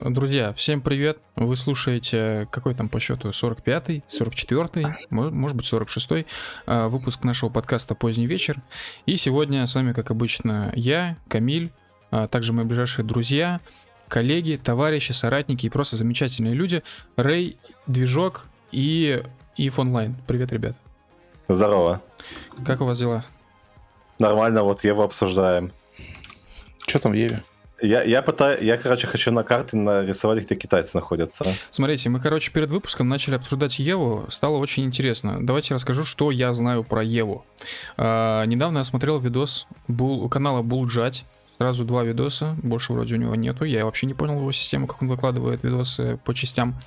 Друзья, всем привет! Вы слушаете, какой там по счету, 45-й, 44-й, может быть 46-й а, выпуск нашего подкаста «Поздний вечер». И сегодня с вами, как обычно, я, Камиль, а также мои ближайшие друзья, коллеги, товарищи, соратники и просто замечательные люди. Рэй, Движок и Ив Онлайн. Привет, ребят. Здорово. Как у вас дела? Нормально, вот Еву обсуждаем. Что там в Еве? Я, я пытаюсь, я, короче, хочу на карте нарисовать, где китайцы находятся. Смотрите, мы, короче, перед выпуском начали обсуждать Еву, стало очень интересно. Давайте расскажу, что я знаю про Еву. А, недавно я смотрел видос был, у канала Булджать, сразу два видоса, больше вроде у него нету, я вообще не понял его систему, как он выкладывает видосы по частям.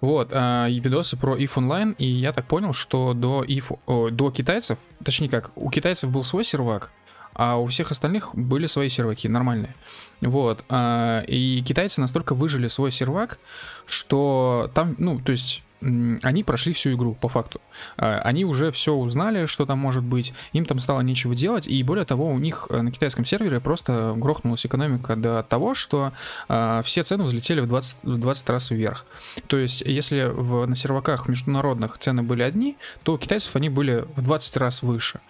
Вот, э, видосы про if онлайн, и я так понял, что до if, о, до китайцев, точнее как, у китайцев был свой сервак, а у всех остальных были свои серваки, нормальные. Вот. А, и китайцы настолько выжили свой сервак, что там, ну, то есть они прошли всю игру, по факту. А, они уже все узнали, что там может быть, им там стало нечего делать, и более того, у них э, на китайском сервере просто грохнулась экономика до того, что а, все цены взлетели в 20, в 20 раз вверх. То есть, если в, на серваках международных цены были одни, то у китайцев они были в 20 раз выше.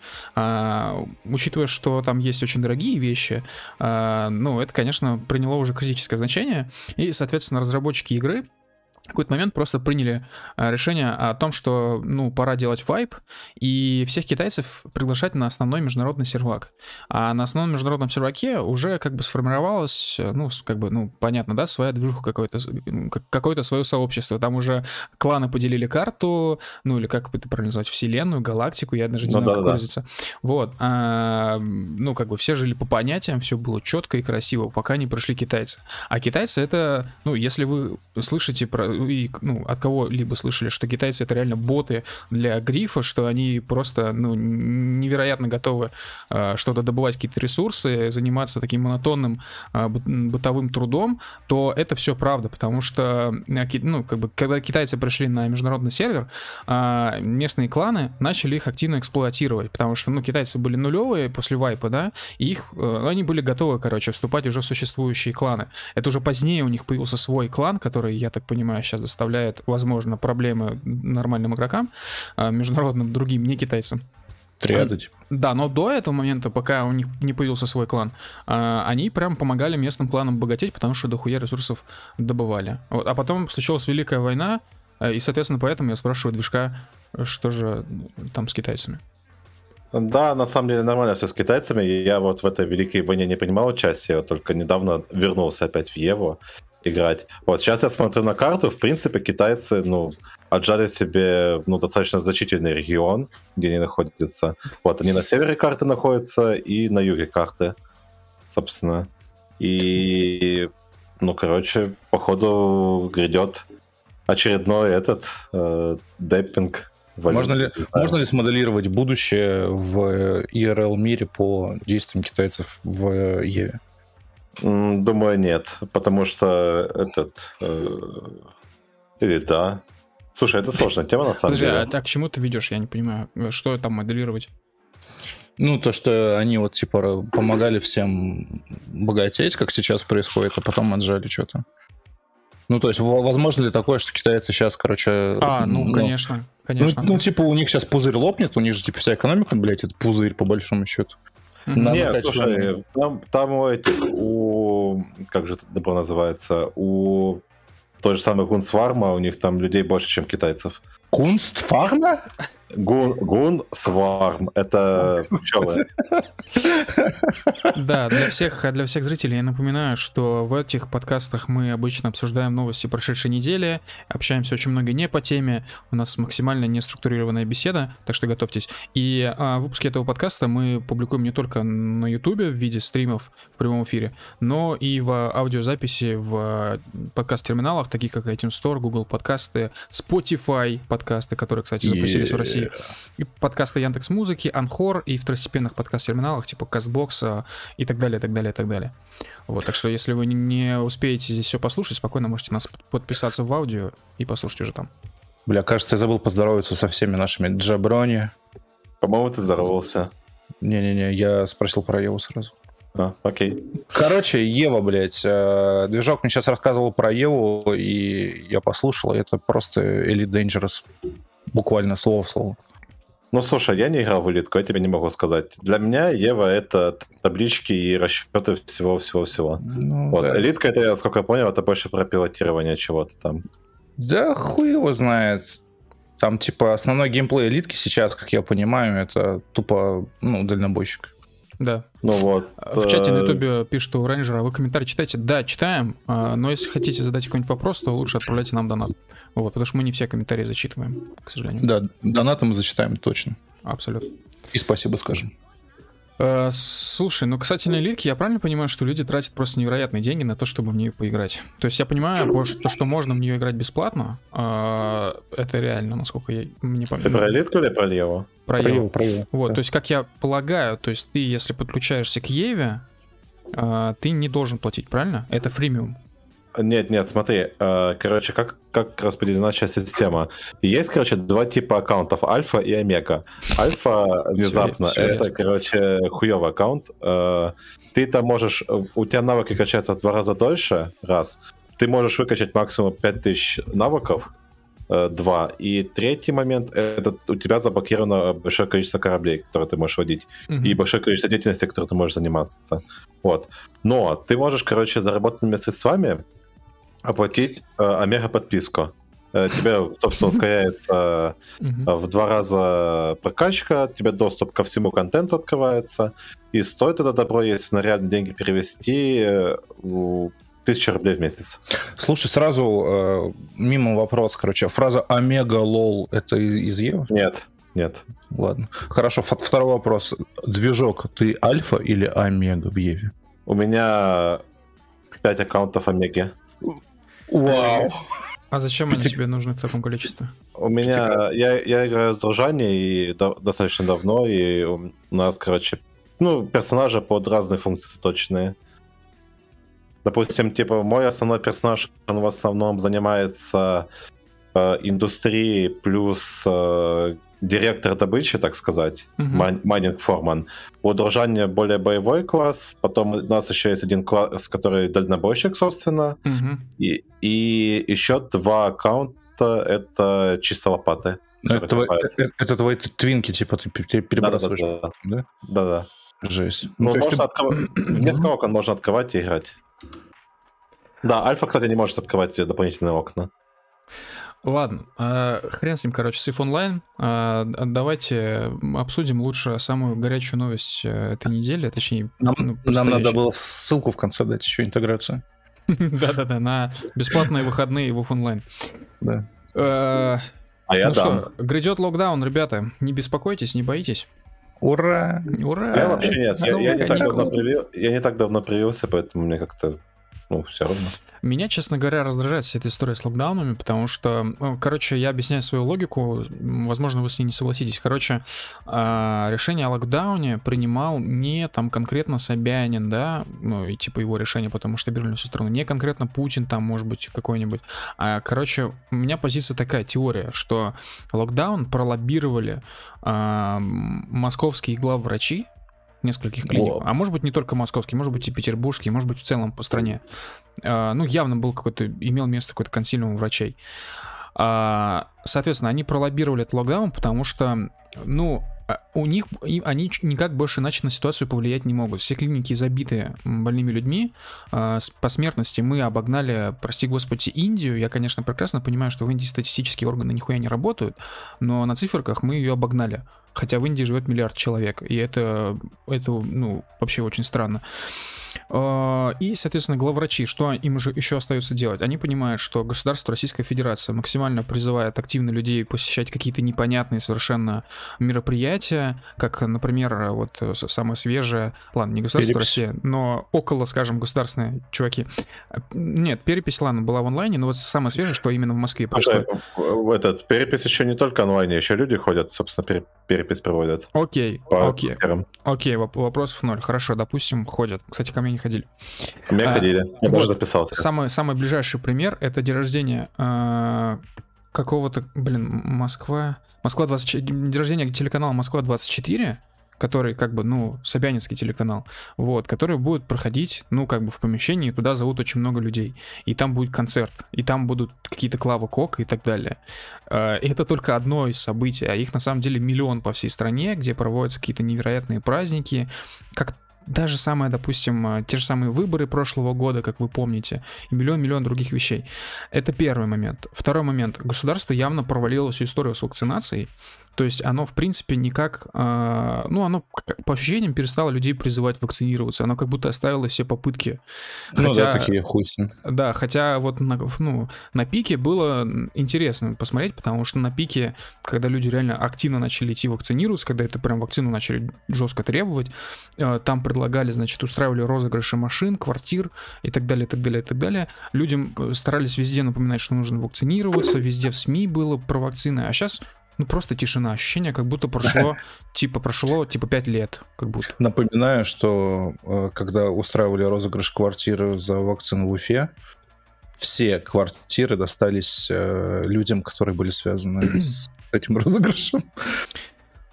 Учитывая, что там есть очень дорогие вещи, ну, это, конечно, приняло уже критическое значение, и, соответственно, разработчики игры в какой-то момент просто приняли э, решение о том, что, ну, пора делать вайп и всех китайцев приглашать на основной международный сервак. А на основном международном серваке уже как бы сформировалось, ну, как бы, ну, понятно, да, своя движуха какое-то, какое-то свое сообщество. Там уже кланы поделили карту, ну, или как это правильно назвать, вселенную, галактику, я даже не ну, знаю, да, как да. выразиться. Вот. А, ну, как бы все жили по понятиям, все было четко и красиво, пока не пришли китайцы. А китайцы это, ну, если вы слышите про и ну, от кого-либо слышали, что китайцы это реально боты для грифа, что они просто ну, невероятно готовы э, что-то добывать, какие-то ресурсы, заниматься таким монотонным э, бытовым трудом, то это все правда, потому что ну, как бы, когда китайцы пришли на международный сервер, э, местные кланы начали их активно эксплуатировать, потому что ну, китайцы были нулевые после вайпа, да, и их, э, они были готовы, короче, вступать уже в существующие кланы. Это уже позднее у них появился свой клан, который, я так понимаю, сейчас доставляет, возможно, проблемы нормальным игрокам, а, международным, другим, не китайцам. Триады, типа. Да, но до этого момента, пока у них не появился свой клан, а, они прям помогали местным кланам богатеть, потому что дохуя ресурсов добывали. А потом случилась Великая война, и, соответственно, поэтому я спрашиваю движка, что же там с китайцами. Да, на самом деле нормально все с китайцами. Я вот в этой Великой войне не принимал участие, только недавно вернулся опять в Еву играть. Вот сейчас я смотрю на карту, в принципе, китайцы, ну, отжали себе, ну, достаточно значительный регион, где они находятся. Вот, они на севере карты находятся и на юге карты, собственно. И, ну, короче, походу грядет очередной этот э, деппинг Можно ли, можно ли смоделировать будущее в IRL мире по действиям китайцев в Еве? Думаю, нет, потому что этот... Э, или да. Слушай, это сложная тема, на самом Подожди, деле. а, а к чему ты ведешь? Я не понимаю. Что там моделировать? Ну, то, что они вот, типа, помогали всем богатеть, как сейчас происходит, а потом отжали что-то. Ну, то есть, возможно ли такое, что китайцы сейчас, короче... А, ну, ну конечно, конечно. Ну, ну, типа, у них сейчас пузырь лопнет, у них же, типа, вся экономика, блядь, это пузырь, по большому счету. Нет, слушай, там, там у этих, у, как же это добро называется, у той же самой Гунсварма, у них там людей больше, чем китайцев. Кунстфарма? Гун, гун сварм. Это пчелы. Да, для всех, для всех зрителей я напоминаю, что в этих подкастах мы обычно обсуждаем новости прошедшей недели, общаемся очень много не по теме, у нас максимально неструктурированная беседа, так что готовьтесь. И а, выпуски этого подкаста мы публикуем не только на YouTube в виде стримов в прямом эфире, но и в аудиозаписи в подкаст-терминалах, таких как iTunes Store, Google подкасты, Spotify подкасты, которые, кстати, запустились в России и подкасты Яндекс Музыки, Анхор и второстепенных подкаст-терминалах типа Кастбокса и так далее, так далее, так далее. Вот, так что если вы не успеете здесь все послушать, спокойно можете нас подписаться в аудио и послушать уже там. Бля, кажется, я забыл поздороваться со всеми нашими джаброни. По-моему, ты здоровался. Не-не-не, я спросил про Еву сразу. А, окей. Короче, Ева, блядь, э, движок мне сейчас рассказывал про Еву, и я послушал, и это просто Elite Dangerous. Буквально слово в слово. Ну, слушай, я не играл в элитку, я тебе не могу сказать. Для меня Ева — это таблички и расчеты всего-всего-всего. Ну, Вот, да. элитка, это, насколько я понял, это больше про пилотирование чего-то там. Да хуй его знает. Там, типа, основной геймплей элитки сейчас, как я понимаю, это тупо, ну, дальнобойщик. Да. Ну вот. В чате на э, ютубе пишут у рейнджера, вы комментарий читаете? Да, читаем, а, но если хотите задать какой-нибудь вопрос, то лучше отправляйте нам донат. Вот, потому что мы не все комментарии зачитываем, к сожалению. Да, донаты мы зачитаем точно. Абсолютно. И спасибо скажем. Э, слушай, ну касательно элитки, я правильно понимаю, что люди тратят просто невероятные деньги на то, чтобы в нее поиграть? То есть я понимаю, то, что можно в нее играть бесплатно, а, это реально, насколько я не помню. Ты про элитку или про Еву? Про Еву. про Еву. Вот, Да. то есть, как я полагаю, то есть ты, если подключаешься к Еве, а, ты не должен платить, правильно? Это фримиум. Нет, нет, смотри, э, короче, как, как распределена сейчас система. Есть, короче, два типа аккаунтов, альфа и омега. Альфа внезапно, всё это, ясно. короче, хуёвый аккаунт. Э, Ты там можешь, у тебя навыки качаются в два раза дольше, раз. Ты можешь выкачать максимум 5000 навыков, э, два. И третий момент, это у тебя заблокировано большое количество кораблей, которые ты можешь водить Мгм. и большое количество деятельности, которой ты можешь заниматься. Вот. Но ты можешь, короче, заработанными средствами оплатить э, омега подписку. Э, тебе, собственно, ускоряется э, в два раза прокачка, тебе доступ ко всему контенту открывается, и стоит это добро, если на реальные деньги перевести, э, в тысячу рублей в месяц. Слушай, сразу э, мимо вопрос, короче. Фраза омега лол это из Евы? Нет, нет. Ладно. Хорошо, второй вопрос. Движок, ты альфа или омега в Еве? У меня 5 аккаунтов омеги. Вау. А зачем они тебе нужны в таком количестве? У меня, я, я играю с дружане и до- достаточно давно, и у нас, короче, ну, персонажи под разные функции заточенные. Допустим, типа, мой основной персонаж, он в основном занимается э, индустрией плюс э, директор добычи, так сказать, min- mining foreman. У дружания более боевой класс, потом у нас еще есть один класс, который дальнобойщик, собственно, Мгм. и, и еще два аккаунта это чисто лопаты. Ну, Это, твои- покупается. э- это твои твинки, типа, ты пе- перебрасываешь, Да-да-да. да? Да-да. Жесть. Ну, Ну, можно ты- открывать- Несколько окон можно открывать и играть. Да, Альфа, кстати, не может открывать дополнительные окна. Ладно, а, хрен с ним, короче, Сиф онлайн. А, давайте обсудим лучше самую горячую новость э, этой недели, точнее, Нам, ну, нам надо было ссылку в конце дать, еще интеграция. Да-да-да, на бесплатные выходные в онлайн. Да. Э, А я ну дам. что, грядет локдаун, ребята, не беспокойтесь, не боитесь. Ура! Ура! Я вообще нет. Я не так давно привился, поэтому мне как-то ну, все равно. Меня, честно говоря, раздражает вся эта история с локдаунами, потому что, ну, короче, я объясняю свою логику, возможно, вы с ней не согласитесь. Короче, а, решение о локдауне принимал не там конкретно Собянин, да, ну, и типа его решение, потому что бежали всю страну, не конкретно Путин там, может быть, какой-нибудь. А, короче, у меня позиция такая, теория, что локдаун пролоббировали а, московские главврачи, нескольких клиник, Во. а может быть не только московские, может быть и петербургские, может быть в целом по стране. А, ну, явно был какой-то, имел место какой-то консилиум врачей. А, соответственно, они пролоббировали этот локдаун, потому что, ну, а, у них, они никак больше иначе на ситуацию повлиять не могут. Все клиники забиты больными людьми. А, По смертности мы обогнали, прости господи, Индию. Я, конечно, прекрасно понимаю, что в Индии статистические органы нихуя не работают, но на циферках мы ее обогнали. Хотя в Индии живет миллиард человек, и это, это ну, вообще очень странно. А, И, соответственно, главврачи, что им же еще остается делать? Они понимают, что государство Российская Федерация максимально призывает активно людей посещать какие-то непонятные совершенно мероприятия, как, например, вот самое свежее, ладно, не государство Перепись. Россия, но около, скажем, государственные чуваки. А, Нет, перепись, ладно, была в онлайне, но вот самое свежее, что именно в Москве происходит. Слушай, в этот перепись еще не только онлайне, еще люди ходят, собственно, пере- перепись проводят. Окей, окей, бункерам. окей, воп- вопросов ноль. Хорошо, допустим, ходят. Кстати, ко мне не ходили. Мы А, ходили, я вот, даже записался. Самый, самый ближайший пример это день рождения э, какого-то, блин, Москва. Москва 24, день рождения телеканала Москва 24, который как бы, ну, Собянинский телеканал, вот, который будет проходить, ну, как бы в помещении, туда зовут очень много людей, и там будет концерт, и там будут какие-то Клава Кок и так далее. Э, и это только одно из событий, а их на самом деле миллион по всей стране, где проводятся какие-то невероятные праздники, как даже самое, допустим, э, те же самые выборы прошлого года, как вы помните, и миллион-миллион других вещей. Это первый момент. Второй момент. Государство явно провалило всю историю с вакцинацией, то есть оно, в принципе, никак, э, ну, оно по ощущениям перестало людей призывать вакцинироваться, оно как будто оставило все попытки. Хотя, ну да, такие хуй. Да, хотя вот на, ну, на пике было интересно посмотреть, потому что на пике, когда люди реально активно начали идти вакцинироваться, когда это прям вакцину начали жестко требовать, э, там предлагали, значит, устраивали розыгрыши машин, квартир и так далее, и так далее, и так далее. Людям э, старались везде напоминать, что нужно вакцинироваться, везде в СМИ было про вакцины, а сейчас ну, просто тишина. Ощущение, как будто прошло, типа, прошло, типа, пять лет, как будто. Напоминаю, что э, когда устраивали розыгрыш квартиры за вакцину в Уфе, все квартиры достались э, людям, которые были связаны с этим розыгрышем.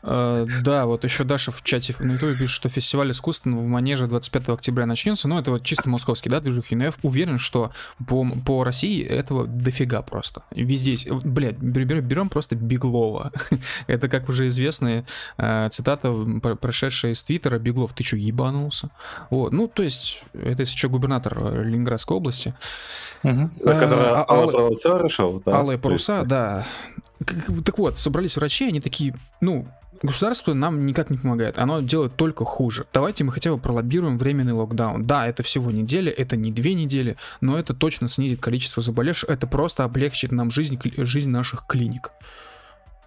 Uh, да, вот еще Даша в чате на YouTube пишет, что фестиваль искусств в Манеже 25 октября начнется. Ну, это вот чисто московский, да, движухи. Но я уверен, что по, по России этого дофига просто. Везде, блядь, берем, берем просто Беглова. это, как уже известная uh, цитата, прошедшая из Твиттера, Беглов, ты что, ебанулся? Вот, ну, то есть, это если что, губернатор э, Ленинградской области. Угу. Алые паруса, да. Так вот, собрались врачи, они такие, ну, Государство нам никак не помогает, оно делает только хуже. Давайте мы хотя бы пролоббируем временный локдаун. Да, это всего неделя, это не две недели, но это точно снизит количество заболевших, это просто облегчит нам жизнь, жизнь наших клиник.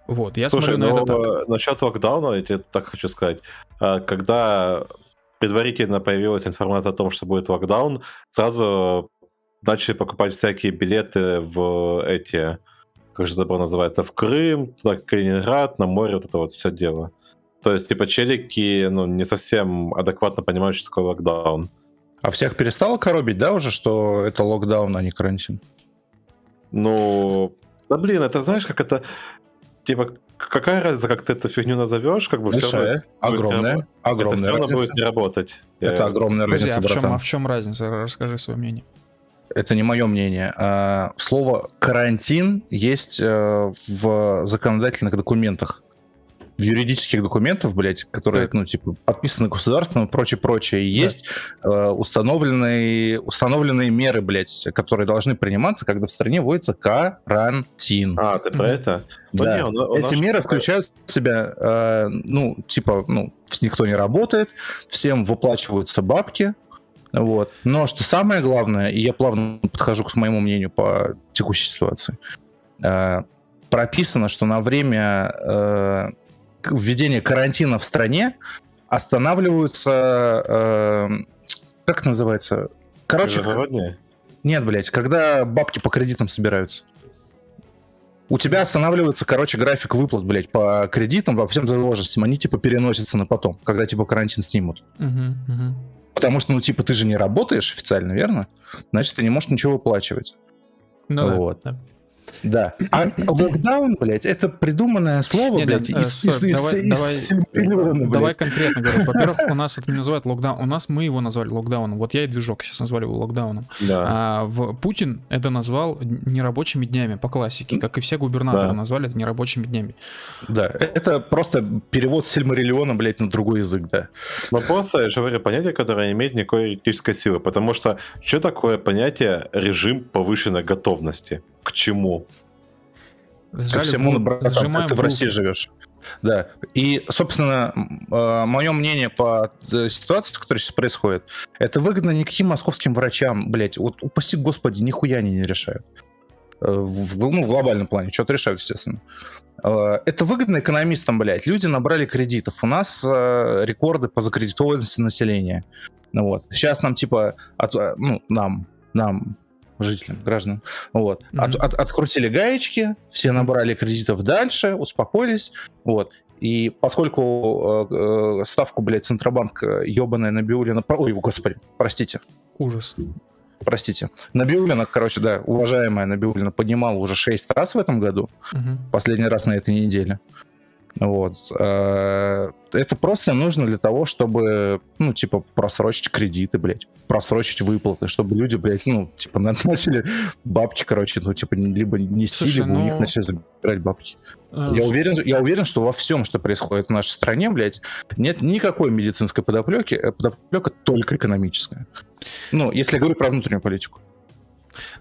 Вот, я Слушай, смотрю на это так. Э, насчет локдауна, я тебе так хочу сказать. А, когда предварительно появилась информация о том, что будет локдаун, сразу начали покупать всякие билеты в эти как же это называется, в Крым, туда, Калининград, на море, вот это вот все дело. То есть, типа, челики, ну, не совсем адекватно понимают, что такое локдаун. А всех перестало коробить, да, уже, что это локдаун, а не карантин? Ну, да блин, это знаешь, как это, типа, какая разница, как ты эту фигню назовешь, как бы Большая, все огромная, будет, огромная это все равно будет не работать. Это Я... огромная Подожди, разница, а в, чем, а в чем разница? Расскажи свое мнение это не мое мнение. А, слово карантин есть э, в законодательных документах. В юридических документах, блядь, которые, так. ну, типа, подписаны государством и прочее, прочее, да. есть э, установленные, установленные меры, блядь, которые должны приниматься, когда в стране вводится карантин. А, ты про mm-hmm. это? Да. Не, он, он Эти меры включают в себя, э, ну, типа, ну, никто не работает, всем выплачиваются бабки, вот. Но что самое главное, и я плавно подхожу к моему мнению по текущей ситуации, э, прописано, что на время э, введения карантина в стране останавливаются, э, как называется? Короче, нет, блядь, когда бабки по кредитам собираются. У тебя останавливается, короче, график выплат, блядь, по кредитам, по всем задолженностям. Они, типа, переносятся на потом, когда, типа, карантин снимут. Uh-huh, uh-huh. Потому что, ну, типа, ты же не работаешь официально, верно? Значит, ты не можешь ничего выплачивать. Ну, вот. Да. Да. А локдаун, блядь, это придуманное слово, Нет, блядь, из, из, давай, из, давай, из давай конкретно говорю. Во-первых, у нас это не называют локдаун. У нас мы его назвали локдауном. Вот я и движок сейчас назвали его локдауном. Да. А в Путин это назвал нерабочими днями по классике, как и все губернаторы да. назвали это нерабочими днями. Да, это просто перевод Сильмариллиона, блядь, на другой язык, да. Но просто, я же говорю, понятие, которое имеет никакой юридической силы, потому что что такое понятие режим повышенной готовности? К чему? Ко всему, братан, ты в России живешь. Да. И, собственно, а, мое мнение по э, ситуации, которая сейчас происходит, это выгодно никаким московским врачам, блядь, вот упаси господи, нихуя они не решают. Э, в, ну, в глобальном плане, что-то решают, естественно. Э, это выгодно экономистам, блядь. Люди набрали кредитов. У нас рекорды по закредитованности населения. Вот. Сейчас нам, типа, от, ну, нам, нам, жителям, гражданам. Вот. Mm-hmm. От, от, открутили гаечки, все набрали кредитов дальше, успокоились. Вот. И поскольку э, э, ставку, блядь, Центробанк ебаная Набиулина... Ой, господи, простите. Ужас. Простите. Набиулина, короче, да, уважаемая Набиулина поднимала уже 6 раз в этом году. Угу. Последний раз на этой неделе. Вот. Э, это просто нужно для того, чтобы, ну, типа, просрочить кредиты, блядь, просрочить выплаты, чтобы люди, блядь, ну, типа, начали бабки, короче, ну, типа, либо нести, Слушай, либо ну... у них начали забирать бабки. А, я уверен, я уверен, что во всем, что происходит в нашей стране, блядь, нет никакой медицинской подоплеки, э, подоплека только экономическая. Ну, если я говорю про внутреннюю политику.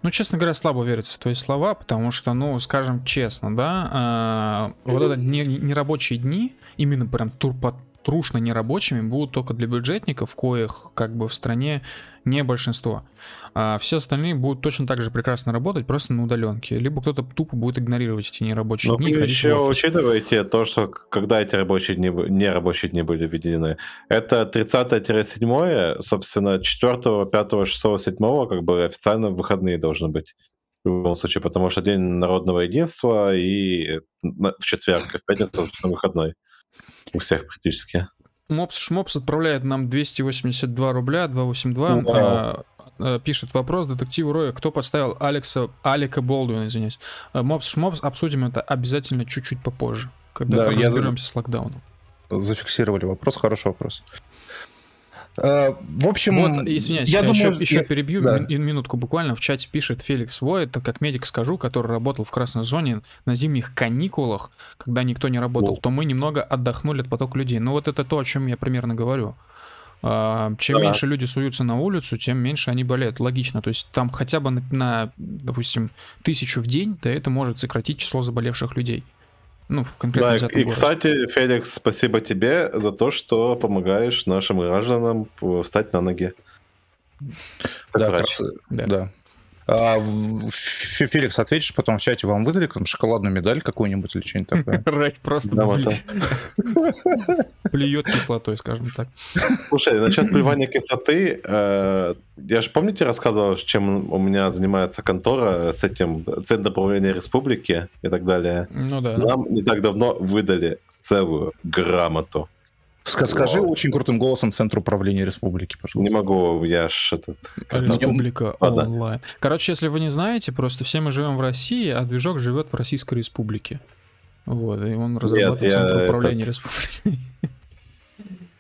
Ну, честно говоря, слабо верится в твои слова, потому что, ну, скажем честно, да, э, вот это нерабочие дни, именно прям тур по трушно нерабочими будут только для бюджетников, коих как бы в стране не большинство. А все остальные будут точно так же прекрасно работать, просто на удаленке. Либо кто-то тупо будет игнорировать эти нерабочие Но дни. Вы еще учитываете то, что когда эти рабочие дни, нерабочие дни были введены. Это 30-7, собственно, 4, 5, 6, 7, как бы официально выходные должны быть. В любом случае, потому что День народного единства и в четверг, и в пятницу выходной. У всех практически. Мопс Шмопс отправляет нам 282 рубля, 282. А, а, пишет вопрос детективу Роя, кто подставил Алекса, Алика Болдуина, извиняюсь. А, Мопс Шмопс, обсудим это обязательно чуть-чуть попозже, когда да, разберемся я... с локдауном. Зафиксировали вопрос, хороший вопрос. Э, в общем, вот, извиняюсь, я, я думаю, еще, еще перебью да. минутку буквально. В чате пишет Феликс Войт, как медик скажу, который работал в красной зоне на зимних каникулах, когда никто не работал, О. то мы немного отдохнули от потока людей. Ну вот это то, о чем я примерно говорю. А, чем да. меньше люди суются на улицу, тем меньше они болеют. Логично. То есть там хотя бы на, на допустим, тысячу в день, да это может сократить число заболевших людей. Ну, конкретно да, и, кстати, Феликс, спасибо тебе за то, что помогаешь нашим гражданам встать на ноги. Да, крас... да. да. А, Феликс, ответишь потом в чате, вам выдали там шоколадную медаль какую-нибудь или что-нибудь такое? Рэй просто плюет кислотой, скажем так. Слушай, насчет плевания кислоты, э, я же помните рассказывал, чем у меня занимается контора с этим Центр управления республики и так далее. Ну да. Нам не так давно выдали целую грамоту Скажи Вау. очень крутым голосом Центр управления республики, пожалуйста. Не могу, я ж этот... Республика онлайн. Короче, если вы не знаете, просто все мы живем в России, а движок живет в Российской Республике. Вот, и он разрабатывает Нет, Центр управления этот... республикой.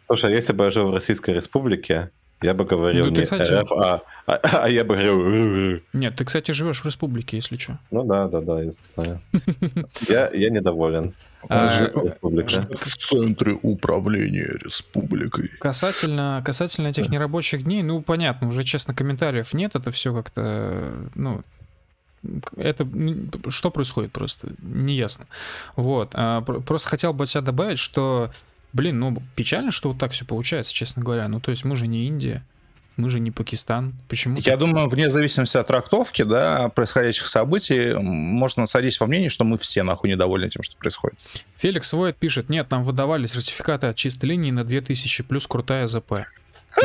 Слушай, а если бы я жил в Российской Республике, я бы говорил ну, не кстати... РФ, а, а, а я бы говорил... Нет, ты, кстати, живешь в республике, если что. Ну да, да, да, я знаю. я, я недоволен. А, в центре управления республикой. Касательно, касательно этих нерабочих дней, ну, понятно, уже, честно, комментариев нет, это все как-то, ну, это что происходит просто неясно. Вот. А, просто хотел бы от себя добавить, что Блин, ну печально, что вот так все получается, честно говоря. Ну, то есть мы же не Индия, мы же не Пакистан. Почему? Я думаю, вне зависимости от трактовки, да, происходящих событий, можно садись во мнение, что мы все нахуй недовольны тем, что происходит. Феликс Войт пишет, нет, нам выдавали сертификаты от чистой линии на 2000 плюс крутая ЗП.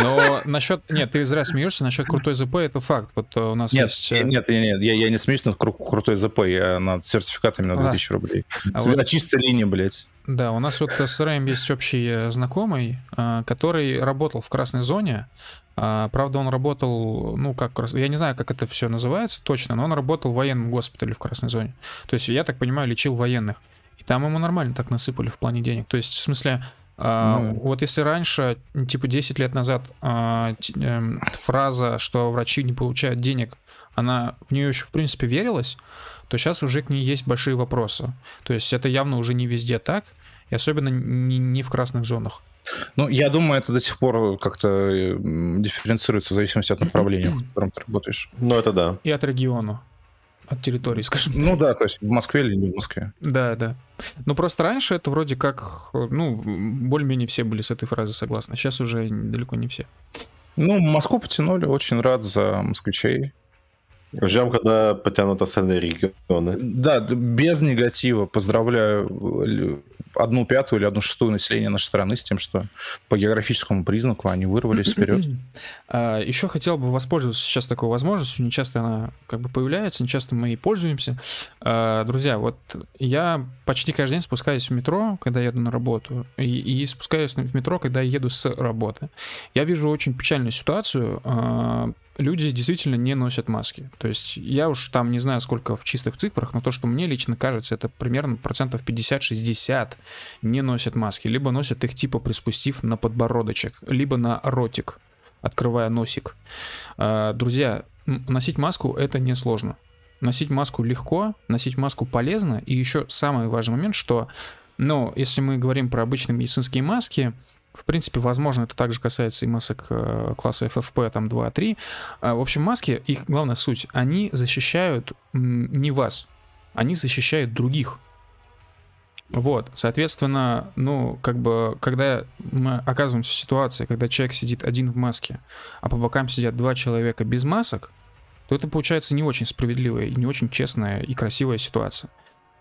Но насчет... Нет, ты зря смеешься, насчет крутой ЗП это факт. Вот э, у нас нет, есть... Нет, нет, нет, я, я не смеюсь над кру- крутой ЗП, я над сертификатами на 2000 а. рублей. А вот... На чистой линии, блядь. Да, у нас вот с РМ есть общий э, знакомый, э, который работал в красной зоне. А, правда, он работал, ну, как, я не знаю, как это все называется точно, но он работал в военном госпитале в красной зоне. То есть, я так понимаю, лечил военных. И там ему нормально так насыпали в плане денег. То есть, в смысле, а, ну... Вот если раньше, типа 10 лет назад, а, эм, фраза, что врачи не получают денег, она в нее еще, в принципе, верилась, то сейчас уже к ней есть большие вопросы. То есть это явно уже не везде так, и особенно не, не в красных зонах. Ну, я думаю, это до сих пор как-то дифференцируется в зависимости от направления, в котором ты работаешь. Ну, это да. И от региона от территории, скажем Ну да, то есть в Москве или не в Москве. Да, да. Ну просто раньше это вроде как, ну, более-менее все были с этой фразой согласны. Сейчас уже далеко не все. Ну, Москву потянули, очень рад за москвичей. Ждем, когда потянут остальные регионы. Да, без негатива. Поздравляю одну пятую или одну шестую населения нашей страны с тем, что по географическому признаку они вырвались вперед. А, Еще хотел бы воспользоваться сейчас такой возможностью. Не часто она как бы появляется, не часто мы ей пользуемся. А, друзья, вот я почти каждый день спускаюсь в метро, когда еду на работу, и, и спускаюсь в метро, когда еду с работы. Я вижу очень печальную ситуацию а, люди действительно не носят маски. То есть я уж там не знаю, сколько в чистых цифрах, но то, что мне лично кажется, это примерно процентов 50-60 не носят маски. Либо носят их типа приспустив на подбородочек, либо на ротик, открывая носик. А, друзья, носить маску это не сложно. Носить маску легко, носить маску полезно. И еще самый важный момент, что, ну, если мы говорим про обычные медицинские маски, в принципе, возможно, это также касается и масок э, класса FFP там 2, 3. А, в общем, маски, их главная суть, они защищают не вас, они защищают других. Вот, соответственно, ну, как бы, когда мы оказываемся в ситуации, когда человек сидит один в маске, а по бокам сидят два человека без масок, то это получается не очень справедливая и не очень честная и красивая ситуация.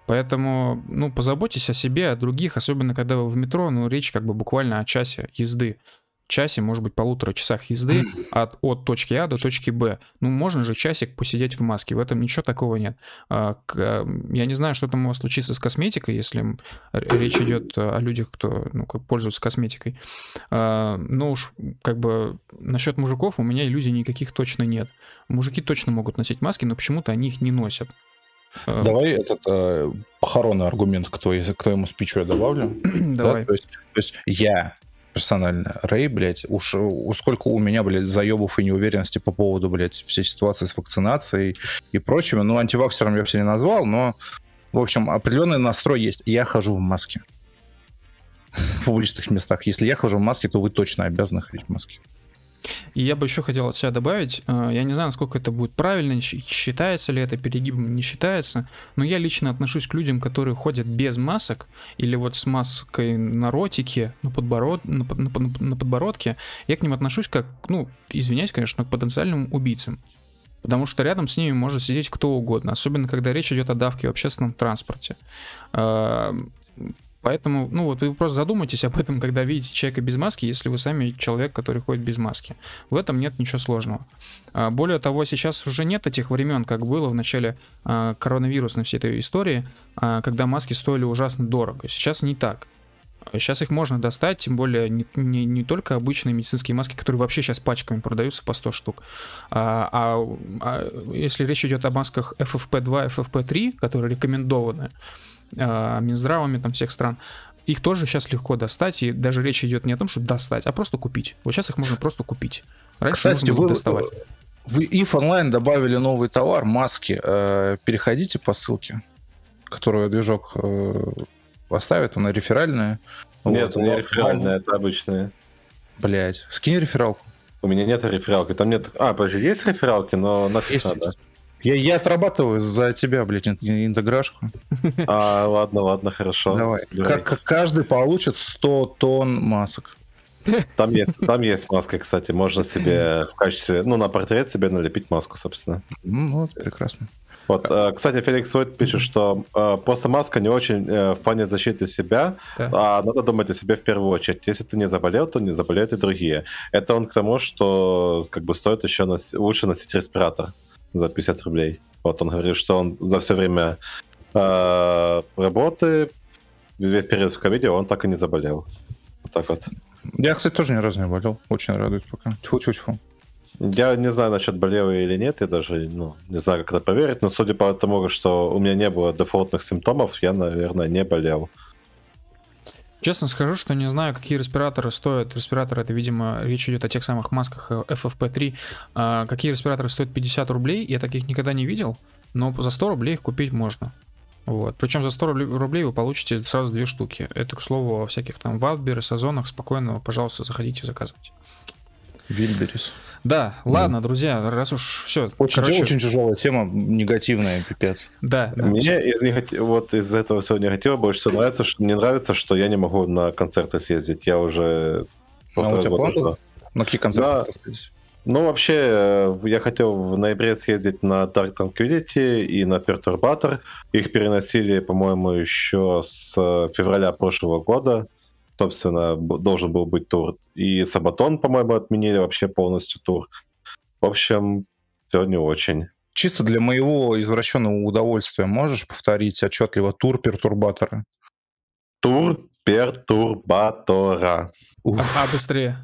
Поэтому, ну, позаботьтесь о себе, о других, особенно когда вы в метро, ну, речь как бы буквально о часе езды. Часе, может быть, полутора часах езды от, от точки А до точки Б. Ну, можно же часик посидеть в маске, в этом ничего такого нет. А, к, я не знаю, что там у вас случится с косметикой, если речь идет о людях, кто ну, как пользуются косметикой. А, но уж как бы насчет мужиков у меня иллюзий никаких точно нет. Мужики точно могут носить маски, но почему-то они их не носят. Э, Давай этот э, похоронный аргумент к, твоей, к твоему спичу я добавлю. Давай. Да? То, есть, то есть я персонально, Рэй, блядь, уж сколько у меня, блядь, заебов и неуверенности по поводу, блядь, всей ситуации с вакцинацией и прочими. Ну, антиваксером я все не назвал, но, в общем, определенный настрой есть. Я хожу в маске в публичных местах. Если я хожу в маске, то вы точно обязаны ходить в маске. И я бы еще хотел от себя добавить, э, я не знаю, насколько это будет правильно, считается ли это перегибом, не считается, но я лично отношусь к людям, которые ходят без масок или вот с маской на ротике, на, подбород, на, на, на подбородке, я к ним отношусь как, ну, извиняюсь, конечно, к потенциальным убийцам. Потому что рядом с ними может сидеть кто угодно, особенно когда речь идет о давке в общественном транспорте. Поэтому, ну вот вы просто задумайтесь об этом, когда видите человека без маски, если вы сами человек, который ходит без маски. В этом нет ничего сложного. А, более того, сейчас уже нет этих времен, как было в начале а, коронавирусной всей этой истории, а, когда маски стоили ужасно дорого. Сейчас не так. Сейчас их можно достать, тем более не, не, не только обычные медицинские маски, которые вообще сейчас пачками продаются по 100 штук. А, а, а если речь идет о масках FFP2, FFP3, которые рекомендованы, Минздравами там всех стран, их тоже сейчас легко достать, и даже речь идет не о том, чтобы достать, а просто купить. Вот сейчас их можно просто купить. Раньше Кстати, вы, доставать. В IF Online добавили новый товар, маски. Э, переходите по ссылке, которую движок э, оставит, она реферальная. Нет, вот, не реферальная, это обычная. Блять, скинь рефералку. У меня нет рефералки, там нет... А, подожди, есть рефералки, но нафиг есть, надо. Есть. Я, я отрабатываю за тебя, блядь, интеграшку. А, ладно, ладно, хорошо. Давай. Как, каждый получит 100 тонн масок. Там есть, там есть маска, кстати. Можно себе в качестве, ну, на портрет себе налепить маску, собственно. Ну, вот, прекрасно. Вот, э, кстати, Феликс Войт пишет, что э, просто маска не очень э, в плане защиты себя, да. а надо думать о себе в первую очередь. Если ты не заболел, то не заболеют и другие. Это он к тому, что как бы стоит еще нос... лучше носить респиратор за 50 рублей. Вот он говорит, что он за все время э, работы, весь период в ковиде, он так и не заболел. Вот так вот. Я, кстати, тоже ни разу не болел. Очень радует пока. Тьфу-тьфу-тьфу. Я не знаю насчет болел или нет, я даже ну, не знаю, как это проверить, но судя по тому, что у меня не было дефолтных симптомов, я, наверное, не болел. Честно скажу, что не знаю, какие респираторы стоят. Респираторы, это, видимо, речь идет о тех самых масках FFP3. А, какие респираторы стоят 50 рублей, я таких никогда не видел, но за 100 рублей их купить можно. Вот. Причем за 100 рублей вы получите сразу две штуки. Это, к слову, о всяких там валберы, озонах спокойно, пожалуйста, заходите, заказывайте. Вильберис. Да, ладно, друзья, раз уж все. Очень, короче... очень тяжелая тема, негативная, пипец. Да. да Мне из, негатив... вот из этого всего негатива больше всего нравится, что не нравится, что я не могу на концерты съездить. Я уже... А у тебя план На какие концерты да. Ну, вообще, э, я хотел в ноябре съездить на Dark Tranquility и на Perturbator. Их переносили, по-моему, еще с февраля прошлого года собственно, должен был быть тур. И Сабатон, по-моему, отменили вообще полностью тур. В общем, все не очень. Чисто для моего извращенного удовольствия можешь повторить отчетливо тур пертурбатора? Тур пертурбатора. А, быстрее.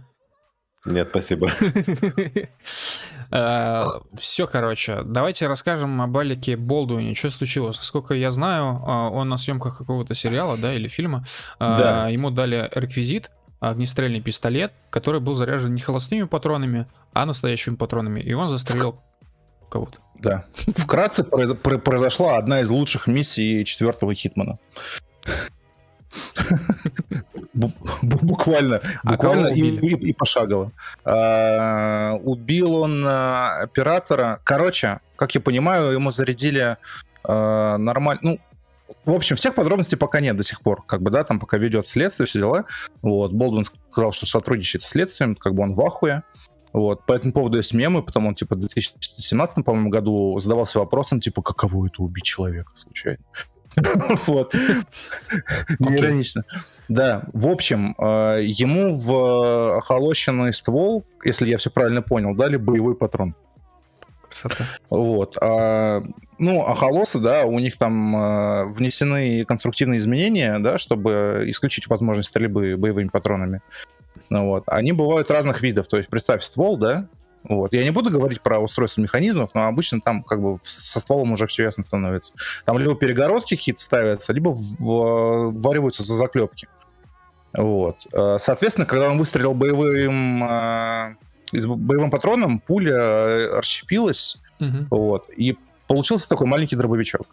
Нет, спасибо. Э, Все, короче, давайте расскажем об Алике Болдуине. Что случилось? Сколько я знаю, э, он на съемках какого-то сериала, да, или фильма. Э, да. Ему дали реквизит, огнестрельный пистолет, который был заряжен не холостыми патронами, а настоящими патронами. И он застрелил кого-то. Да. Вкратце произошла одна из лучших миссий четвертого Хитмана. Буквально, а буквально и, пошагово. А, убил он а, оператора. Короче, как я понимаю, ему зарядили нормально. Ну, в общем, всех подробностей пока нет до сих пор, как бы, да, там пока ведет следствие, все дела. Вот, Болдвин сказал, что сотрудничает с следствием, как бы он в ахуе. Вот, по этому поводу есть мемы, потому он, типа, в 2017, по-моему, году задавался вопросом, типа, каково это убить человека случайно? Вот. Неиронично. Да, в общем, э, ему в охолощенный ствол, если я все правильно понял, дали боевой патрон. Красота. Вот. А, ну, а холосы, да, у них там а, внесены конструктивные изменения, да, чтобы исключить возможность стрельбы боевыми патронами. Ну, вот. Они бывают разных видов. То есть, представь ствол, да, вот. Я не буду говорить про устройство механизмов, но обычно там как бы со стволом уже все ясно становится. Там либо перегородки какие-то ставятся, либо ввариваются за заклепки. Вот. Э, соответственно, когда он выстрелил боевым, э, боевым патроном, пуля э, расщепилась, угу. вот, и получился такой маленький дробовичок.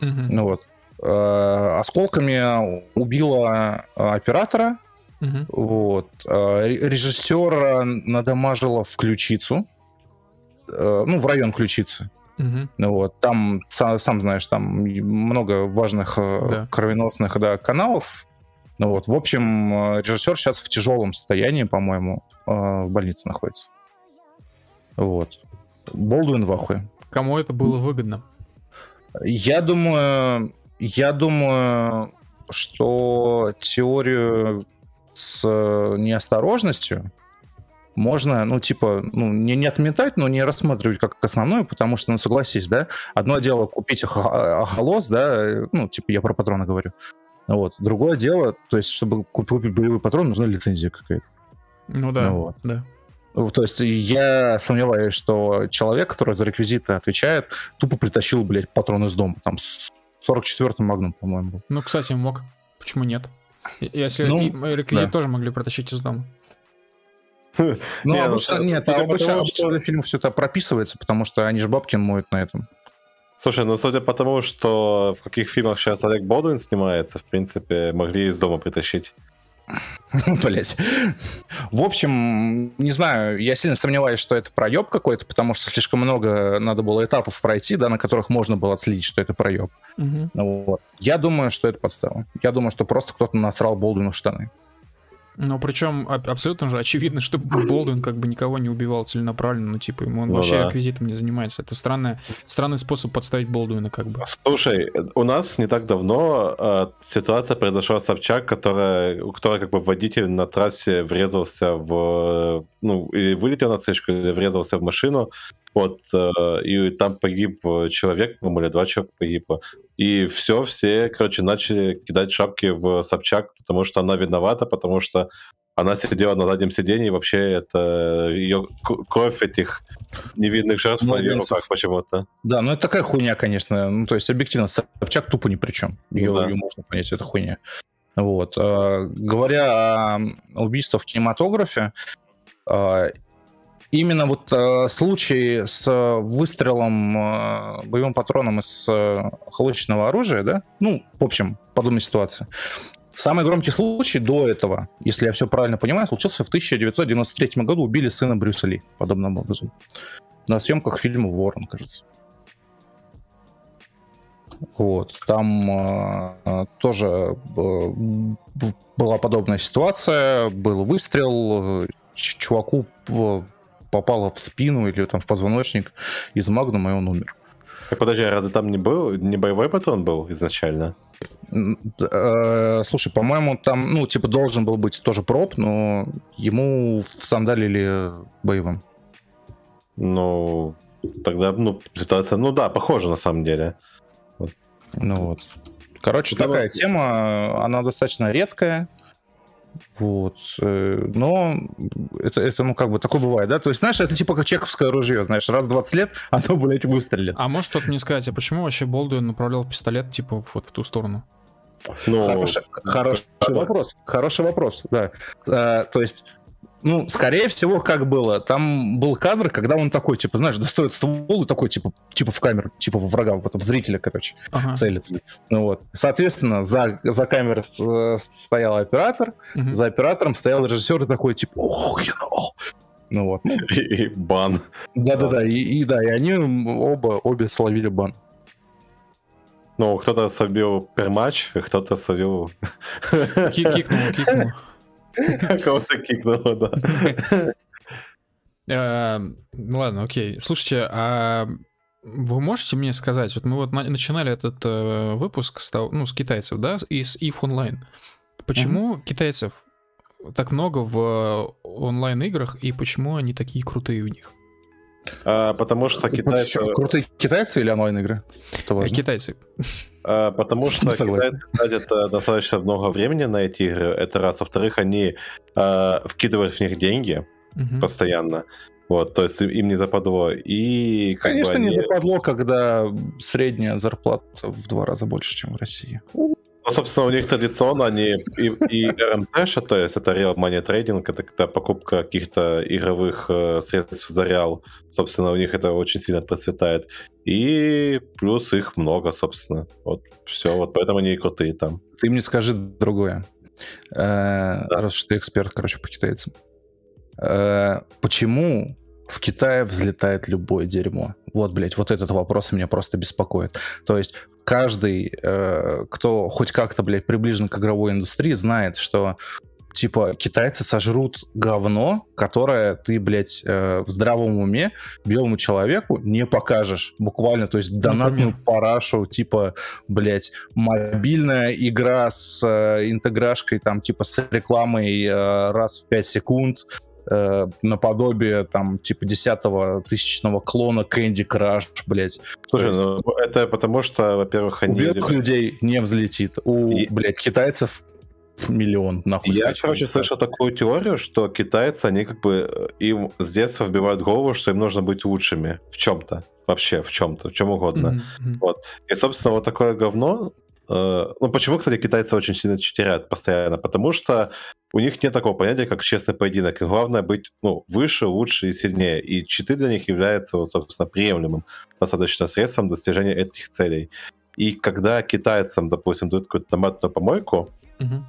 Угу. Вот. Осколками убила оператора, Угу. Вот. А, Режиссера надамажила в ключицу, э, ну, в район ключицы. Угу. Вот. Там, сам, сам знаешь, там много важных э, да. кровеносных да, каналов. Ну, вот. В общем, э, режиссер сейчас в тяжелом состоянии, по-моему, в больнице находится. Вот. Болдуин в ахуе. Кому это было выгодно? Я думаю, я думаю, что теорию с э, неосторожностью можно, ну, типа, ну, не, не отметать, но не рассматривать как основную, потому что, ну, согласись, да, одно дело купить охолос, да, ну, типа, я про патроны говорю, вот. Другое дело, то есть, чтобы купить боевой патрон, нужна лицензия какая-то. Ну да, ну, вот. да. То есть я сомневаюсь, что человек, который за реквизиты отвечает, тупо притащил, блядь, патрон из дома. Там 44-й магнум, по-моему, Ну, кстати, мог. Почему нет? Если ну, реквизит да. тоже могли протащить из дома. Ну, не, обычно, нет, обычно, потому, обычно что... фильмов все это прописывается, потому что они же бабки моют на этом. Слушай, ну судя по тому, что в каких фильмах сейчас Олег Бодуин снимается, в принципе, могли из дома притащить. Блять. В общем, не знаю, я сильно сомневаюсь, что это проеб какой-то, потому что слишком много надо было этапов пройти, да, на которых можно было отследить, что это проеб. Угу. Вот. Я думаю, что это подстава. Я думаю, что просто кто-то насрал Болдуину в штаны. Ну, причем абсолютно же очевидно, что Болдуин как бы никого не убивал целенаправленно, ну, типа, ему он ну, вообще да. реквизитом не занимается. Это странная, странный способ подставить Болдуина, как бы. Слушай, у нас не так давно э, ситуация произошла с Собчак, которая, у которой как бы водитель на трассе врезался в, ну, или вылетел на встречку, или врезался в машину, вот, э, и там погиб человек, по-моему, или два человека погибло. И все, все, короче, начали кидать шапки в Собчак, потому что она виновата, потому что она сидела на заднем сиденье, и вообще это ее кровь этих невинных жертв на ее руках почему-то. Да, ну это такая хуйня, конечно. Ну, то есть, объективно, Собчак тупо ни при чем. Ее, да. ее можно понять, это хуйня. Вот. Э, говоря о убийствах в кинематографе, э, именно вот э, случай с выстрелом э, боевым патроном из э, холодочного оружия, да, ну, в общем, подобная ситуация. Самый громкий случай до этого, если я все правильно понимаю, случился в 1993 году. Убили сына Брюса Ли подобным образом. На съемках фильма «Ворон», кажется. Вот. Там э, тоже э, была подобная ситуация. Был выстрел. Чуваку попало в спину или там в позвоночник из магнума, и он умер. Так подожди, а разве там не был, не боевой патрон был изначально? Э, слушай, по-моему, там, ну, типа, должен был быть тоже проб, но ему сандалили боевым. Ну, тогда, ну, ситуация, ну да, похожа на самом деле. Ну вот. Короче, да, такая тема, она достаточно редкая. Вот. Э, но это, это, ну, как бы такое бывает, да? То есть, знаешь, это типа как чековское ружье, знаешь, раз в 20 лет оно, блядь, выстрелит. А может кто-то мне сказать, а почему вообще Болдуин направлял пистолет, типа, вот в ту сторону? Ну, хороший, хороший вопрос. Хороший вопрос, да. А, то есть ну, скорее всего, как было. Там был кадр, когда он такой, типа, знаешь, достает ствол и такой, типа, типа в камеру, типа в врага, вот в зрителя, короче, ага. целится. Ну вот. Соответственно, за, за камерой стоял оператор, угу. за оператором стоял режиссер и такой, типа, ох, you know. Ну вот. И, и бан. Да-да-да, и, и да, и они оба, обе словили бан. Ну, кто-то собил пермач, кто-то словил... Кикнул, кикнул. Кого-то кикнуло, да. Э, ну ладно, окей. Слушайте, а вы можете мне сказать, вот мы вот начинали этот э, выпуск с, ну, с китайцев, да, из IF Online. Почему китайцев так много в онлайн-играх и почему они такие крутые у них? А, потому что китайцы... Крутые китайцы или онлайн-игры? Китайцы. А, потому что китайцы тратят э, достаточно много времени на эти игры, это раз. Во-вторых, они а, вкидывают в них деньги угу. постоянно. Вот, то есть им не западло. И Конечно, они... не западло, когда средняя зарплата в два раза больше, чем в России. Ну, собственно, у них традиционно они и, и RMT, то есть это Real Money Trading, это когда покупка каких-то игровых э, средств за реал, собственно, у них это очень сильно процветает. И плюс их много, собственно. Вот все, вот поэтому они и крутые там. Ты мне скажи другое. Э. Раз что ты эксперт, короче, по китайцам. Э, почему в Китае взлетает любое дерьмо. Вот, блядь, вот этот вопрос меня просто беспокоит. То есть каждый, э, кто хоть как-то, блядь, приближен к игровой индустрии, знает, что типа китайцы сожрут говно, которое ты, блядь, э, в здравом уме белому человеку не покажешь. Буквально, то есть донатную парашу, типа, блядь, мобильная игра с э, интеграшкой, там, типа, с рекламой э, раз в 5 секунд, э, наподобие там типа десятого тысячного клона Candy Crush, блядь. Слушай, есть... ну это потому что, во-первых, они... У белых людей не взлетит, у, и... блядь, китайцев миллион, нахуй. Я, короче, слышал такую теорию, что китайцы, они как бы э, им с детства вбивают голову, что им нужно быть лучшими в чем-то вообще в чем-то, в чем угодно. Mm-hmm. Вот. И, собственно, вот такое говно. Э, ну, почему, кстати, китайцы очень сильно читерят постоянно? Потому что у них нет такого понятия, как честный поединок. И главное быть ну, выше, лучше и сильнее. И читы для них являются, вот, собственно, приемлемым достаточно средством достижения этих целей. И когда китайцам, допустим, дают какую-то томатную помойку, угу.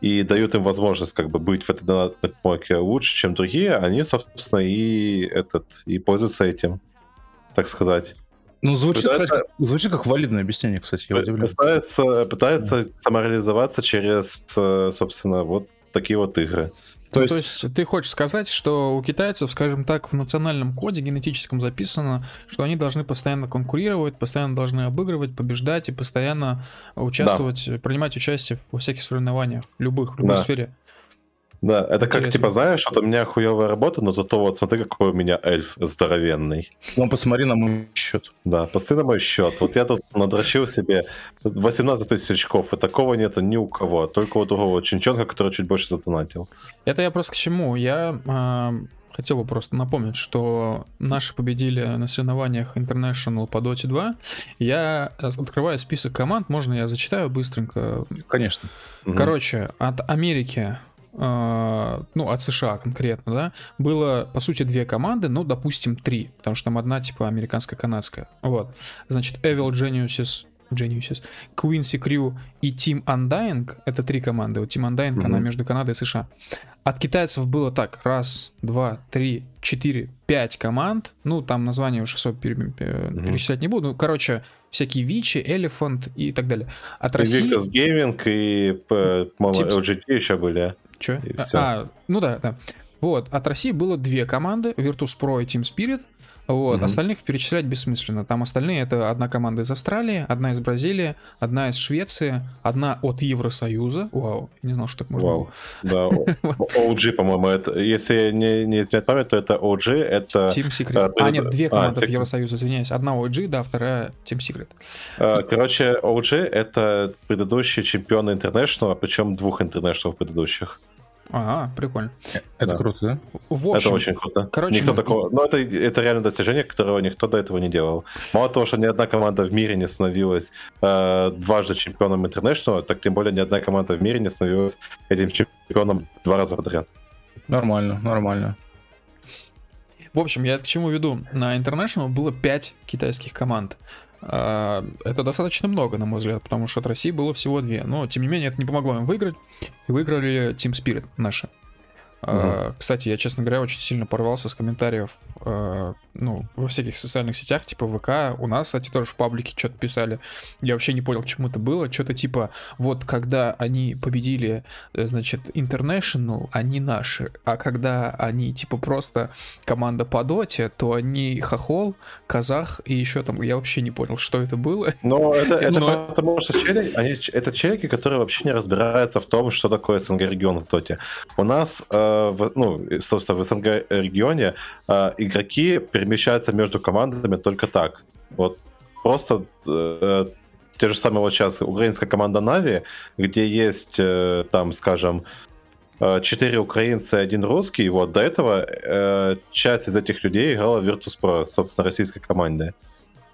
и дают им возможность как бы быть в этой томатной помойке лучше, чем другие, они, собственно, и, этот, и пользуются этим, так сказать. Ну, звучит, пытается, как, звучит как валидное объяснение, кстати, я. Пытается, пытается самореализоваться через, э, собственно, вот такие вот игры. То, ну, есть... то есть ты хочешь сказать, что у китайцев, скажем так, в национальном коде генетическом записано, что они должны постоянно конкурировать, постоянно должны обыгрывать, побеждать и постоянно участвовать, да. принимать участие во всяких соревнованиях, любых, в любой да. сфере. Да, это Интересно. как, типа, знаешь, вот у меня хуевая работа, но зато вот смотри, какой у меня эльф здоровенный. Ну, посмотри на мой счет. Да, посмотри на мой счет. Вот я тут надрочил себе 18 тысяч очков, и такого нету ни у кого, только у другого чинчонка, который чуть больше задонатил. Это я просто к чему? Я э, хотел бы просто напомнить, что наши победили на соревнованиях International по Dota 2. Я открываю список команд, можно я зачитаю быстренько? Конечно. Короче, от Америки ну, от США конкретно, да, было, по сути, две команды, ну, допустим, три, потому что там одна, типа, американско-канадская. Вот. Значит, Evil Geniuses, Geniuses, Quincy Crew и Team Undying, это три команды. Вот Team Undying, mm-hmm. она между Канадой и США. От китайцев было так, раз, два, три, четыре, пять команд. Ну, там названия уже особо mm-hmm. перечислять не буду. Ну, короче, всякие Вичи, Elephant и так далее. От России... Victus Gaming и, LGT еще были. Че? А, а, ну да, да. Вот, от России было две команды, Virtus Pro и Team Spirit. Вот, угу. остальных перечислять бессмысленно. Там остальные это одна команда из Австралии, одна из Бразилии, одна из Швеции, одна от Евросоюза. Вау, не знал, что так можно Вау. было. Да, OG, по-моему, это, если не, не изменяю память, то это OG, это... Team Secret. А, а нет, две а, команды от Евросоюза, извиняюсь. Одна OG, да, вторая Team Secret. А, короче, OG это предыдущие чемпионы International, причем двух International предыдущих. Ага, прикольно. Это да. круто, да? В общем, это очень круто. Короче, никто мы... такого. Ну, это, это реально достижение, которого никто до этого не делал. Мало того, что ни одна команда в мире не становилась э, дважды чемпионом International, так тем более ни одна команда в мире не становилась этим чемпионом два раза подряд. Нормально, нормально. В общем, я к чему веду? На International было 5 китайских команд. А, это достаточно много, на мой взгляд, потому что от России было всего две. Но, тем не менее, это не помогло им выиграть. И выиграли Team Spirit наши. Uh-huh. Кстати, я, честно говоря, очень сильно порвался с комментариев э, ну, во всяких социальных сетях, типа ВК. У нас, кстати, тоже в паблике что-то писали. Я вообще не понял, к чему это было. Что-то типа, вот когда они победили, э, значит, International, они наши. А когда они, типа, просто команда по доте, то они хохол, казах и еще там, я вообще не понял, что это было. Но это, это Но... потому что челики, они, это челики, которые вообще не разбираются в том, что такое СНГ регион в доте. У нас, э, в, ну, собственно, в СНГ регионе э, игроки перемещаются между командами только так. Вот просто э, те же самые вот сейчас украинская команда Нави, где есть э, там, скажем, э, четыре украинца и один русский, вот до этого э, часть из этих людей играла в Virtus.pro, собственно, российской команде.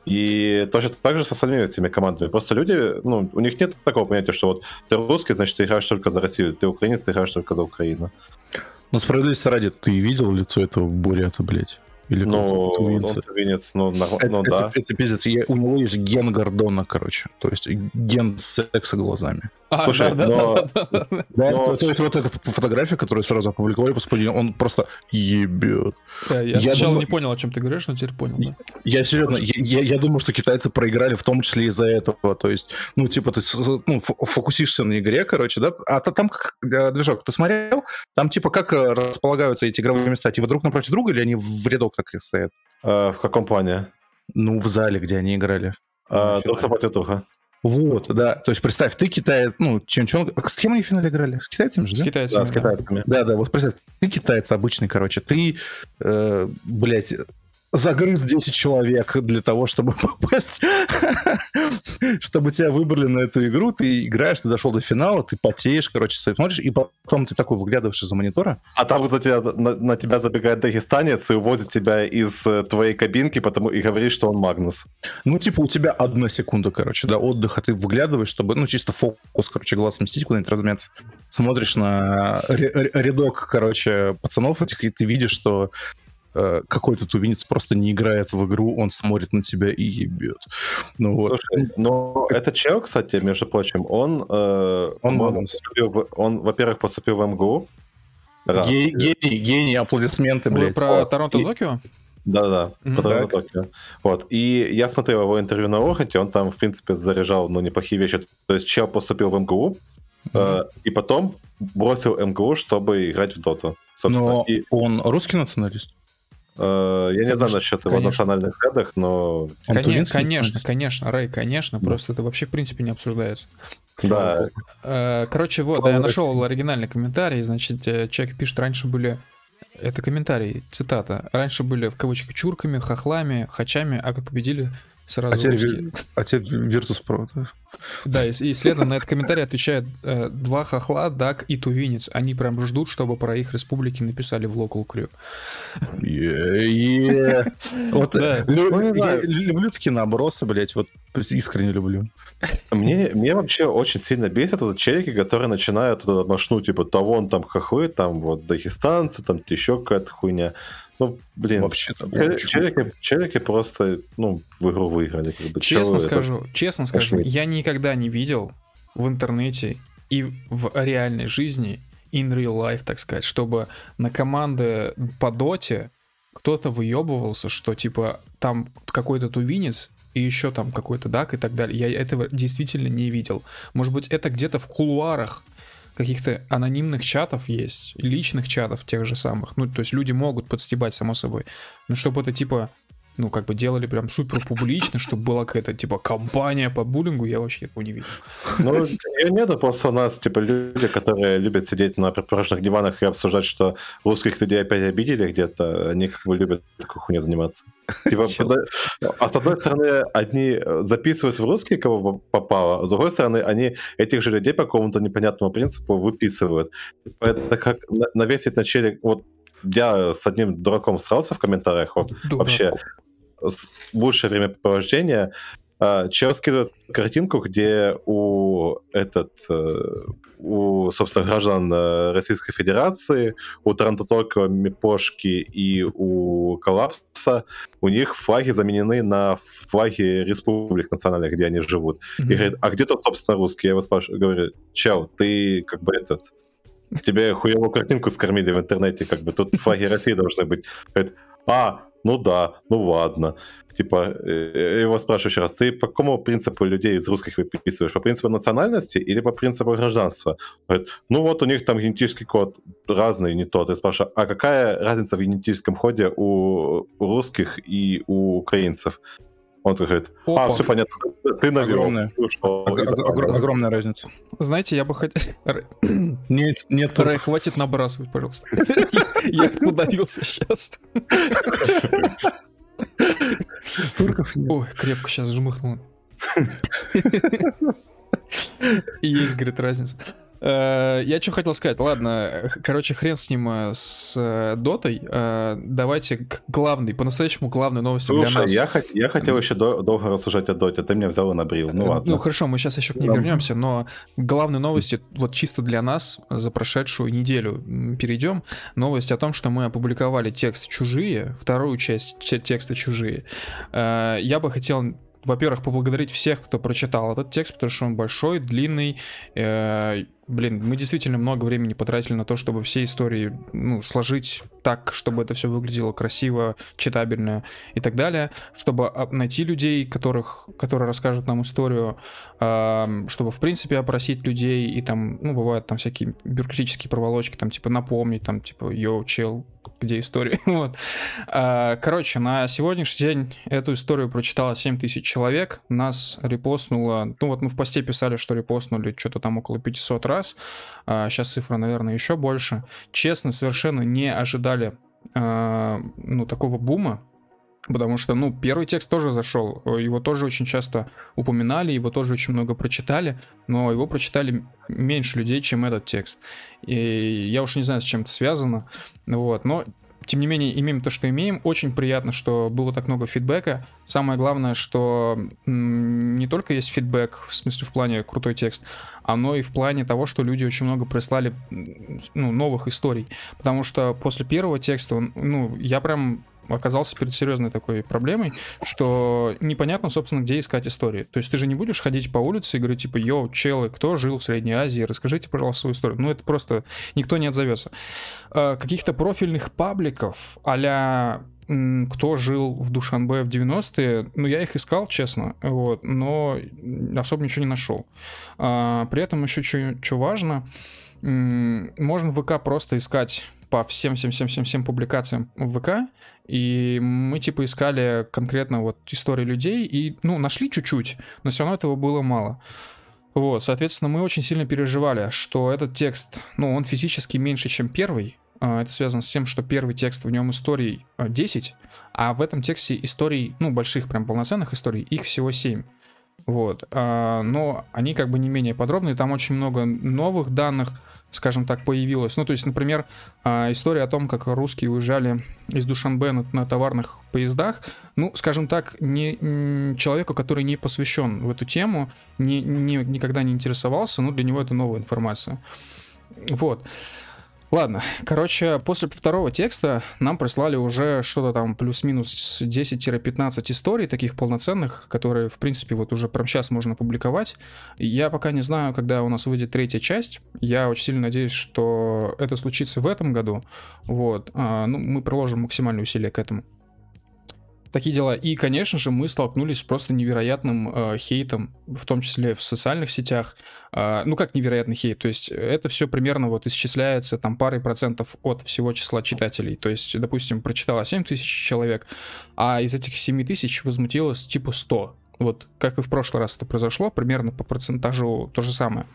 И точно так же с остальными этими командами. Просто люди, ну, у них нет такого понятия, что вот ты русский, значит, ты играешь только за Россию, ты украинец, ты играешь только за Украину. Ну, справедливости ради, ты видел лицо этого бурята, блядь? Или ну, тувинец. тувинец, ну, на, это, ну да. Это, это пиздец. Я, у него есть ген Гордона, короче. То есть ген секса глазами. А, Слушай, да, но... Да, да, да, да. но... То, то есть вот эта фотография, которую сразу опубликовали, господи, он просто ебет. Да, я, я сначала думаю... не понял, о чем ты говоришь, но теперь понял, да. Я серьезно, я, я, я думаю, что китайцы проиграли в том числе из-за этого. То есть, ну, типа, ты ну, фокусишься на игре, короче, да, а там как движок, ты смотрел? Там, типа, как э, располагаются эти игровые места? Типа друг напротив друга или они в рядок так стоят? А, в каком плане? Ну, в зале, где они играли. А, напротив друга. Вот, да. То есть представь, ты китаец, ну, Ченчон... С кем они в финале играли? С китайцами же, да? С китайцами. Да, с китайцами. Да, да, вот представь, ты китаец обычный, короче, ты, э, блядь, загрыз 10 человек для того, чтобы попасть, чтобы тебя выбрали на эту игру, ты играешь, ты дошел до финала, ты потеешь, короче, смотришь, и потом ты такой выглядываешь из-за монитора. А там тебя, на, на тебя забегает дагестанец и увозит тебя из э, твоей кабинки потому, и говорит, что он Магнус. Ну, типа, у тебя одна секунда, короче, да, отдыха, ты выглядываешь, чтобы, ну, чисто фокус, короче, глаз сместить, куда-нибудь размяться. Смотришь на рядок, короче, пацанов этих, и ты видишь, что Э, какой-то тувинец просто не играет в игру, он смотрит на тебя и ебет. Ну вот. Слушай, но этот чел, кстати, между прочим, он, э, он, он, поступил он, во-первых, поступил в МГУ. Ге- гений, гений, аплодисменты, блядь. Про Торонто-Токио? Да-да, mm-hmm. Токио. Вот. И я смотрел его интервью на Охоте, он там, в принципе, заряжал, ну, неплохие вещи. То есть чел поступил в МГУ, mm-hmm. э, и потом бросил МГУ, чтобы играть в Доту. Но и... он русский националист? Э, я не знаю насчет его национальных взглядах, но... Конечно, конечно, конечно, Рэй, конечно, просто это вообще в принципе не обсуждается. Да. Э, короче, вот, я нашел оригинальный комментарий, значит, э, человек пишет, раньше были это комментарий, цитата. Раньше были в кавычках чурками, хохлами, хачами, а как победили сразу а теперь, а теперь Virtus.pro. Да, да и, и следом на этот комментарий отвечает э, два хохла, Дак и Тувинец. Они прям ждут, чтобы про их республики написали в Local Crew. Вот ну, я люблю такие набросы, блядь, вот искренне люблю. Мне, мне вообще очень сильно бесит вот челики, которые начинают вот, машнуть, типа, то вон там хохлы, там вот дагестанцы, там еще какая-то хуйня. Ну, блин, вообще-то. Челики, челики просто, ну, в игру выиграли. Как бы. Честно скажу, это... честно скажу, я никогда не видел в интернете и в реальной жизни, in real life, так сказать, чтобы на команды по доте кто-то выебывался, что типа там какой-то тувинец и еще там какой-то дак и так далее. Я этого действительно не видел. Может быть, это где-то в кулуарах каких-то анонимных чатов есть, личных чатов тех же самых. Ну, то есть люди могут подстебать, само собой. Но чтобы это типа ну, как бы делали прям супер публично, чтобы была какая-то, типа, компания по буллингу, я вообще этого не видел. Ну, ее нету, просто у нас, типа, люди, которые любят сидеть на придорожных диванах и обсуждать, что русских людей опять обидели где-то, они как бы любят такой хуйней заниматься. Типа, а с одной стороны, одни записывают в русский, кого попало, а с другой стороны, они этих же людей по какому-то непонятному принципу выписывают. Это как навесить на челик... Вот я с одним дураком срался в комментариях, вот, вообще лучшее времяпровождение. А, чел скидывает картинку, где у этот э, у, собственно, граждан э, Российской Федерации, у Тарантотока, Мипошки и у Коллапса, у них флаги заменены на флаги республик национальных, где они живут. Mm-hmm. И говорит, а где тут, собственно, русский? Я его спрашиваю, говорю, чел, ты как бы этот... Тебе хуевую картинку скормили в интернете, как бы тут флаги России должны быть. Говорит, а, ну да, ну ладно. Типа, э, его спрашиваю еще раз, ты по какому принципу людей из русских выписываешь? По принципу национальности или по принципу гражданства? Говорит, ну вот у них там генетический код разный, не тот. Я спрашиваю, а какая разница в генетическом коде у русских и у украинцев? Он говорит, а, Опа. а, все понятно, ты навел. Огромная, Ог- огромная разница. Знаете, я бы хотел... Нет, нет. Рэй, хватит набрасывать, пожалуйста. Я подавился сейчас. Турков нет. Ой, крепко сейчас жмыхнул. Есть, говорит, разница. Э, я что хотел сказать, ладно, короче, хрен с ним, э, с э, Дотой. Давайте к главной, по-настоящему главной новости Слушай, для нас. Я, я хотел еще до, долго рассуждать о Доте, ты меня взял и набрил, ну ладно. Ну хорошо, мы сейчас еще к ней вернемся, но главной новости, вот чисто для нас, за прошедшую неделю перейдем. Новость о том, что мы опубликовали текст «Чужие», вторую часть текста «Чужие». Я бы хотел во-первых, поблагодарить всех, кто прочитал этот текст, потому что он большой, длинный, блин, мы действительно много времени потратили на то, чтобы все истории ну, сложить так, чтобы это все выглядело красиво, читабельно и так далее, чтобы найти людей, которых, которые расскажут нам историю, чтобы, в принципе, опросить людей, и там, ну, бывают там всякие бюрократические проволочки, там, типа, напомнить, там, типа, йоу, чел, где история, вот. А, короче, на сегодняшний день эту историю прочитало 7 тысяч человек, нас репостнуло, ну, вот мы в посте писали, что репостнули что-то там около 500 раз, а, сейчас цифра, наверное, еще больше. Честно, совершенно не ожидали, а, ну, такого бума, Потому что, ну, первый текст тоже зашел, его тоже очень часто упоминали, его тоже очень много прочитали, но его прочитали меньше людей, чем этот текст. И я уж не знаю, с чем это связано, вот, но тем не менее, имеем то, что имеем. Очень приятно, что было так много фидбэка. Самое главное, что не только есть фидбэк, в смысле в плане крутой текст, оно и в плане того, что люди очень много прислали ну, новых историй. Потому что после первого текста, ну, я прям оказался перед серьезной такой проблемой, что непонятно, собственно, где искать истории. То есть ты же не будешь ходить по улице и говорить, типа, йоу, челы, кто жил в Средней Азии, расскажите, пожалуйста, свою историю. Ну, это просто никто не отзовется. А, каких-то профильных пабликов а кто жил в Душанбе в 90-е, ну, я их искал, честно, вот, но особо ничего не нашел. А, при этом еще что важно, можно в ВК просто искать по всем-всем-всем-всем публикациям в ВК, и мы типа искали конкретно вот истории людей, и, ну, нашли чуть-чуть, но все равно этого было мало. Вот, соответственно, мы очень сильно переживали, что этот текст, ну, он физически меньше, чем первый. А, это связано с тем, что первый текст, в нем историй 10, а в этом тексте историй, ну, больших, прям полноценных историй, их всего 7. Вот, а, но они как бы не менее подробные, там очень много новых данных, скажем так, появилась. Ну, то есть, например, а, история о том, как русские уезжали из Душанбе на, товарных поездах, ну, скажем так, не, человеку, который не посвящен в эту тему, не, не, никогда не интересовался, ну, для него это новая информация. Вот. Ладно, короче, после второго текста нам прислали уже что-то там плюс-минус 10-15 историй таких полноценных, которые, в принципе, вот уже прямо сейчас можно публиковать. Я пока не знаю, когда у нас выйдет третья часть. Я очень сильно надеюсь, что это случится в этом году. Вот. А, ну, мы приложим максимальные усилия к этому. Такие дела. И, конечно же, мы столкнулись с просто невероятным э, хейтом, в том числе в социальных сетях. Э, ну, как невероятный хейт? То есть это все примерно вот исчисляется там парой процентов от всего числа читателей. То есть, допустим, прочитало 7 тысяч человек, а из этих 7 тысяч возмутилось типа 100. Вот как и в прошлый раз это произошло, примерно по процентажу то же самое.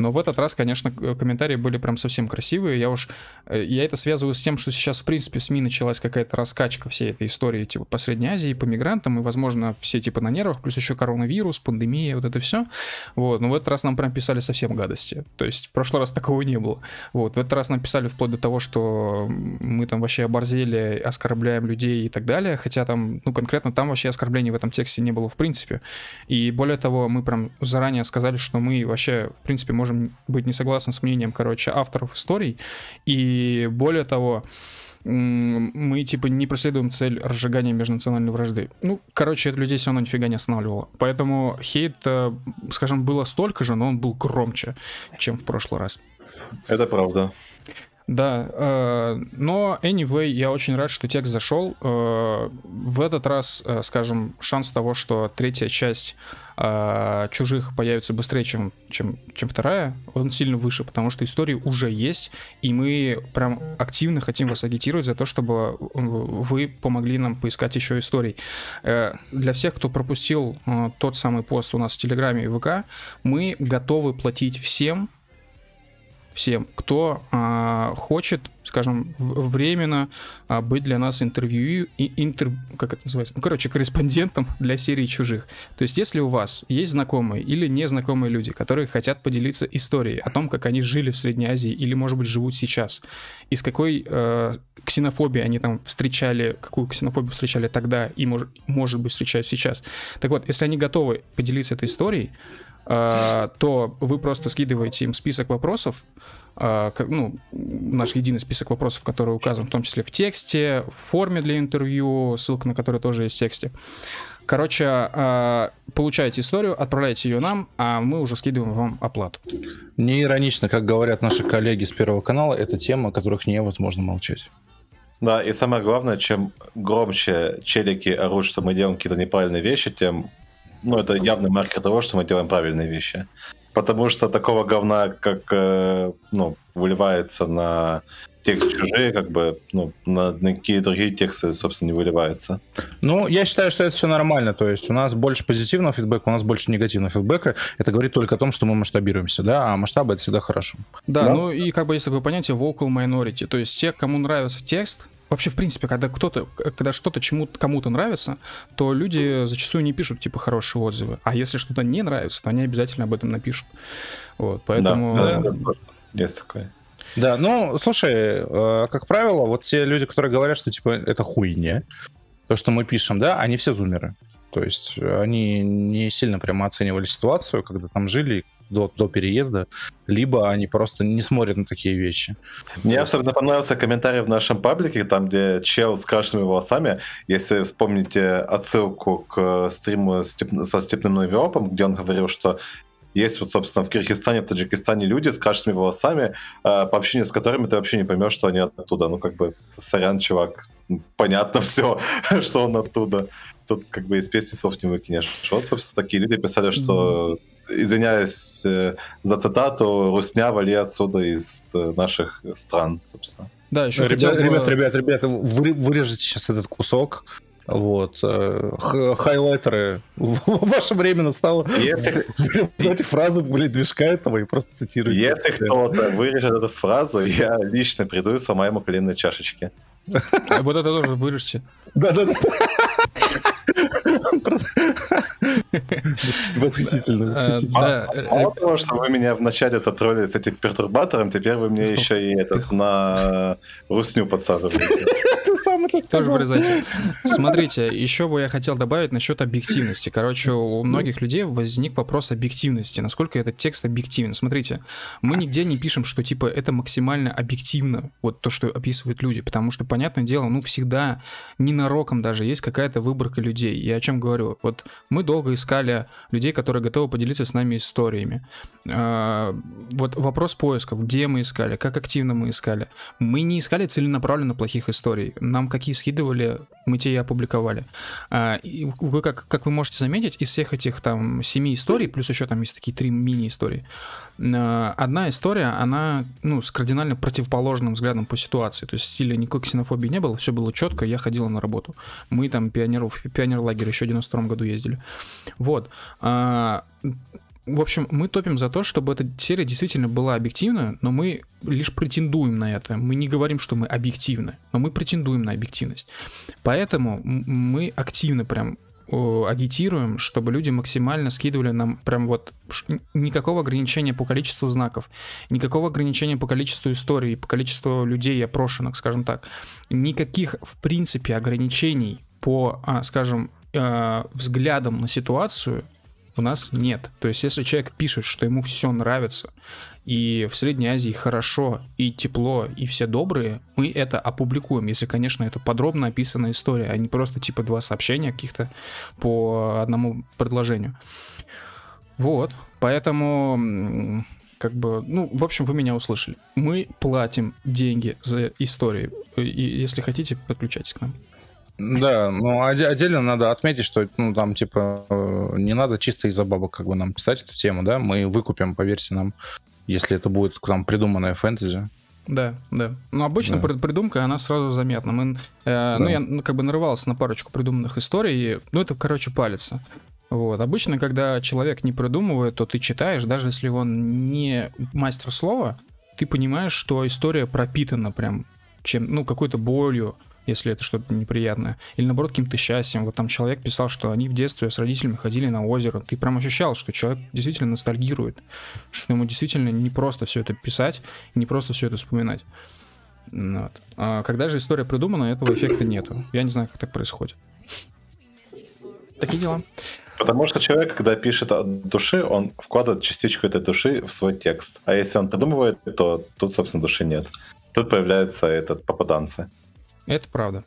Но в этот раз, конечно, комментарии были прям совсем красивые. Я уж, э, я это связываю с тем, что сейчас, в принципе, в СМИ началась какая-то раскачка всей этой истории, типа, по Средней Азии, по мигрантам, и, возможно, все, типа, на нервах, плюс еще коронавирус, пандемия, вот это все. Вот, но в этот раз нам прям писали совсем гадости. То есть в прошлый раз такого не было. Вот, в этот раз нам писали вплоть до того, что мы там вообще оборзели, оскорбляем людей и так далее, хотя там, ну, конкретно там вообще оскорблений в этом тексте не было в принципе. И более того, мы прям заранее сказали, что мы вообще, в принципе, можем можем быть не согласны с мнением, короче, авторов историй. И более того, мы типа не преследуем цель разжигания межнациональной вражды. Ну, короче, это людей все равно нифига не останавливало. Поэтому хейт, э, скажем, было столько же, но он был громче, чем в прошлый раз. Это правда. Да, э, но anyway, я очень рад, что текст зашел. Э, в этот раз, э, скажем, шанс того, что третья часть э, чужих появится быстрее, чем, чем, чем вторая, он сильно выше, потому что истории уже есть, и мы прям активно хотим вас агитировать за то, чтобы вы помогли нам поискать еще историй. Э, для всех, кто пропустил э, тот самый пост у нас в Телеграме и ВК, мы готовы платить всем, всем, кто а, хочет, скажем, временно а, быть для нас интервью, и, интер, как это называется, ну, короче, корреспондентом для серии чужих. То есть, если у вас есть знакомые или незнакомые люди, которые хотят поделиться историей о том, как они жили в Средней Азии или, может быть, живут сейчас, и с какой э, ксенофобией они там встречали, какую ксенофобию встречали тогда и, может, может быть, встречают сейчас. Так вот, если они готовы поделиться этой историей, то вы просто скидываете им список вопросов, а, ну, наш единый список вопросов, который указан в том числе в тексте, в форме для интервью, ссылка на которую тоже есть в тексте. Короче, а, получаете историю, отправляете ее нам, а мы уже скидываем вам оплату. Не иронично, как говорят наши коллеги с Первого канала, это тема, о которых невозможно молчать. Да, и самое главное, чем громче челики орут, что мы делаем какие-то неправильные вещи, тем ну, это явный маркер того, что мы делаем правильные вещи. Потому что такого говна, как, э, ну, выливается на текст чужие, как бы, ну, на, на какие другие тексты, собственно, не выливается. Ну, я считаю, что это все нормально. То есть у нас больше позитивного фидбэка, у нас больше негативного фидбэка. Это говорит только о том, что мы масштабируемся, да, а масштабы это всегда хорошо. Да, да? ну и как бы есть такое понятие vocal minority. То есть те, кому нравится текст, Вообще, в принципе, когда кто-то, когда что-то чему кому-то нравится, то люди зачастую не пишут типа хорошие отзывы. А если что-то не нравится, то они обязательно об этом напишут. Вот, поэтому. Да, да, да, есть такое. Да, ну, слушай, э, как правило, вот те люди, которые говорят, что типа это хуйня, то, что мы пишем, да, они все зумеры. То есть они не сильно прямо оценивали ситуацию, когда там жили, до, до переезда, либо они просто не смотрят на такие вещи. Мне особенно понравился комментарий в нашем паблике, там, где чел с крашенными волосами, если вспомните отсылку к стриму со Степным Новиопом, где он говорил, что есть вот, собственно, в Киргизстане, в Таджикистане люди с крашенными волосами, а, по общению с которыми ты вообще не поймешь, что они оттуда. Ну, как бы, сорян, чувак, понятно все, что он оттуда. Тут как бы из песни слов не выкинешь. Вот, собственно, такие люди писали, что извиняюсь э, за цитату, русня вали отсюда из э, наших стран, собственно. Да, еще ребят, бы... ребят, ребят, ребята, вы, вырежете сейчас этот кусок, вот. Э, хайлайтеры. Ваше время настало. Если... Эти фразы были движка этого и просто цитируйте. Если кто-то вырежет эту фразу, я лично приду и сломаю ему коленные чашечки. Вот это тоже вырежьте. Да-да-да. Восхитительно, восхитительно. Мало того, что вы меня вначале затроллили с этим пертурбатором, теперь вы мне еще и этот на русню подсаживаете. Ты сам это сказал. Тоже Смотрите, еще бы я хотел добавить насчет объективности. Короче, у многих людей возник вопрос объективности. Насколько этот текст объективен. Смотрите, мы нигде не пишем, что типа это максимально объективно, вот то, что описывают люди, потому что, понятное дело, ну всегда, ненароком даже, есть какая-то выборка людей. Я о чем говорю? Вот мы долго искали людей, которые готовы поделиться с нами историями. А, вот вопрос поисков, где мы искали, как активно мы искали. Мы не искали целенаправленно плохих историй. Нам какие скидывали, мы те и опубликовали. А, и вы, как, как вы можете заметить, из всех этих там семи историй, плюс еще там есть такие три мини-истории, а, одна история, она ну, с кардинально противоположным взглядом по ситуации. То есть стиля никакой ксенофобии не было, все было четко, я ходила на работу. Мы там пионеров, пионер-лагерь еще в 92 году ездили. Вот. А, в общем, мы топим за то, чтобы эта серия действительно была объективна, но мы лишь претендуем на это. Мы не говорим, что мы объективны, но мы претендуем на объективность. Поэтому мы активно прям агитируем, чтобы люди максимально скидывали нам прям вот никакого ограничения по количеству знаков, никакого ограничения по количеству историй, по количеству людей опрошенных, скажем так. Никаких, в принципе, ограничений по, а, скажем, э, взглядам на ситуацию у нас нет. То есть, если человек пишет, что ему все нравится, и в Средней Азии хорошо, и тепло, и все добрые, мы это опубликуем, если, конечно, это подробно описанная история, а не просто типа два сообщения каких-то по одному предложению. Вот, поэтому как бы, ну, в общем, вы меня услышали. Мы платим деньги за истории. И если хотите, подключайтесь к нам. Да, ну отдельно надо отметить, что ну там типа э, не надо чисто из-за бабок как бы нам писать эту тему, да, мы выкупим, поверьте нам, если это будет к нам придуманная фэнтези. Да, да. Но обычно да. придумка, она сразу заметна. Мы, э, да. Ну, я ну, как бы нарывался на парочку придуманных историй, и, ну, это, короче, палится. Вот. Обычно, когда человек не придумывает, то ты читаешь, даже если он не мастер слова, ты понимаешь, что история пропитана прям чем, ну, какой-то болью, если это что-то неприятное. Или наоборот, каким-то счастьем. Вот там человек писал, что они в детстве с родителями ходили на озеро. Ты прям ощущал, что человек действительно ностальгирует, что ему действительно не просто все это писать, не просто все это вспоминать. Вот. А когда же история придумана, этого эффекта нету. Я не знаю, как так происходит. Такие дела. Потому что человек, когда пишет от души, он вкладывает частичку этой души в свой текст. А если он придумывает, то тут, собственно, души нет. Тут появляются этот попаданцы. Это правда.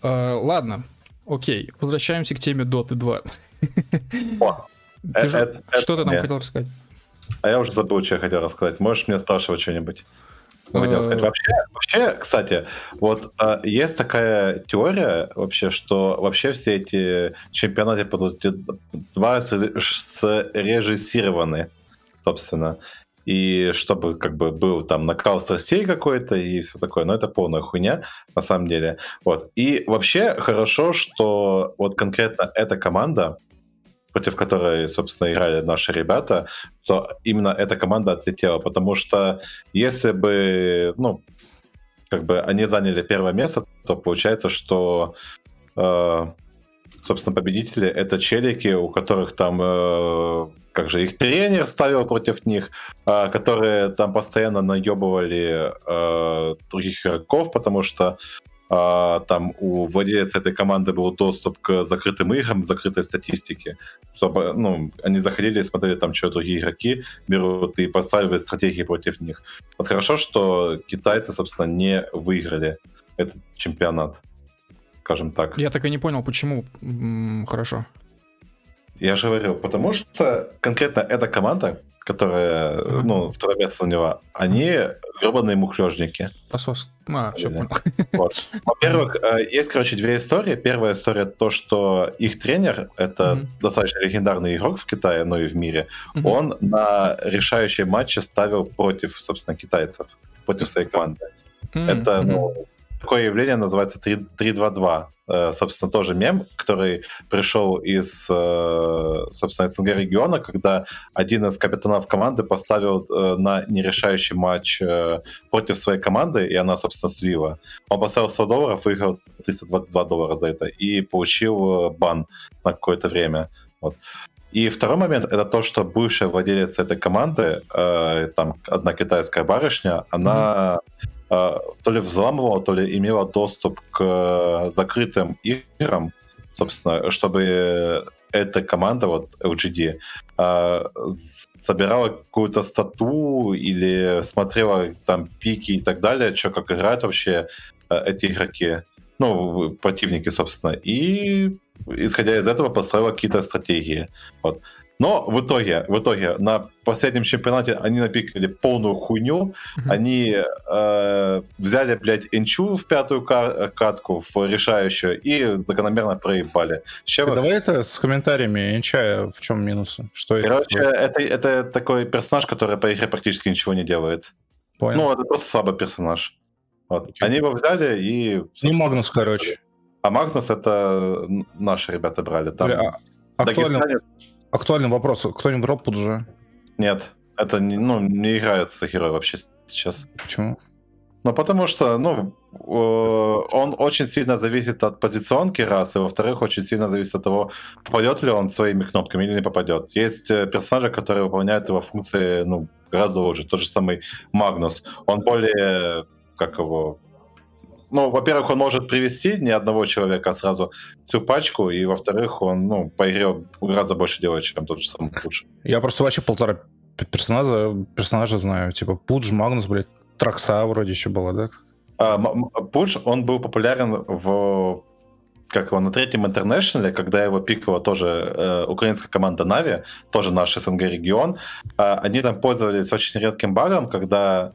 Uh, ладно, окей, возвращаемся к теме Dota 2. О, ты же, это, что ты нам хотел рассказать? А я уже забыл, что я хотел рассказать. Можешь меня спрашивать что-нибудь? Хотел сказать. Вообще, вообще, кстати, вот а, есть такая теория вообще, что вообще все эти чемпионаты по Dota 2 срежиссированы, собственно и чтобы как бы был там накал страстей какой-то и все такое, но это полная хуйня на самом деле. Вот. И вообще хорошо, что вот конкретно эта команда, против которой, собственно, играли наши ребята, то именно эта команда отлетела, потому что если бы, ну, как бы они заняли первое место, то получается, что э, собственно, победители это челики, у которых там э, как же их тренер ставил против них, э, которые там постоянно наебывали э, других игроков, потому что э, там у владельца этой команды был доступ к закрытым играм, закрытой статистике, чтобы ну, они заходили и смотрели там, что другие игроки берут и подстраивали стратегии против них. Вот хорошо, что китайцы, собственно, не выиграли этот чемпионат, скажем так. Я так и не понял, почему хорошо. Я же говорю, потому что конкретно эта команда, которая, uh-huh. ну, второе место у него, они гребаные мухлежники. Посос. А, все понял. Вот. Во-первых, э, есть, короче, две истории. Первая история то, что их тренер, это uh-huh. достаточно легендарный игрок в Китае, но и в мире, uh-huh. он на решающие матчи ставил против, собственно, китайцев, против своей команды. Uh-huh. Это, ну, такое явление называется 3-2-2. Э, собственно, тоже мем, который пришел из, э, собственно, СНГ региона, когда один из капитанов команды поставил э, на нерешающий матч против своей команды, и она, собственно, слила. Он поставил 100 долларов, выиграл 322 доллара за это и получил бан на какое-то время. Вот. И второй момент это то, что бывшая владелец этой команды, э, там одна китайская барышня, она mm-hmm Э, то ли взламывала, то ли имела доступ к закрытым играм, собственно, чтобы эта команда, вот LGD, э, собирала какую-то стату или смотрела там пики и так далее, что как играют вообще эти игроки, ну, противники, собственно, и исходя из этого построила какие-то стратегии. Вот. Но в итоге, в итоге на последнем чемпионате они напикали полную хуйню. Mm-hmm. Они э, взяли, блядь, Инчу в пятую катку, в решающую, и закономерно проебали. Чем... Давай это с комментариями Инча, в чем минусы? Что Короче, это, это, это такой персонаж, который по игре практически ничего не делает. Понял. Ну, это просто слабый персонаж. Вот. Okay. Они его взяли и... Не Магнус, короче. А Магнус это наши ребята брали. Там Бля, а Дагестане... актуальный вопрос. Кто-нибудь брал PUBG? Нет. Это не, ну, не играется герой вообще сейчас. Почему? Ну, потому что, ну, он очень сильно зависит от позиционки, раз, и во-вторых, очень сильно зависит от того, попадет ли он своими кнопками или не попадет. Есть э, персонажи, которые выполняют его функции, ну, гораздо лучше. Тот же самый Магнус. Он более, как его, ну, во-первых, он может привести не одного человека, а сразу всю пачку, и во-вторых, он, ну, по игре гораздо больше делает, чем тот же самый Пудж. Я просто вообще полтора персонажа, персонажа знаю, типа Пудж, Магнус, блядь, Тракса вроде еще была, да? А, Пудж, он был популярен в как его, на третьем интернешнале, когда его пикала тоже э, украинская команда Нави, тоже наш СНГ регион, э, они там пользовались очень редким багом, когда,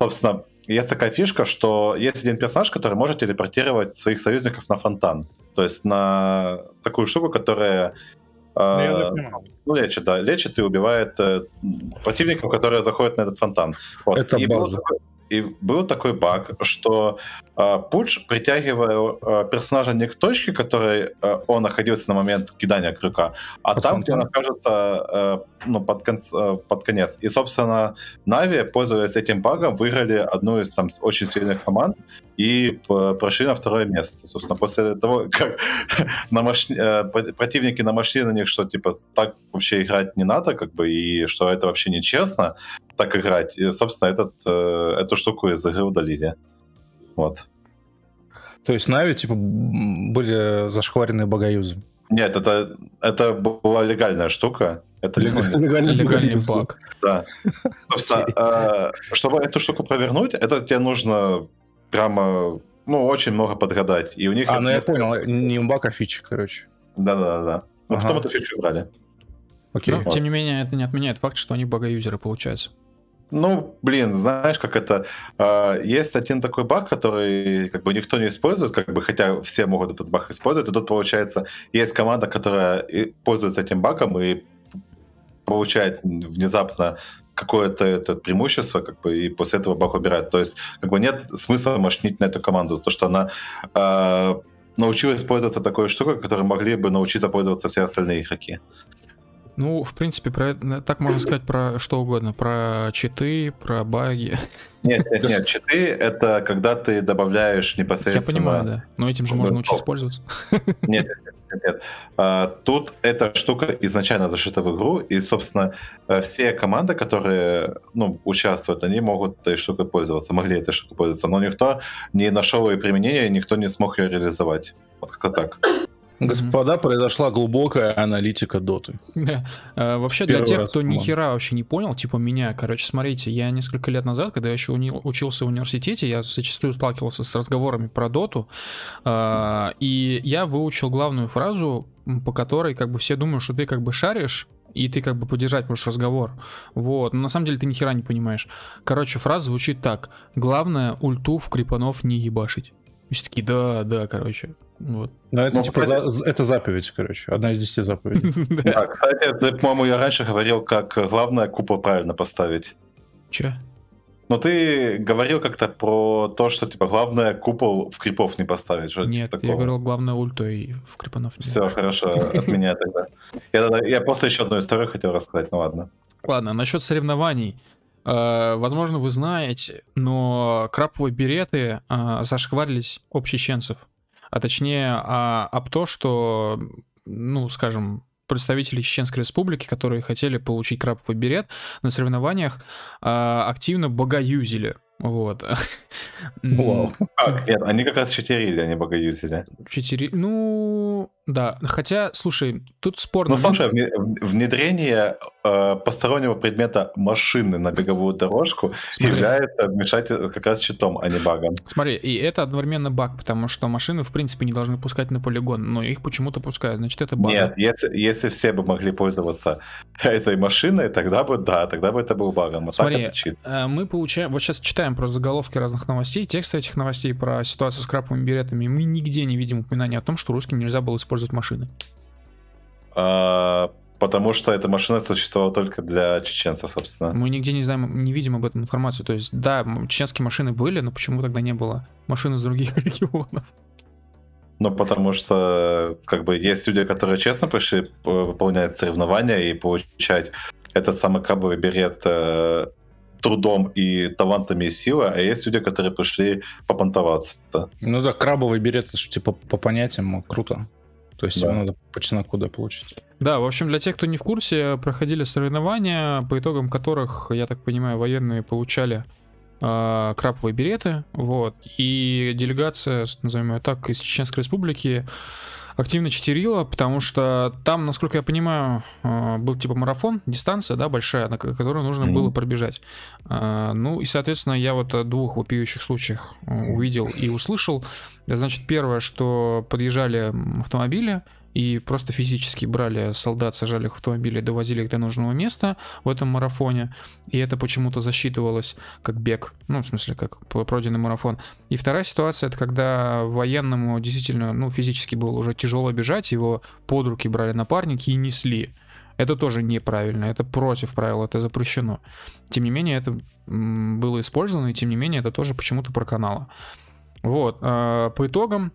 собственно, есть такая фишка, что есть один персонаж, который может телепортировать своих союзников на фонтан. То есть на такую штуку, которая э, ну, лечит, да, лечит и убивает э, противников, которые заходят на этот фонтан. Вот. Это и база. Был, и был такой баг, что э, Пудж, притягивая э, персонажа не к точке, которой э, он находился на момент кидания крюка, а под там, где он окажется э, ну, под, кон- э, под конец. И, собственно, Нави, пользуясь этим багом, выиграли одну из там очень сильных команд и прошли на второе место. Собственно, после того, как на маш... Э, противники намашли на них, что типа так вообще играть не надо, как бы, и что это вообще нечестно, так играть. И, собственно, этот, э, эту штуку из игры удалили. Вот. То есть Нави, типа, были зашкваренные богоюзы? Нет, это, это была легальная штука. Это легальный, легальный баг. Да. Собственно, э, чтобы эту штуку провернуть, это тебе нужно прямо, ну, очень много подгадать. И у них... А, ну я понял, не баг, а фичи, короче. Да-да-да. Ну, потом эту фичу брали. Окей. Но, тем не менее, это не отменяет факт, что они богоюзеры получаются. Ну, блин, знаешь, как это... Э, есть один такой баг, который как бы никто не использует, как бы, хотя все могут этот баг использовать, и тут, получается, есть команда, которая пользуется этим багом и получает внезапно какое-то это преимущество, как бы, и после этого баг убирает. То есть, как бы нет смысла мошнить на эту команду, то что она э, научилась пользоваться такой штукой, которой могли бы научиться пользоваться все остальные игроки. Ну, в принципе, про, так можно сказать про что угодно. Про читы, про баги. Нет, нет, нет, читы — это когда ты добавляешь непосредственно... Я понимаю, да. Но этим же можно учиться пользоваться. Нет, нет, нет. А, тут эта штука изначально зашита в игру, и, собственно, э, все команды, которые ну, участвуют, они могут этой штукой пользоваться, могли этой штукой пользоваться, но никто не нашел ее применения, никто не смог ее реализовать. Вот как-то так. Господа, mm-hmm. произошла глубокая аналитика доты. Да. А, вообще, для тех, кто ни хера вообще не понял, типа меня, короче, смотрите, я несколько лет назад, когда я еще уни- учился в университете, я зачастую сталкивался с разговорами про доту, а, и я выучил главную фразу, по которой как бы все думают, что ты как бы шаришь, и ты как бы поддержать можешь разговор. Вот. Но на самом деле ты ни хера не понимаешь. Короче, фраза звучит так. Главное, ульту в крипанов не ебашить. И все такие, да, да, короче. Вот. Ну, это, ну, типа, кстати... за, это заповедь, короче. Одна из десяти заповедей. Да, кстати, ты, по-моему, я раньше говорил, как главное купол правильно поставить. Че? Но ты говорил как-то про то, что типа главное купол в крипов не поставить. Что Нет, такого? я говорил главное ульту и в крипанов не Все, хорошо, от меня тогда. Я, я после еще одну историю хотел рассказать, ну ладно. Ладно, насчет соревнований. Э, возможно, вы знаете, но краповые береты э, зашкварились общеченцев а точнее а, об то, что, ну, скажем, представители Чеченской Республики, которые хотели получить краповый берет на соревнованиях, а, активно богоюзили. Вот. Вау. Как? Нет, они как раз читерили, они богоюзили. Читерили? Ну, Да, хотя, слушай, тут спорно. Ну, слушай, внедрение э, постороннего предмета машины на беговую дорожку Смотри. является вмешательством как раз читом, а не багом. Смотри, и это одновременно баг, потому что машины, в принципе, не должны пускать на полигон, но их почему-то пускают, значит, это баг. Нет, если, если все бы могли пользоваться этой машиной, тогда бы, да, тогда бы это был багом. А Смотри, это чит. Э, мы получаем, вот сейчас читаем просто заголовки разных новостей, тексты этих новостей про ситуацию с краповыми билетами, мы нигде не видим упоминания о том, что русским нельзя было использовать использовать машины? А, потому что эта машина существовала только для чеченцев, собственно. Мы нигде не знаем, не видим об этом информацию. То есть, да, чеченские машины были, но почему тогда не было машин из других регионов? Ну, потому что, как бы, есть люди, которые честно пришли выполнять соревнования и получать этот самый крабовый берет э, трудом и талантами и силой, а есть люди, которые пришли попонтоваться. Ну да, крабовый берет, это типа по понятиям круто. То есть да. его надо по чесноку да, получить. Да, в общем, для тех, кто не в курсе, проходили соревнования, по итогам которых, я так понимаю, военные получали э, краповые береты, вот, и делегация, назовем ее так, из Чеченской Республики активно читерила, потому что там, насколько я понимаю, э, был типа марафон, дистанция, да, большая, на которую нужно mm-hmm. было пробежать. Э, ну и, соответственно, я вот о двух вопиющих случаях э, увидел и услышал. Значит, первое, что подъезжали автомобили, и просто физически брали солдат, сажали их в автомобили, довозили их до нужного места в этом марафоне, и это почему-то засчитывалось как бег, ну, в смысле, как пройденный марафон. И вторая ситуация, это когда военному действительно, ну, физически было уже тяжело бежать, его под руки брали напарники и несли. Это тоже неправильно, это против правил, это запрещено. Тем не менее, это было использовано, и тем не менее, это тоже почему-то проканало. Вот, а, по итогам,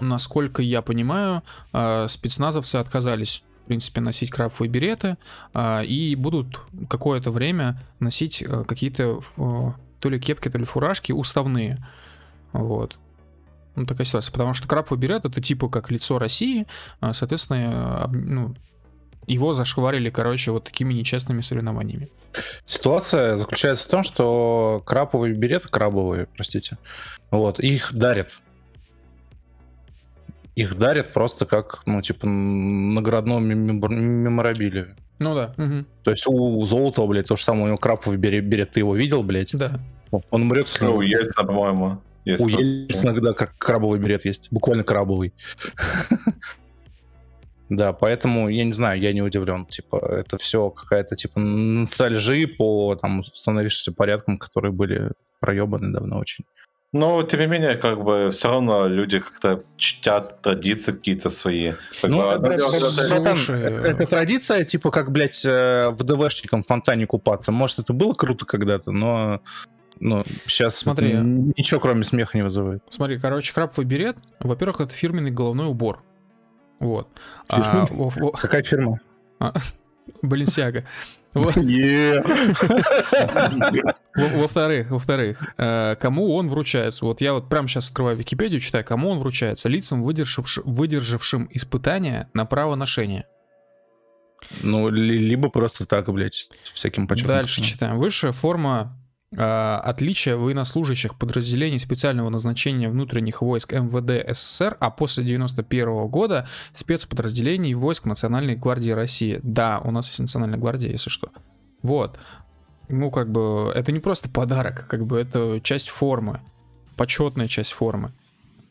насколько я понимаю, а, спецназовцы отказались в принципе, носить крабовые береты а, и будут какое-то время носить а, какие-то то ли кепки, то ли фуражки уставные. Вот. Ну, такая ситуация. Потому что крабовый берет это типа как лицо России, соответственно, ну, его зашкварили, короче, вот такими нечестными соревнованиями. Ситуация заключается в том, что краповые береты, крабовые, простите, вот, их дарят их дарят просто как, ну, типа, наградного меморабилия. Ну да. Угу. То есть у, у Золотого, блядь, то же самое, у него краповый берет, берет, ты его видел, блядь? Да. Он умрет. Ну, у Ельцина, по-моему. Есть у Ельцина, да, как крабовый берет есть. Буквально крабовый. Да, поэтому я не знаю, я не удивлен. Типа, это все какая-то типа ностальжи по там установившимся порядкам, которые были проебаны давно очень. Но, тем не менее, как бы все равно люди как-то чтят традиции какие-то свои. Как ну, бы, это, это, это, это традиция, типа, как, блядь, э, в ДВшником в фонтане купаться. Может, это было круто когда-то, но ну, сейчас Смотри, ничего кроме смеха не вызывает. Смотри, короче, крабовый берет, во-первых, это фирменный головной убор. Вот. А, Какая фирма? А, Баленсиага. Во-вторых, во-вторых, э, кому он вручается? Вот я вот прямо сейчас открываю Википедию, читаю, кому он вручается? Лицам, выдержавшим испытания на право ношения. Ну, либо просто так, блядь, всяким почетным. Дальше читаем. Высшая форма отличие военнослужащих подразделений специального назначения внутренних войск МВД СССР, а после 91 года спецподразделений войск Национальной гвардии России. Да, у нас есть Национальная гвардия, если что. Вот. Ну, как бы, это не просто подарок, как бы это часть формы, почетная часть формы.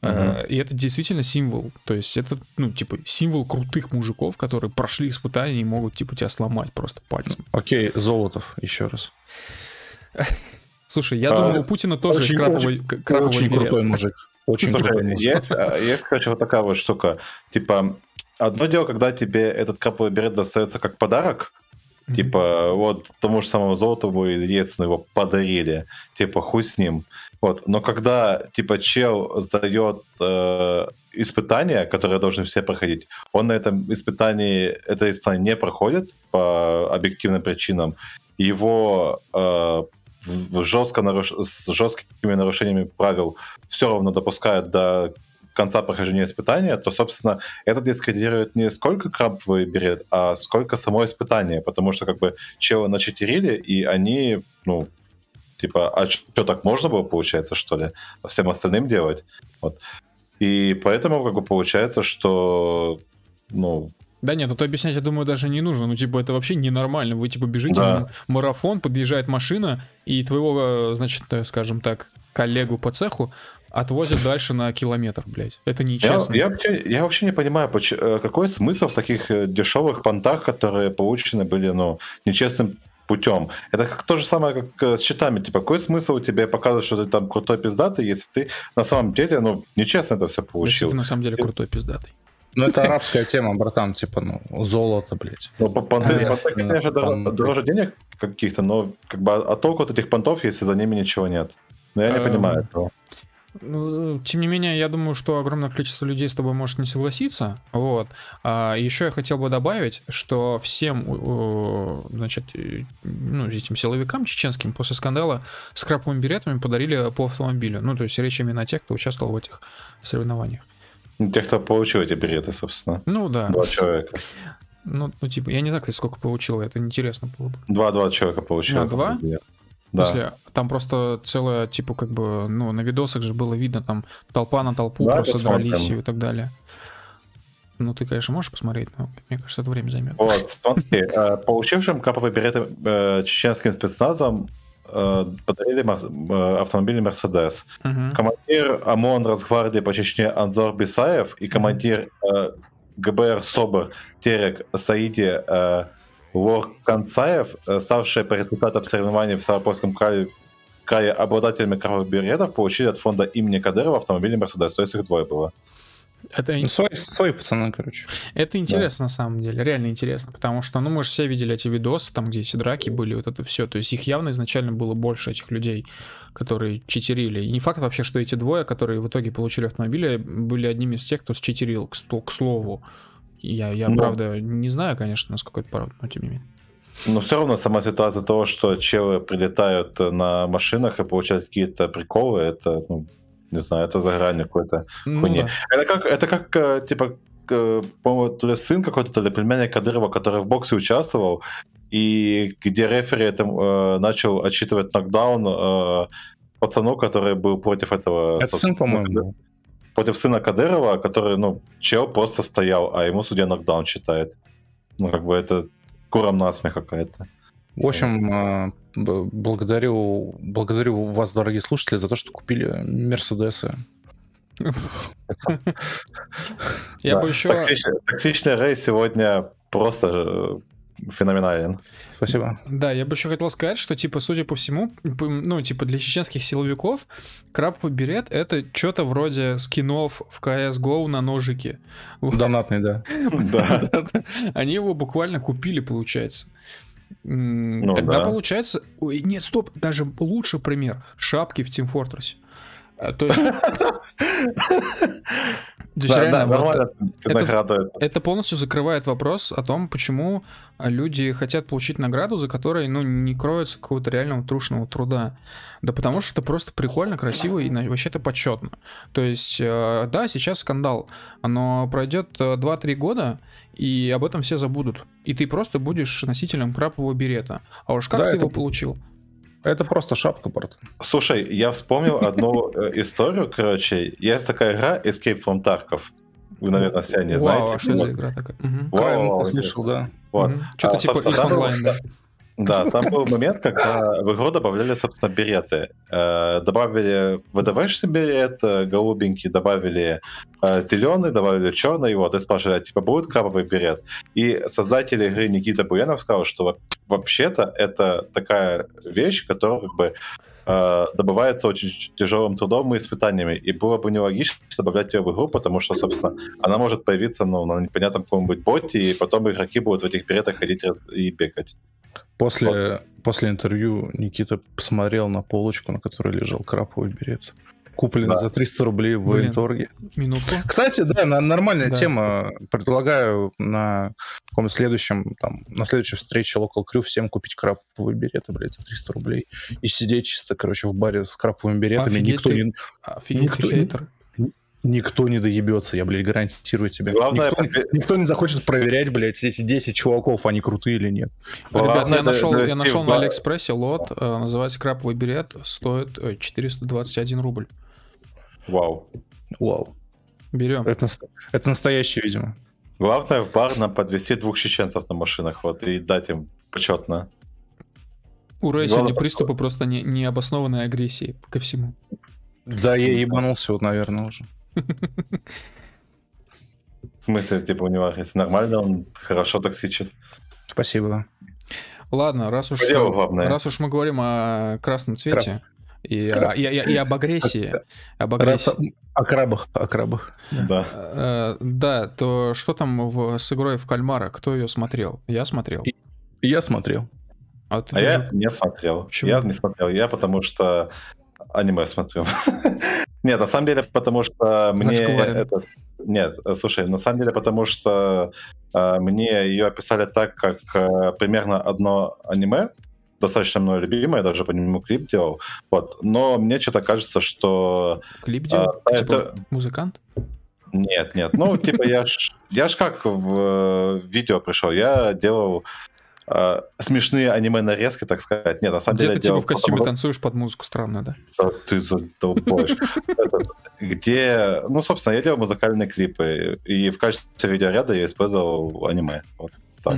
Uh-huh. И это действительно символ. То есть это, ну, типа, символ крутых мужиков, которые прошли испытания и могут, типа, тебя сломать просто пальцем. Окей, okay, Золотов, еще раз. Слушай, я а, думаю, у Путина тоже очень, краповый, очень, краповый очень крутой мужик. Очень Слушай, крутой мужик. Есть, а, есть, короче, вот такая вот штука. Типа, одно дело, когда тебе этот краповый берет достается как подарок, Mm-hmm. Типа, вот тому же самому Золотову и Ельцину его подарили. Типа, хуй с ним. Вот. Но когда, типа, чел сдает э, испытания, которые должны все проходить, он на этом испытании, это испытание не проходит по объективным причинам. Его э, жестко наруш... с жесткими нарушениями правил все равно допускают до конца прохождения испытания, то, собственно, это дискредитирует не сколько крабовый берет, а сколько само испытание, потому что как бы челы начитерили, и они, ну, типа, а что, так можно было, получается, что ли, всем остальным делать? Вот. И поэтому как бы получается, что ну, да нет, ну то объяснять, я думаю, даже не нужно. Ну, типа, это вообще ненормально. Вы, типа, бежите да. марафон, подъезжает машина, и твоего, значит, э, скажем так, коллегу по цеху отвозят дальше на километр, блядь. Это нечестно. Я, я, вообще, я вообще не понимаю, э, какой смысл в таких э, дешевых понтах, которые получены были, ну, нечестным путем. Это как то же самое, как с счетами. Типа, какой смысл у тебя показывать, что ты там крутой пиздатый, если ты на самом деле, ну, нечестно это все получил. Если ты на самом деле крутой пиздатый. Ну, это арабская тема, братан, типа, ну, золото, блядь. Ну, понты, понты конечно, дороже, дороже денег каких-то, но как бы а толку от этих понтов, если за ними ничего нет? Но я не эм, понимаю этого. Ну, тем не менее, я думаю, что огромное количество людей с тобой может не согласиться. Вот. А еще я хотел бы добавить, что всем, значит, ну, этим силовикам чеченским после скандала с краповыми беретами подарили по автомобилю. Ну, то есть речь именно о тех, кто участвовал в этих соревнованиях. Тех, кто получил эти билеты, собственно. Ну да. Два человека. Ну, ну, типа, я не знаю, кстати, сколько получил, это интересно было бы. Два-два человека получило. А, два? Да. Если там просто целое, типа, как бы, ну, на видосах же было видно, там, толпа на толпу да, просто дрались и так далее. Ну, ты, конечно, можешь посмотреть, но мне кажется, это время займет. Вот, смотри, э, получившим каповые билеты э, чеченским спецназом подарили э, автомобиль Мерседес. Uh-huh. Командир ОМОН Росгвардии по Чечне Анзор Бисаев и командир uh-huh. ГБР СОБР Терек Саиди Лорканцаев, ставшие по результатам соревнований в Ставропольском крае, крае обладателями кровавых беретов, получили от фонда имени Кадырова автомобили Мерседес. То есть их двое было. Это... Ну, свои, свои пацаны, короче. Это интересно, да. на самом деле, реально интересно, потому что, ну, мы же все видели эти видосы, там, где эти драки были, вот это все, то есть их явно изначально было больше, этих людей, которые читерили. И не факт вообще, что эти двое, которые в итоге получили автомобили, были одними из тех, кто считерил, к, к слову. Я, я ну, правда, не знаю, конечно, насколько это правда, но тем не менее. Но все равно сама ситуация того, что челы прилетают на машинах и получают какие-то приколы, это ну, не знаю, это за грань какой-то ну, хуйни. Да. Это как, это как, э, типа, по-моему, то ли сын какой-то, то ли племянник Кадырова, который в боксе участвовал, и где рефери это, э, начал отчитывать нокдаун э, пацану, который был против этого... Это сын, по-моему, Против сына Кадырова, который, ну, чел просто стоял, а ему судья нокдаун считает. Ну, как бы это куром насмех какая-то. В общем, э, благодарю, благодарю вас, дорогие слушатели, за то, что купили Мерседесы. Я бы еще... Токсичный рейс сегодня просто феноменален. Спасибо. Да, я бы еще хотел сказать, что, типа, судя по всему, ну, типа, для чеченских силовиков краповый берет — это что-то вроде скинов в CSGO на ножики. Донатный, да. Да. Они его буквально купили, получается. Ну, Тогда да. получается... Ой, нет, стоп, даже лучший пример. Шапки в Team Fortress. А, то есть... То есть да, реально, да, вот, это, это полностью закрывает вопрос о том, почему люди хотят получить награду, за которой, ну, не кроется какого-то реального трушного труда. Да потому что это просто прикольно, красиво и вообще это почетно. То есть, э, да, сейчас скандал, но пройдет 2-3 э, года, и об этом все забудут. И ты просто будешь носителем крапового берета. А уж как да, ты это... его получил? Это просто шапка, братан. Слушай, я вспомнил одну э, историю, короче. Есть такая игра Escape from Tarkov. Вы, наверное, все не знаете. Вау, а что за игра такая? Вау, слышал, да. Вот. Что-то а, типа их онлайн, да. Да, там был момент, когда в игру добавляли, собственно, береты. Э, добавили ВДВшный берет, э, голубенький, добавили э, зеленый, добавили черный, вот, и спрашивали, типа, будет крабовый берет? И создатель игры Никита Буянов сказал, что вообще-то это такая вещь, которая как бы добывается очень тяжелым трудом и испытаниями. И было бы нелогично добавлять ее в игру, потому что, собственно, она может появиться ну, на непонятном каком-нибудь боте, и потом игроки будут в этих беретах ходить и бегать. После, вот. после интервью Никита посмотрел на полочку, на которой лежал краповый берет. Куплен да. за 300 рублей в военторге. Минутку. Кстати, да, нормальная да. тема. Предлагаю на каком следующем, там, на следующей встрече Local Crew всем купить краповые береты, блядь, за 300 рублей. И сидеть чисто, короче, в баре с краповыми беретами. Офигеть никто ты, не... Офигеть никто, ты хейтер никто не доебется, я, блядь, гарантирую тебе. Главное, никто, никто не захочет проверять, блядь, эти 10 чуваков, они крутые или нет. Ребят, я нашел, я нашел на Алиэкспрессе лот, э, называется краповый берет, стоит 421 рубль. Вау. Вау. Берем. Это, это настоящий, видимо. Главное в бар нам подвести двух чеченцев на машинах, вот, и дать им почетно. У Рэя сегодня приступы просто не, необоснованной агрессии ко всему. Да, я ебанулся вот, наверное, уже. В смысле, типа, у него если нормально, он хорошо токсичит. Спасибо. Ладно, раз уж, раз уж мы говорим о красном цвете, и, Краб. и, и, и об агрессии. Об агрессии. О крабах, о крабах. Да. Э, да, то что там в, с игрой в кальмара? Кто ее смотрел? Я смотрел. И, я смотрел. А, а я не смотрел. Почему? Я не смотрел. Я потому что аниме смотрю. Нет, на самом деле, потому что мне этот... Нет, слушай, на самом деле, потому что э, мне ее описали так, как э, примерно одно аниме, достаточно мной любимое, даже по нему клип делал. Вот. Но мне что-то кажется, что... Клип делал? А, типа это... музыкант? Нет, нет. Ну, типа, я ж, я ж как в видео пришел. Я делал э, смешные аниме-нарезки, так сказать. Нет, на самом Где деле... Где ты типа в костюме потом... танцуешь под музыку странную, да? да ты задолбаешь. Где... Ну, собственно, я делал музыкальные клипы, и в качестве видеоряда я использовал аниме. Вот так.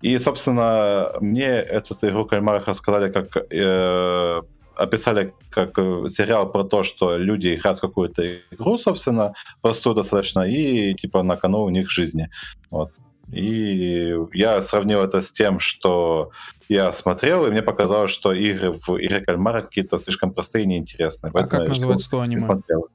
И, собственно, мне эту игру кальмарах рассказали как... Э, описали как сериал про то, что люди играют в какую-то игру, собственно, простую достаточно, и типа на кону у них жизни. Вот. И я сравнил это с тем, что я смотрел, и мне показалось, что игры в игре кальмара какие-то слишком простые и неинтересные. А как называется то аниме? Смотрел.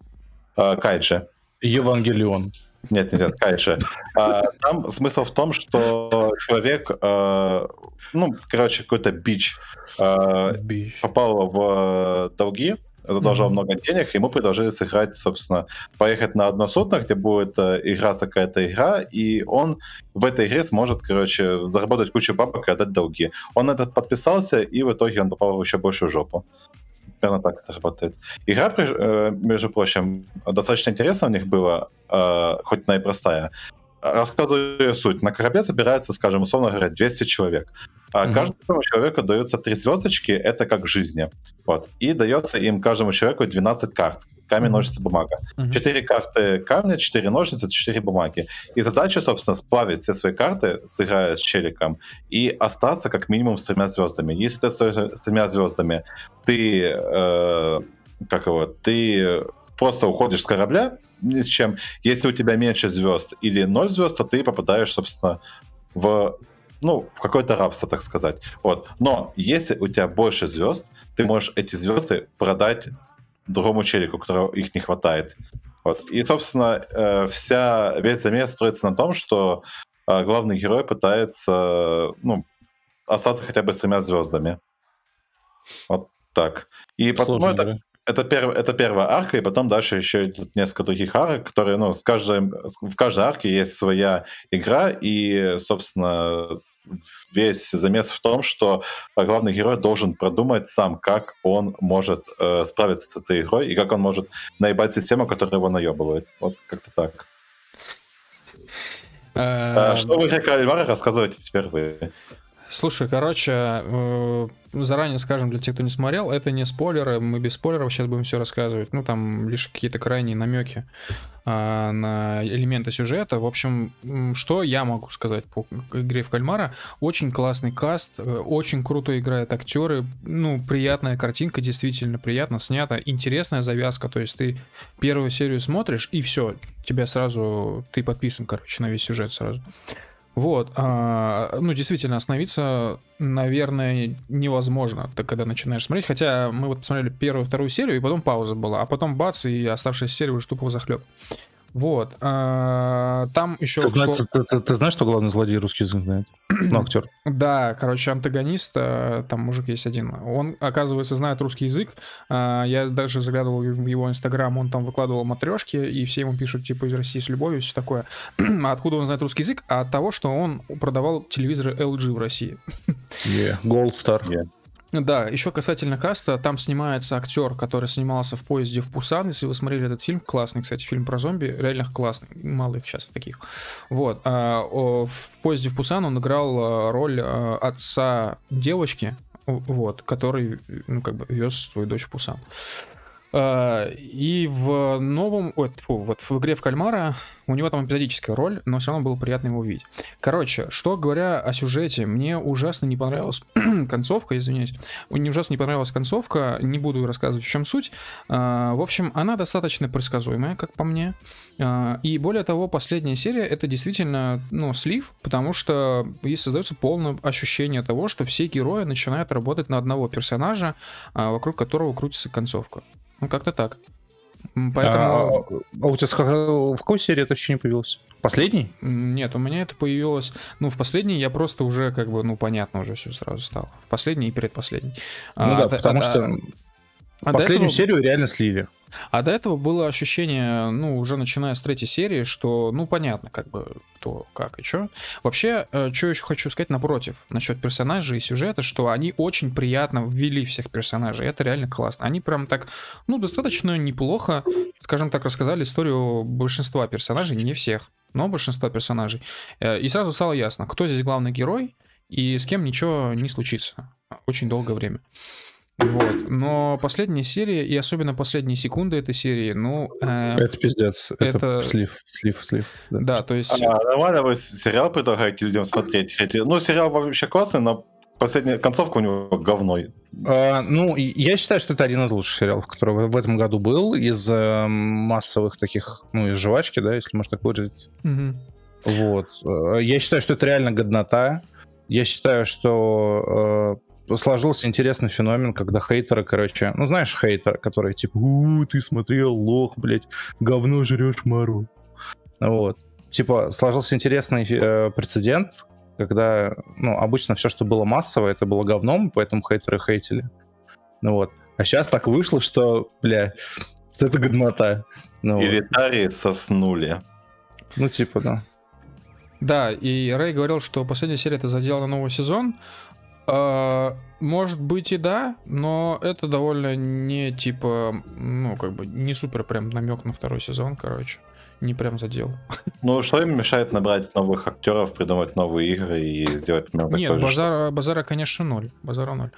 А, Кайджи. Евангелион. Нет, нет, нет, Кайджи. А, там смысл в том, что человек, а, ну, короче, какой-то бич, а, бич. попал в долги, задолжал mm-hmm. много денег, ему предложили сыграть, собственно, поехать на одно судно, где будет э, играться какая-то игра, и он в этой игре сможет, короче, заработать кучу бабок и отдать долги. Он этот подписался, и в итоге он попал в еще большую жопу. Примерно так это работает. Игра, э, между прочим, достаточно интересно у них было, э, хоть она и простая. Рассказываю суть. На корабле собирается, скажем, условно говоря, 200 человек. А mm-hmm. каждому человеку дается три звездочки, это как в жизни. Вот. И дается им каждому человеку 12 карт. Камень, ножницы, бумага. Четыре mm-hmm. карты камня, четыре ножницы, четыре бумаги. И задача, собственно, сплавить все свои карты, сыграя с челиком, и остаться как минимум с тремя звездами. Если ты с тремя звездами, ты, э, как его, ты просто уходишь с корабля ни с чем. Если у тебя меньше звезд или ноль звезд, то ты попадаешь, собственно, в ну, в какое-то рабство, так сказать. Вот. Но если у тебя больше звезд, ты можешь эти звезды продать другому челику, которого их не хватает. Вот. И, собственно, э, вся, весь замес строится на том, что э, главный герой пытается ну, остаться хотя бы с тремя звездами. Вот так. И потом, ну, это, это, перв, это первая арка, и потом дальше еще идут несколько других арок, которые, ну, с каждой, в каждой арке есть своя игра, и, собственно, весь замес в том, что главный герой должен продумать сам, как он может э, справиться с этой игрой и как он может наебать систему, которая его наебывает. Вот как-то так. А, что вы, как Альвара, рассказывайте теперь вы. Слушай, короче, э, заранее скажем для тех, кто не смотрел, это не спойлеры, мы без спойлеров сейчас будем все рассказывать, ну там лишь какие-то крайние намеки а, на элементы сюжета. В общем, что я могу сказать по игре в кальмара? Очень классный каст, э, очень круто играют актеры, ну приятная картинка, действительно приятно снята, интересная завязка, то есть ты первую серию смотришь и все, тебя сразу ты подписан, короче, на весь сюжет сразу. Вот, а, ну, действительно, остановиться, наверное, невозможно, так, когда начинаешь смотреть. Хотя мы вот посмотрели первую, вторую серию, и потом пауза была, а потом бац, и оставшаяся серия уже тупо захлеб. Вот. А, там еще... Ты, знаешь, ты, ты, ты знаешь, что главный злодей русский язык знает? Ну, актер. Да, короче, антагонист, э, там мужик есть один. Он, оказывается, знает русский язык. А, я даже заглядывал в его инстаграм, он там выкладывал матрешки, и все ему пишут, типа, из России с любовью, все такое. А откуда он знает русский язык? А от того, что он продавал телевизоры LG в России. Yeah, Gold Star. Yeah. Да, еще касательно каста, там снимается актер, который снимался в поезде в Пусан. Если вы смотрели этот фильм, классный, кстати, фильм про зомби, реально классный, мало их сейчас таких. Вот, а, в поезде в Пусан он играл а, роль а, отца девочки, вот, который, ну, как бы вез свою дочь в Пусан. А, и в новом, вот, вот в игре в кальмара у него там эпизодическая роль, но все равно было приятно его увидеть. Короче, что говоря о сюжете, мне ужасно не понравилась концовка, извиняюсь, мне ужасно не понравилась концовка, не буду рассказывать, в чем суть. А, в общем, она достаточно предсказуемая, как по мне. А, и более того, последняя серия это действительно, ну, слив, потому что здесь создается полное ощущение того, что все герои начинают работать на одного персонажа, вокруг которого крутится концовка. Ну, как-то так. Поэтому... А, а у тебя в какой серии это еще не появилось? Последний? Нет, у меня это появилось... Ну, в последней я просто уже, как бы, ну, понятно уже все сразу стало. В последней и предпоследней. Ну а, да, потому а, что а последнюю этого... серию реально слили. А до этого было ощущение, ну, уже начиная с третьей серии, что, ну, понятно, как бы, кто, как и что. Вообще, э, что еще хочу сказать напротив, насчет персонажей и сюжета, что они очень приятно ввели всех персонажей, это реально классно. Они прям так, ну, достаточно неплохо, скажем так, рассказали историю большинства персонажей, не всех, но большинства персонажей. Э, и сразу стало ясно, кто здесь главный герой и с кем ничего не случится очень долгое время. Вот. Но последняя серия, и особенно последние секунды этой серии, ну... Э, это пиздец. Это, это слив, слив, слив. Да, да то есть... А, нормально вы сериал предлагаете людям смотреть? Ну, сериал вообще классный, но последняя концовка у него говной. А, ну, я считаю, что это один из лучших сериалов, который в этом году был, из э, массовых таких, ну, из жвачки, да, если можно так выразиться. Угу. Вот. Э, я считаю, что это реально годнота. Я считаю, что э, сложился интересный феномен, когда хейтеры, короче, ну знаешь, хейтеры, которые типа, у, ты смотрел, лох, блядь, говно жрешь Марвел. Вот. Типа, сложился интересный э, прецедент, когда, ну, обычно все, что было массово, это было говном, поэтому хейтеры хейтили. Ну вот. А сейчас так вышло, что, бля, это годнота. Ну, Элитарии вот. соснули. Ну, типа, да. Да, и Рэй говорил, что последняя серия это задела на новый сезон, может быть и да, но это довольно не типа, ну, как бы не супер прям намек на второй сезон, короче. Не прям задел. Ну, что им мешает набрать новых актеров, придумать новые игры и сделать примерно Нет, базара, базара, конечно, ноль. Базара ноль.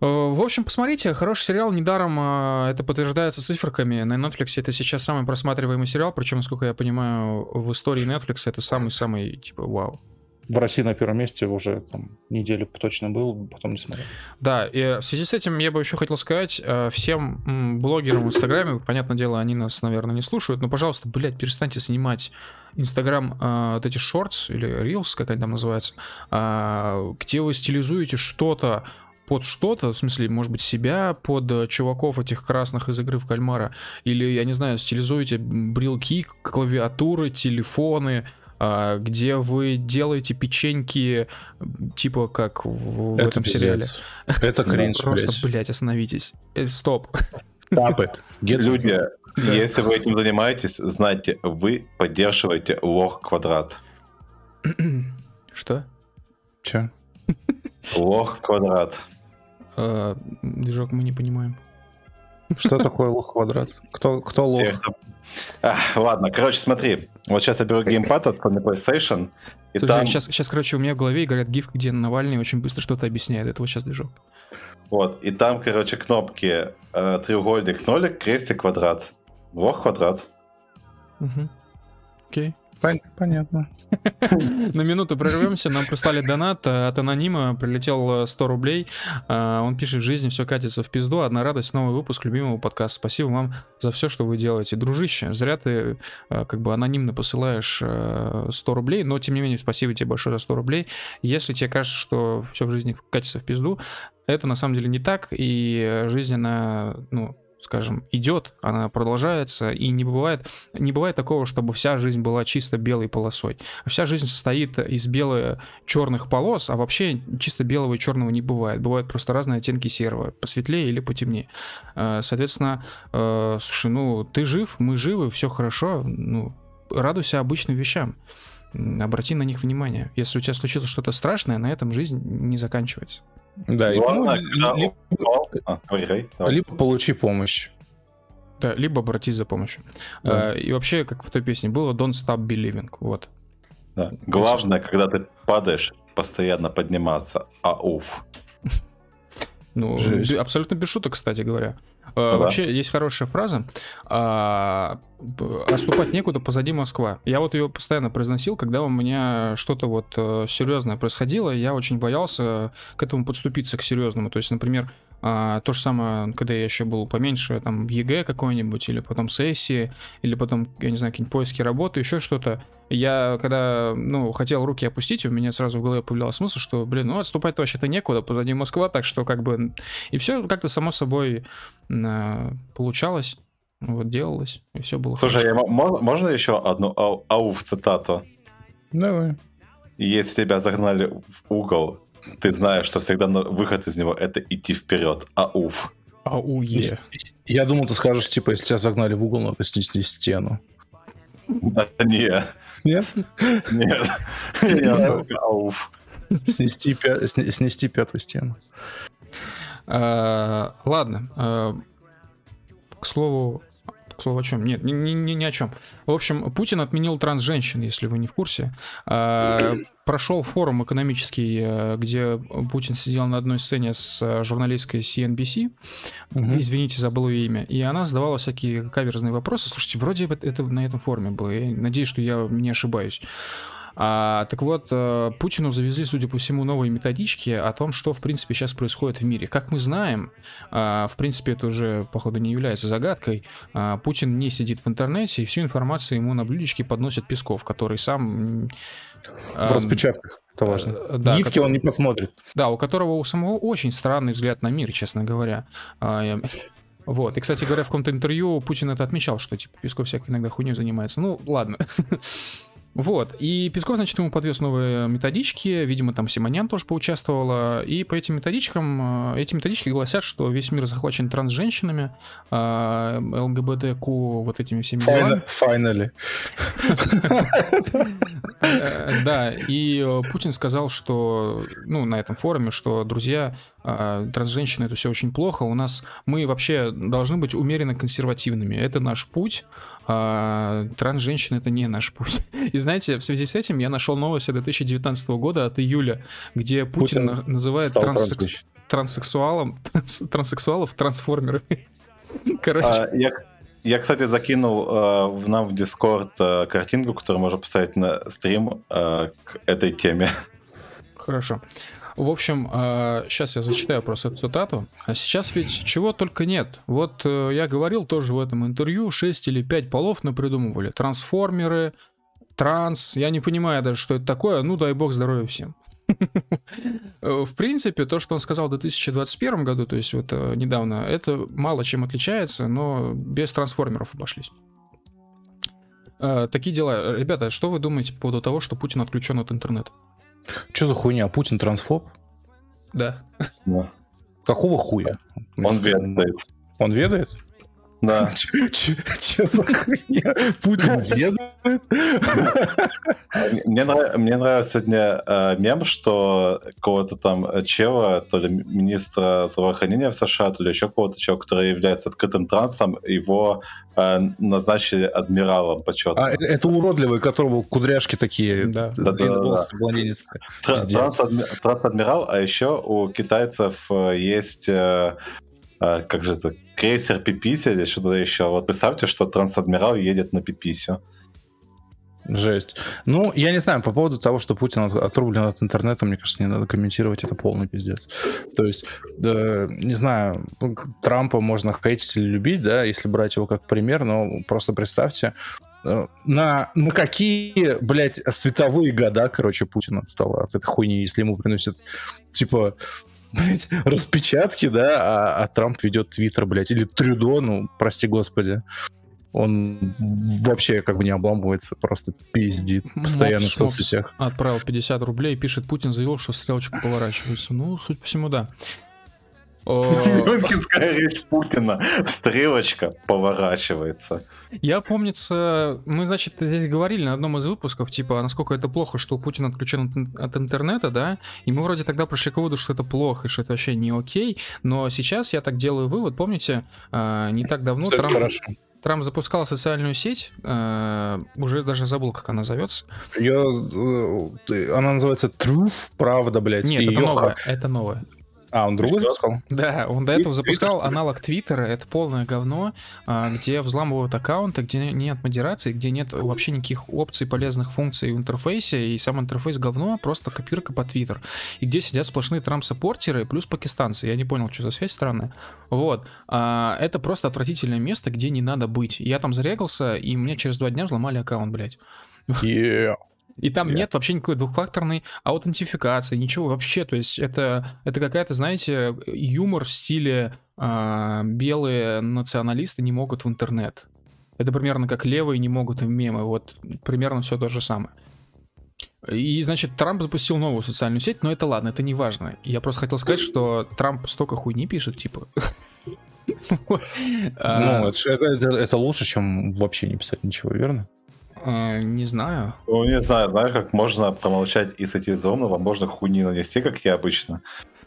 Э, в общем, посмотрите, хороший сериал, недаром а, это подтверждается циферками. На Netflix это сейчас самый просматриваемый сериал, причем, насколько я понимаю, в истории Netflix это самый-самый, типа, вау в России на первом месте уже там неделю точно был, потом не смотрел. Да, и в связи с этим я бы еще хотел сказать э, всем блогерам в Инстаграме, понятное дело, они нас, наверное, не слушают, но, пожалуйста, блядь, перестаньте снимать Инстаграм э, вот эти шортс или Reels, как они там называются, э, где вы стилизуете что-то под что-то, в смысле, может быть, себя, под чуваков этих красных из игры в кальмара, или, я не знаю, стилизуете брелки, клавиатуры, телефоны, где вы делаете печеньки, типа как в, Это этом пиздец. сериале. Это кринж, Просто, блядь, остановитесь. Э, стоп. Тапы. Люди, если вы этим занимаетесь, знайте, вы поддерживаете лох квадрат. Что? Че? Лох квадрат. А, движок мы не понимаем. Что такое лох квадрат? Кто, кто лох? А, ладно, короче, смотри. Вот сейчас я беру геймпад от PlayStation. И Слушай, там... сейчас, сейчас, короче, у меня в голове говорят гиф, где Навальный очень быстро что-то объясняет. Это вот сейчас движок. Вот, и там, короче, кнопки э, треугольник, нолик, крестик, квадрат. Лох, квадрат. Угу. Окей. Понятно. На минуту прервемся. Нам прислали донат э, от анонима. Прилетел 100 э, рублей. Э, он пишет, в жизни все катится в пизду. Одна радость, новый выпуск любимого подкаста. Спасибо вам за все, что вы делаете. Дружище, зря ты как бы анонимно посылаешь 100 рублей, но тем не менее спасибо тебе большое за 100 рублей. Если тебе кажется, что все в жизни катится в пизду, это на самом деле не так, и жизнь, она, ну, скажем, идет, она продолжается, и не бывает, не бывает такого, чтобы вся жизнь была чисто белой полосой. Вся жизнь состоит из бело-черных полос, а вообще чисто белого и черного не бывает. Бывают просто разные оттенки серого, посветлее или потемнее. Э, соответственно, э, слушай, ну, ты жив, мы живы, все хорошо, ну, радуйся обычным вещам. Обрати на них внимание. Если у тебя случилось что-то страшное, на этом жизнь не заканчивается. Да, и, ну, либо, а, либо получи помощь. Да, либо обратись за помощью. Да. А, и вообще, как в той песне было, don't stop believing. Вот. Да. Главное, когда ты падаешь, постоянно подниматься. А уф. Ну, Жесть. абсолютно без шуток, кстати говоря. Ну, да. Вообще есть хорошая фраза а, «Отступать некуда, позади Москва». Я вот ее постоянно произносил, когда у меня что-то вот э, серьезное происходило, я очень боялся к этому подступиться, к серьезному. То есть, например, а, то же самое, когда я еще был поменьше, там, ЕГЭ какой-нибудь, или потом сессии, или потом, я не знаю, какие-нибудь поиски работы, еще что-то. Я, когда, ну, хотел руки опустить, у меня сразу в голове появлялся смысл, что, блин, ну, отступать вообще-то некуда, позади Москва, так что, как бы, и все как-то само собой э, получалось, вот, делалось, и все было Слушай, хорошо. Я, можно еще одну ау, ауф цитату? Давай. Если тебя загнали в угол, ты знаешь, что всегда выход из него это идти вперед. Ауф. Ауе. Я думал, ты скажешь, типа, если тебя загнали в угол, надо снести стену. Это не. Нет? Нет. Я ауф. Снести, снести пятую стену. А, ладно. А, к слову, к слову о чем? Нет, ни, ни, ни, ни о чем. В общем, Путин отменил транс-женщин, если вы не в курсе. А, прошел форум экономический, э, где Путин сидел на одной сцене с э, журналисткой CNBC. Угу. Извините, забыл ее имя. И она задавала всякие каверзные вопросы. Слушайте, вроде это на этом форуме было. Я надеюсь, что я не ошибаюсь. А, так вот, э, Путину завезли, судя по всему, новые методички о том, что, в принципе, сейчас происходит в мире. Как мы знаем, а, в принципе, это уже, походу, не является загадкой, а, Путин не сидит в интернете, и всю информацию ему на блюдечке подносит Песков, который сам... В распечатках, это важно. Э, да, Гифки который, он не посмотрит. Да, у которого у самого очень странный взгляд на мир, честно говоря. Вот. И, кстати говоря, в каком-то интервью Путин это отмечал, что типа Песков всякой иногда хуйней занимается. Ну, ладно. Вот, и Песков, значит, ему подвез новые методички, видимо, там Симонян тоже поучаствовала, и по этим методичкам, э, эти методички гласят, что весь мир захвачен трансженщинами, э, ЛГБТК, вот этими всеми делами. Finally. Э, да, и Путин сказал, что, ну, на этом форуме, что, друзья, трансженщины это все очень плохо, у нас, мы вообще должны быть умеренно консервативными, это наш путь, а, транс-женщина это не наш путь. И знаете, в связи с этим я нашел новость 2019 года от июля, где Путин, Путин называет транссекс... транссексуалом, транссексуалов трансформерами. Короче. А, я, я, кстати, закинул э, в нам в Discord э, картинку, которую можно поставить на стрим э, к этой теме. Хорошо. В общем, сейчас а, я зачитаю просто эту цитату. Сейчас ведь чего только нет. Вот э, я говорил тоже в этом интервью, 6 или 5 полов напридумывали. Трансформеры, транс. Я не понимаю даже, что это такое. Ну, дай бог здоровья всем. В принципе, то, что он сказал в 2021 году, то есть вот э, недавно, это мало чем отличается, но без трансформеров обошлись. Э, такие дела. Ребята, что вы думаете по поводу того, что Путин отключен от интернета? Что за хуйня? Путин трансфоб? Да. да. Какого хуя? Он ведает. Он ведает? Да. Че за хуйня? Путин ведает? Мне, нравится сегодня э, мем, что кого-то там чела, то ли министра здравоохранения в США, то ли еще кого-то чела, который является открытым трансом, его э, назначили адмиралом почетно. А, э, это уродливый, которого кудряшки такие, да, да, да. Транс-адмирал, а еще у китайцев э, есть э, как же это, крейсер Пиписи или что-то еще. Вот представьте, что Трансадмирал едет на Пиписю. Жесть. Ну, я не знаю, по поводу того, что Путин отрублен от интернета, мне кажется, не надо комментировать, это полный пиздец. То есть, да, не знаю, Трампа можно хейтить или любить, да, если брать его как пример, но просто представьте, э, на, на какие, блядь, световые года, короче, Путин отстал от этой хуйни, если ему приносят, типа, блядь, распечатки, да, а, а Трамп ведет Твиттер, блядь, или Трюдо, ну, прости господи. Он вообще как бы не обламывается, просто пиздит постоянно Мопс, в соцсетях. Отправил 50 рублей, пишет, Путин заявил, что стрелочка поворачивается. Ну, суть по всему, да. Мюнхенская речь Путина. Стрелочка поворачивается. Я помнится, мы, значит, здесь говорили на одном из выпусков, типа, насколько это плохо, что Путин отключен от интернета, да, и мы вроде тогда пришли к выводу, что это плохо, и что это вообще не окей, но сейчас я так делаю вывод, помните, а, не так давно Трамп... Хорошо. Трамп запускал социальную сеть, э, уже даже забыл, как она зовется. Ее, э, она называется Truth, правда, блядь. Нет, это новое, это новое. А, он другой запускал? Да, он до этого запускал аналог Твиттера, это полное говно, а, где взламывают аккаунты, где нет модерации, где нет вообще никаких опций, полезных функций в интерфейсе, и сам интерфейс говно, просто копирка по Твиттер. И где сидят сплошные трамп-саппортеры плюс пакистанцы. Я не понял, что за связь странная. Вот. А, это просто отвратительное место, где не надо быть. Я там зарегался, и мне через два дня взломали аккаунт, блядь. Yeah. И там yeah. нет вообще никакой двухфакторной аутентификации, ничего вообще. То есть это, это какая-то, знаете, юмор в стиле э, белые националисты не могут в интернет. Это примерно как левые не могут в мемы. Вот примерно все то же самое. И, значит, Трамп запустил новую социальную сеть, но это ладно, это не важно. Я просто хотел сказать, что Трамп столько хуйни пишет, типа. Ну, это лучше, чем вообще не писать ничего, верно? А, не знаю. Ну, не знаю, знаешь, как можно промолчать и сойти за умного, можно хуйни нанести, как я обычно.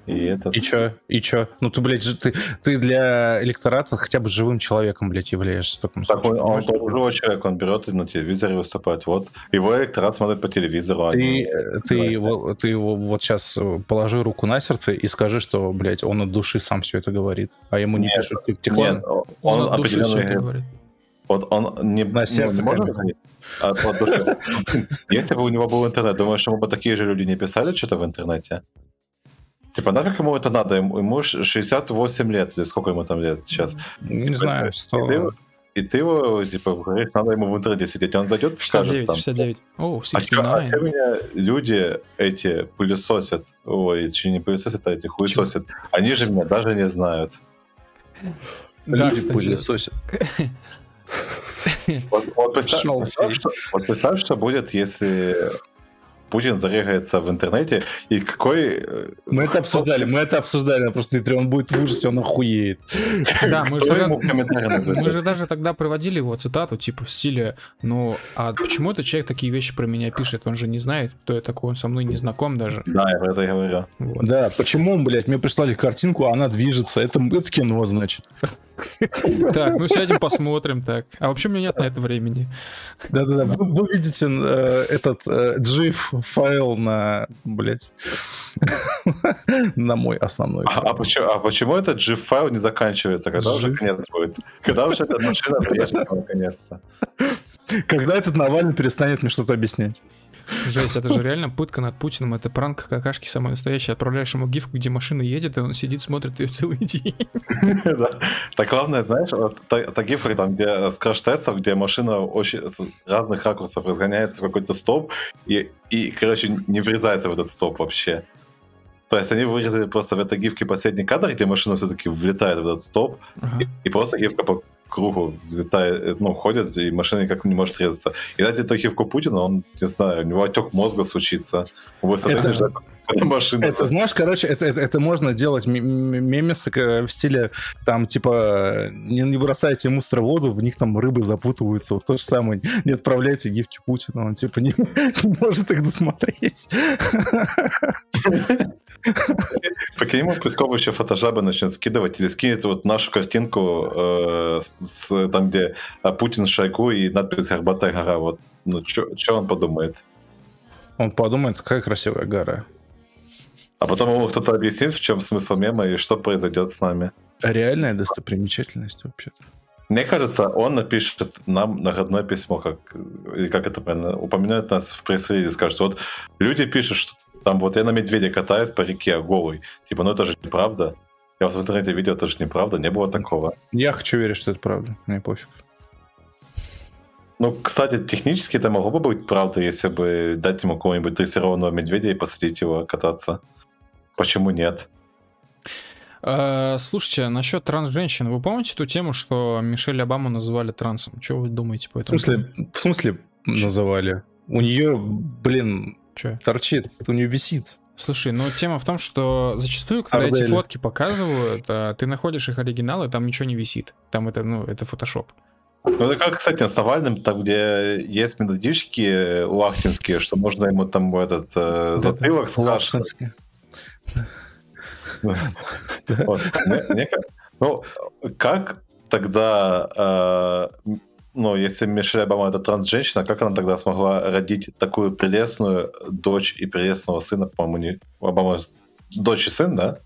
И, это... и чё? И чё? Ну ты, блядь, ты, ты для электората хотя бы живым человеком, блядь, являешься в таком так случае. Он, он тоже живой человек, он берет и на телевизоре выступает. Вот. Его электорат смотрит по телевизору. Ты. Э, ты, его, ты его вот сейчас э, положи руку на сердце и скажи, что, блядь, он от души сам все это говорит, а ему не нет, пишут текст. Нет, он, он от души все это говорит. Вот он не, на сердце не может а, от души. Если бы у него был интернет, думаешь, ему бы такие же люди не писали что-то в интернете? Типа, нафиг ему это надо? Ему 68 лет, или сколько ему там лет сейчас? Не типа, знаю, 100... И ты, и ты его, типа, говоришь, надо ему в интернете сидеть, он зайдет и 69, скажет там... 69, О, 69. А, а меня люди эти пылесосят, ой, еще не пылесосят, а эти хуесосят, они же меня даже не знают. Да, люди пылесосят. Вот, вот, представь, представь, что, вот представь, что будет, если Путин зарегается в интернете, и какой... Э, мы это обсуждали, мы это обсуждали, просто если он будет в ужасе, он охуеет. Да, мы же, тогда, мы же даже тогда приводили его цитату, типа в стиле, ну, а почему этот человек такие вещи про меня пишет? Он же не знает, кто я такой, он со мной не знаком даже. Да, я про это говорю. Вот. Да, почему, блядь, мне прислали картинку, а она движется, это, это кино, значит. Так, ну сядем посмотрим так. А вообще у меня нет на это времени. Да-да-да, вы, вы видите э, этот э, GIF файл на, блядь, на мой основной. А, а, почему, а почему этот GIF файл не заканчивается? Когда GIF? уже конец будет? Когда уже эта машина приедет наконец-то? Когда этот Навальный перестанет мне что-то объяснять? Жесть, это же реально пытка над Путиным. Это пранк какашки самый настоящий. Отправляешь ему гифку, где машина едет, и он сидит, смотрит ее целый день. Так главное, знаешь, вот та гифка там, где с краш-тестов, где машина очень с разных ракурсов разгоняется в какой-то стоп, и, и, короче, не врезается в этот стоп вообще. То есть они вырезали просто в этой гифке последний кадр, где машина все-таки влетает в этот стоп, ага. и, и просто гифка кругу взлетает, ну, ходит, и машина никак не может резаться. И эту гифку Путина, он, не знаю, у него отек мозга случится. Это... Это машина. Это, знаешь, короче, это, это, это можно делать мемесы в стиле, там, типа, не, не бросайте мусор в воду, в них там рыбы запутываются. Вот то же самое. Не отправляйте гифки Путина, он, типа, не, не может их досмотреть. Прикинь, ему Песков еще фотожабы начнет скидывать или скинет вот нашу картинку э, с, там, где э, Путин, Шойгу и надпись «Горбатая гора». Вот, ну, что он подумает? Он подумает, какая красивая гора. А потом ему кто-то объяснит, в чем смысл мема и что произойдет с нами. Реальная достопримечательность вообще-то. Мне кажется, он напишет нам наградное письмо, как, как это правильно, упоминает нас в пресс-релизе, скажет, вот люди пишут, что там вот я на медведя катаюсь по реке голый. Типа, ну это же неправда. Я вот в интернете видел, это же неправда, не было такого. Я хочу верить, что это правда, мне пофиг. Ну, кстати, технически это могло бы быть правда, если бы дать ему какого-нибудь дрессированного медведя и посадить его кататься. Почему нет? Uh, слушайте, насчет транс-женщин, вы помните ту тему, что Мишель Обаму называли трансом? Что вы думаете по этому? В смысле, в смысле называли? У нее, блин, Че? торчит, у нее висит. Слушай, ну тема в том, что зачастую, когда Ардели. эти фотки показывают, а, ты находишь их оригиналы, там ничего не висит. Там это, ну, это фотошоп. Ну, это как, кстати, с Навальным, там, где есть методички лахтинские, что можно ему там этот э, затылок скрашивать. Ну, как тогда, э, ну, если Мишель Обама это транс-женщина, как она тогда смогла родить такую прелестную дочь и прелестного сына, по-моему, не... Обама дочь и сын, да?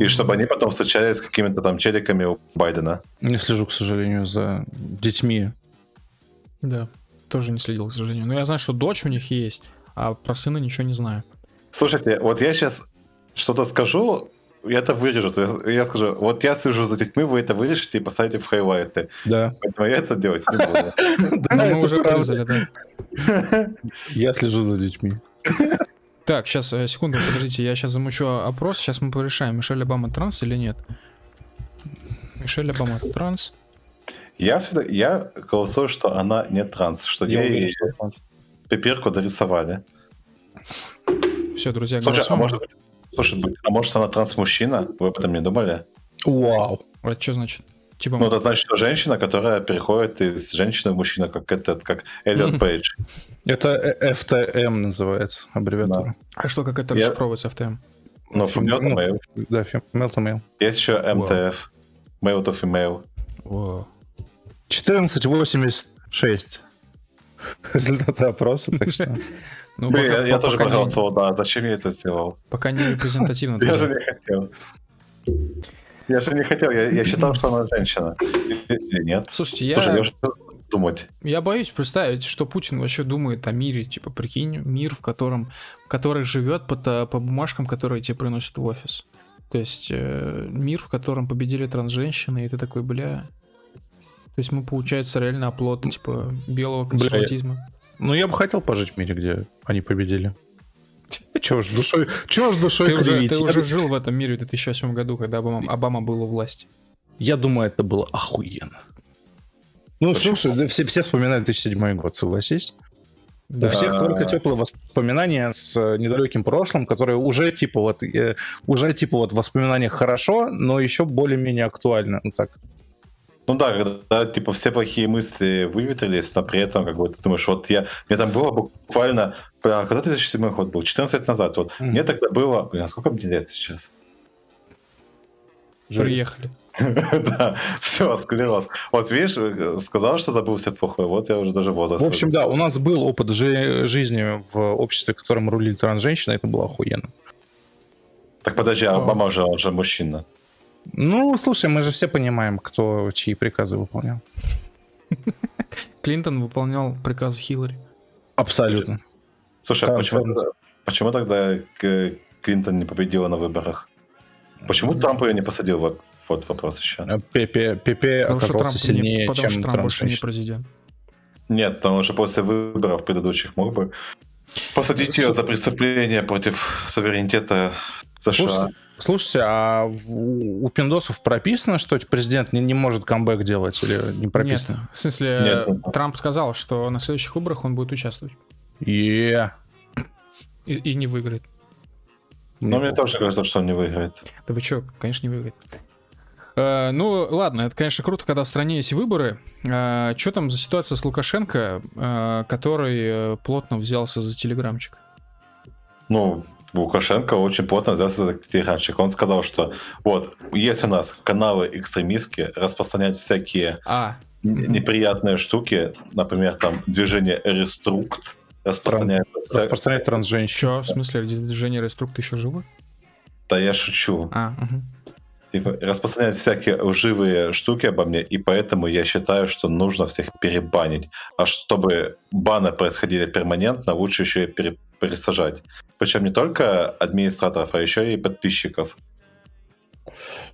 И чтобы они потом встречались с какими-то там челиками у Байдена. Не слежу, к сожалению, за детьми. Да, тоже не следил, к сожалению. Но я знаю, что дочь у них есть, а про сына ничего не знаю. Слушайте, вот я сейчас что-то скажу, я это вырежу. Я, я скажу, вот я сижу за детьми, вы это вырежете и посадите в хайлайты. Да. Поэтому я это делать не буду. Да, мы уже вырезали, да. Я слежу за детьми. Так, сейчас, э, секунду, подождите, я сейчас замучу опрос, сейчас мы порешаем, Мишель Обама транс или нет. Мишель Обама транс. Я всегда, я голосую, что она не транс, что я ей пиперку дорисовали. Все, друзья, Слушай, а может, слушай, а может она транс-мужчина? Вы об этом не думали? Вау. А это что значит? Типа... Ну, это значит, что женщина, которая переходит из женщины в мужчину, как этот, как Эллиот Пейдж. Это FTM называется, аббревиатура. А что, как это расшифровывается FTM? Ну, female to male. Да, female to male. Есть еще MTF, male to female. 1486. Результаты опроса, так что... Ну, Блин, пока, я, я тоже проголосовал, да. Зачем я это сделал? Пока не репрезентативно. Я же не хотел. Я же не хотел, я, я считал, что она женщина. Или нет? Слушайте, я... Слушай, я думать. Я боюсь представить, что Путин вообще думает о мире. Типа, прикинь, мир, в котором, который живет по, по бумажкам, которые тебе приносят в офис. То есть э, мир, в котором победили трансженщины, и ты такой, бля... То есть мы, получается, реально оплот, типа, белого консерватизма. Бля, ну, я бы хотел пожить в мире, где они победили. Чего ж душой, чего ж душой ты уже, ты уже жил в этом мире в 2008 году, когда Обама, Обама был у власти. Я думаю, это было охуенно. Ну, Почему? слушай, все, все вспоминают 2007 год, согласись? Да. У всех только теплые воспоминания с э, недалеким прошлым, которые уже типа вот э, уже типа вот воспоминания хорошо, но еще более-менее актуально. Ну так. Ну да, когда типа все плохие мысли выветрились, но при этом как бы ты думаешь, вот я, мне там было буквально, а когда 2007 год был, 14 лет назад, вот mm-hmm. мне тогда было, блин, а сколько мне лет сейчас? Приехали. Да, все, склероз. Вот видишь, сказал, что забыл все плохое, вот я уже даже возраст. В общем, да, у нас был опыт жизни в обществе, которым рулили транс-женщины, это было охуенно. Так подожди, а Обама же, он же мужчина. Ну, слушай, мы же все понимаем, кто чьи приказы выполнял. Клинтон выполнял приказы Хиллари. Абсолютно. Слушай, а почему, тогда, почему тогда Клинтон не победила на выборах? Почему Трамп ее не посадил? Вот, вот вопрос еще. Пепе, Пепе оказался сильнее, не, потому чем что Трамп больше не президент. Нет, потому что после выборов предыдущих мог бы посадить ее за преступление против суверенитета США. Слушай, Слушайте, а в, у пиндосов прописано, что президент не, не может камбэк делать или не прописано? Нет, в смысле, Нет. Трамп сказал, что на следующих выборах он будет участвовать. Yeah. И, и не выиграет. Но мне тоже кажется, что он не выиграет. Да вы что, конечно, не выиграет. Uh, ну, ладно, это, конечно, круто, когда в стране есть выборы. Uh, что там за ситуация с Лукашенко, uh, который плотно взялся за телеграмчик? Ну, Лукашенко очень плотно взялся за телеграмчик. Он сказал, что вот, есть у нас каналы экстремистские, распространять всякие а. неприятные штуки, например, там движение Реструкт, распространяет... Транс... Распространяет трансженщин. Что, в смысле, движение Реструкт еще живо? Да я шучу. А, угу. Типа, распространяют всякие лживые штуки обо мне, и поэтому я считаю, что нужно всех перебанить. А чтобы баны происходили перманентно, лучше еще и пере пересажать. Причем не только администраторов, а еще и подписчиков.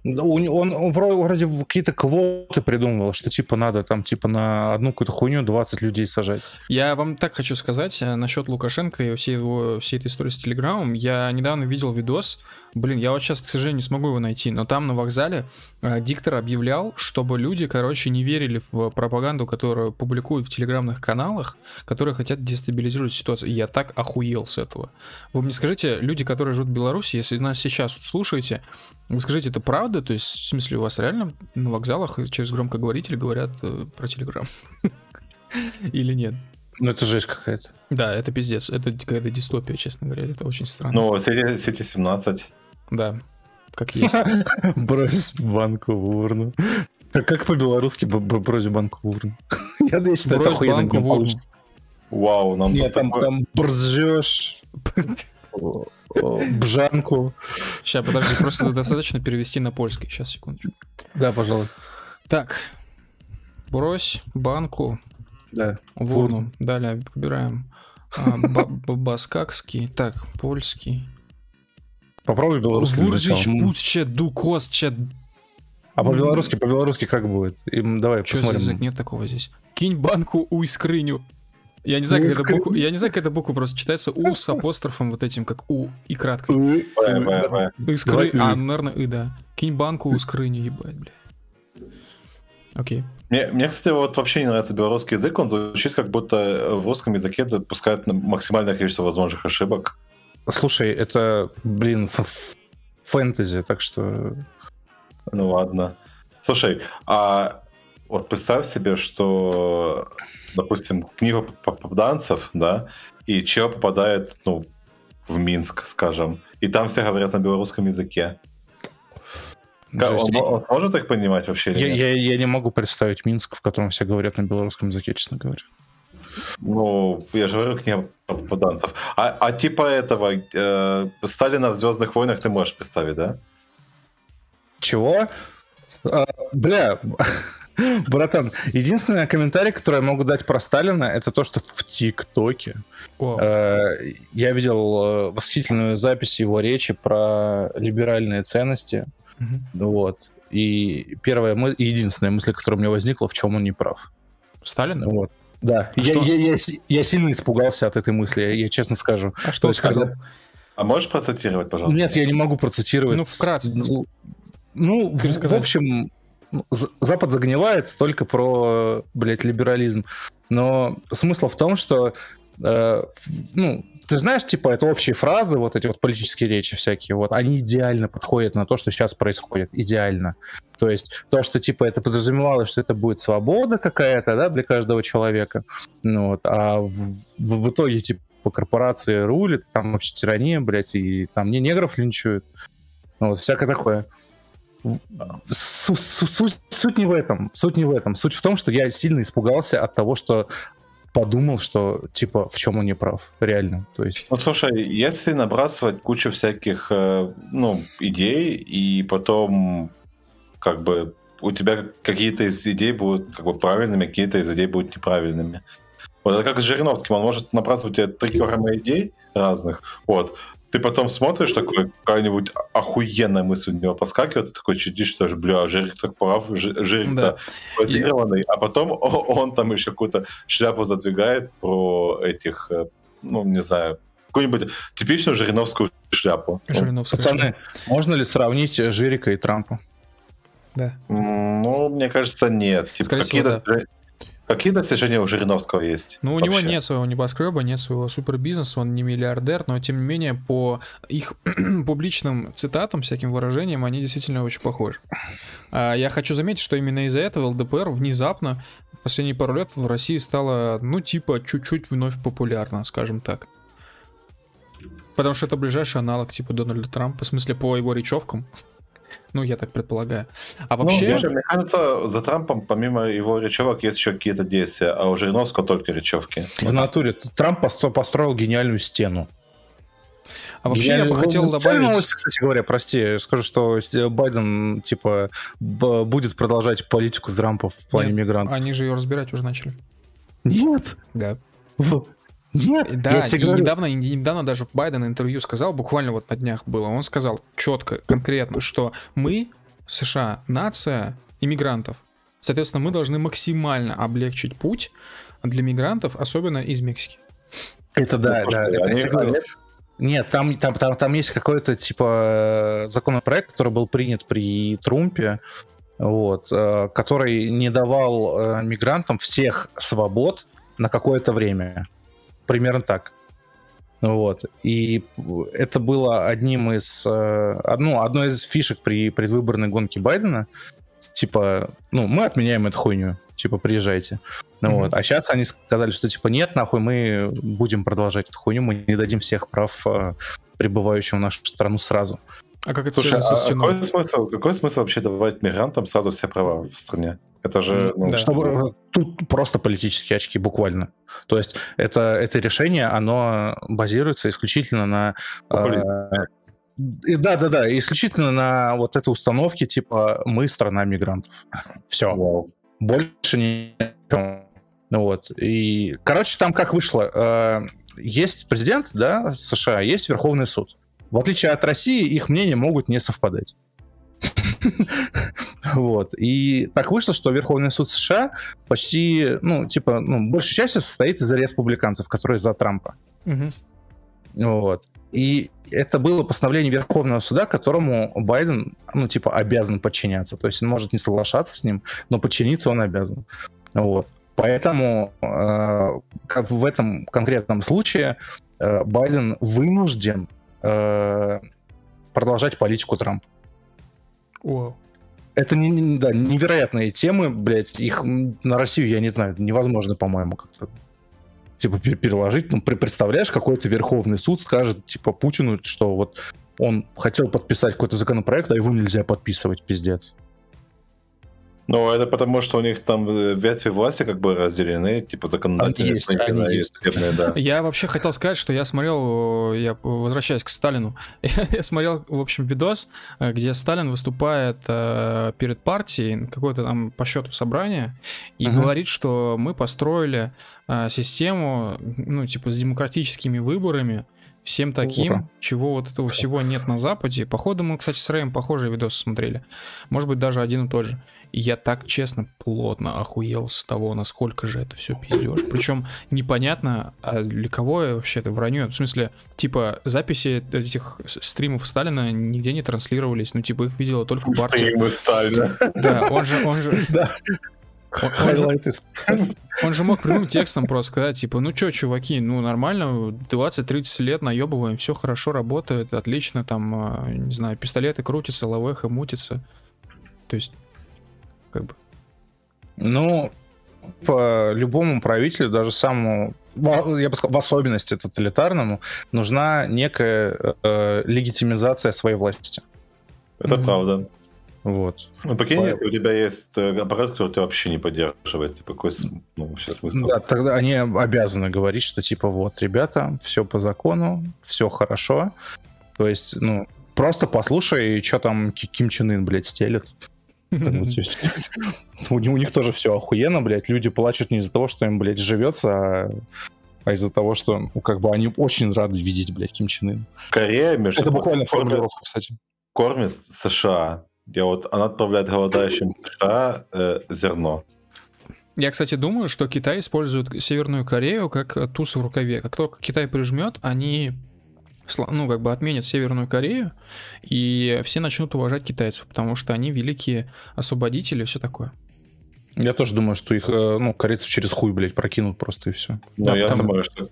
Он, он вроде какие-то квоты придумывал, что типа надо там типа на одну какую-то хуйню 20 людей сажать. Я вам так хочу сказать э, насчет Лукашенко и всей, его, всей этой истории с Телеграмом. Я недавно видел видос, Блин, я вот сейчас, к сожалению, не смогу его найти, но там на вокзале э, диктор объявлял, чтобы люди, короче, не верили в пропаганду, которую публикуют в телеграмных каналах, которые хотят дестабилизировать ситуацию. И я так охуел с этого. Вы мне скажите, люди, которые живут в Беларуси, если нас сейчас вот слушаете, вы скажите, это правда? То есть, в смысле, у вас реально на вокзалах через громкоговорители говорят э, про телеграм? Или нет? Ну, это жесть какая-то. Да, это пиздец. Это какая-то дистопия, честно говоря. Это очень странно. Ну, Сити 17. Да, как есть. Брось банку в урну. Как по-белорусски брось банку в урну? Я считаю, это охуенно не получится. Вау, нам Нет, там, там бжанку. Сейчас, подожди, просто достаточно перевести на польский. Сейчас, секундочку. Да, пожалуйста. Так, брось банку да. в урну. Далее выбираем а, баскакский, так, польский. Попробуй белорусский Вурзич, пусче, дукосче. А по-белорусски, по-белорусски как будет? Им, давай Что посмотрим. язык? Нет такого здесь. Кинь банку у скрыню. Я не знаю, как эта буква, я не знаю, как эта буква просто читается У с апострофом вот этим, как У и краткой. Искры... А, ну, наверное, И, да. Кинь банку у скрыню, ебать, бля. Окей. Мне, мне, кстати, вот вообще не нравится белорусский язык. Он звучит как будто в русском языке допускают максимальное количество возможных ошибок. Слушай, это, блин, фэнтези, так что... Ну ладно. Слушай, а вот представь себе, что, допустим, книга попаданцев, да, и чел попадает, ну, в Минск, скажем, и там все говорят на белорусском языке. Он, он может так понимать вообще? Я, я, я не могу представить Минск, в котором все говорят на белорусском языке, честно говоря. Ну, я же говорю, книга попаданцев. А, а типа этого, э, Сталина в Звездных войнах ты можешь представить, да? Чего? А, бля, братан, единственный комментарий, который я могу дать про Сталина, это то, что в ТикТоке э, я видел э, восхитительную запись его речи про либеральные ценности. Угу. Вот. И первая, мы, единственная мысль, которая у меня возникла, в чем он не прав. Сталин? Вот. Да. А я, я, я, я сильно испугался от этой мысли, я, честно скажу. А что сказал? Когда... А можешь процитировать, пожалуйста? Нет, я не могу процитировать. Ну, вкратце. Ну, ну в, в общем, ну, Запад загнивает только про, блядь, либерализм. Но смысл в том, что э, ну, ты знаешь, типа, это общие фразы, вот эти вот политические речи всякие, вот, они идеально подходят на то, что сейчас происходит, идеально. То есть то, что, типа, это подразумевалось, что это будет свобода какая-то, да, для каждого человека, ну, вот, а в, в, итоге, типа, корпорации рулят, там вообще тирания, блядь, и там не негров линчуют, ну, вот, всякое такое. Суть, суть, суть не в этом. Суть не в этом. Суть в том, что я сильно испугался от того, что подумал, что типа в чем он не прав, реально. То есть. Ну слушай, если набрасывать кучу всяких э, ну идей и потом как бы у тебя какие-то из идей будут как бы правильными, какие-то из идей будут неправильными. Вот это как с Жириновским, он может набрасывать тебе три килограмма идей разных, вот, ты потом смотришь, такой, какая-нибудь охуенная мысль у него поскакивает, ты такой чудишь, что, бля, Жирик так прав, Жирик-то да. базированный, а потом он там еще какую-то шляпу задвигает про этих, э, ну, не знаю, какую-нибудь типичную жириновскую шляпу. Жириновская Пацаны, шляпа. можно ли сравнить Жирика и Трампа? Да. Ну, мне кажется, нет. Типа, какие-то да. Какие достижения у Жириновского есть? Ну, у вообще? него нет своего небоскреба, нет своего супербизнеса, он не миллиардер, но тем не менее по их публичным цитатам, всяким выражениям, они действительно очень похожи. А я хочу заметить, что именно из-за этого ЛДПР внезапно в последние пару лет в России стало, ну, типа, чуть-чуть вновь популярно, скажем так. Потому что это ближайший аналог типа Дональда Трампа, в смысле по его речевкам. Ну, я так предполагаю. А ну, вообще... Ну, мне кажется, за Трампом, помимо его речевок, есть еще какие-то действия, а у Жириновского только речевки. В натуре. Трамп построил гениальную стену. А вообще я, я бы хотел ну, добавить... Новости, кстати говоря, прости, скажу, что Байден, типа, будет продолжать политику Трампа в плане Нет, мигрантов. Они же ее разбирать уже начали. Нет. Да. Нет, да, я тебе и говорю. недавно, недавно даже Байден интервью сказал, буквально вот на днях было, он сказал четко, конкретно, что мы, США, нация иммигрантов, соответственно, мы должны максимально облегчить путь для мигрантов, особенно из Мексики. Это да, ну, да, это, они, они... Нет, там, там, там, там есть какой-то типа законопроект, который был принят при Трумпе, вот, э, который не давал э, мигрантам всех свобод на какое-то время примерно так. Вот. И это было одним из, э, ну, одной из фишек при предвыборной гонке Байдена. Типа, ну, мы отменяем эту хуйню. Типа, приезжайте. Ну, mm-hmm. вот. А сейчас они сказали, что типа нет, нахуй, мы будем продолжать эту хуйню, мы не дадим всех прав э, прибывающим в нашу страну сразу. А как это Слушай, а какой смысл, какой смысл вообще давать мигрантам сразу все права в стране? Это же... Ну, да. Чтобы, э, тут просто политические очки, буквально. То есть это, это решение, оно базируется исключительно на... Э, да, да, да, исключительно на вот этой установке, типа, мы страна мигрантов. Все. Wow. Больше не... Вот. И, короче, там как вышло. Э, есть президент, да, США, есть Верховный суд. В отличие от России, их мнения могут не совпадать. Вот. И так вышло, что Верховный суд США почти, ну, типа, ну, большей частью состоит из республиканцев, которые за Трампа. Вот. И это было постановление Верховного суда, которому Байден, ну, типа, обязан подчиняться. То есть он может не соглашаться с ним, но подчиниться он обязан. Вот. Поэтому э, в этом конкретном случае э, Байден вынужден э, продолжать политику Трампа. Wow. Это не, да, невероятные темы, блядь, их на Россию, я не знаю, невозможно, по-моему, как-то типа переложить. Ну, представляешь, какой-то Верховный суд скажет, типа, Путину, что вот он хотел подписать какой-то законопроект, а его нельзя подписывать, пиздец. Ну, это потому, что у них там э, ветви власти как бы разделены, типа законодательные. Есть, они есть. Судебные, да. Я вообще хотел сказать, что я смотрел, я возвращаюсь к Сталину, я смотрел, в общем, видос, э, где Сталин выступает э, перед партией, какое-то там по счету собрание, и угу. говорит, что мы построили систему, ну, типа, с демократическими выборами, всем таким, Ура. чего вот этого всего нет на Западе. Походу мы, кстати, с Рэем похожие видосы смотрели. Может быть, даже один и тот же. И я так честно плотно охуел с того, насколько же это все пиздешь. Причем непонятно, а для кого вообще это вранье. В смысле, типа, записи этих стримов Сталина нигде не транслировались. Ну, типа, их видела только партия. Стримы Сталина. Да, он же, он же... Да. Он, он, же, он же мог прямым текстом просто сказать, типа, ну чё, чуваки, ну нормально, 20-30 лет наебываем, все хорошо работает, отлично, там, а, не знаю, пистолеты крутятся, лавеха мутится. То есть, как бы. Ну, по любому правителю, даже самому, я бы сказал, в особенности тоталитарному, нужна некая э, легитимизация своей власти. Это mm-hmm. правда. Вот. Ну, прикинь, если у тебя есть э, аппарат, который тебя вообще не поддерживает, типа, какой ну, сейчас смысл? Да, тогда они обязаны говорить, что, типа, вот, ребята, все по закону, все хорошо. То есть, ну, просто послушай, что там Ким Чен Ын, блядь, стелет. У них тоже все охуенно, блядь. Люди плачут не из-за того, что им, блядь, живется, а, а из-за того, что, ну, как бы они очень рады видеть, блядь, Ким Чен Ын. Корея, между Это буквально формулировка, кстати. Кормит США где вот она отправляет голодающим США э, зерно. Я, кстати, думаю, что Китай использует Северную Корею как туз в рукаве. Как только Китай прижмет, они ну, как бы отменят Северную Корею, и все начнут уважать китайцев, потому что они великие освободители и все такое. Я тоже думаю, что их, э, ну, корейцев через хуй, блядь, прокинут просто и все. Ну, да, я потому... что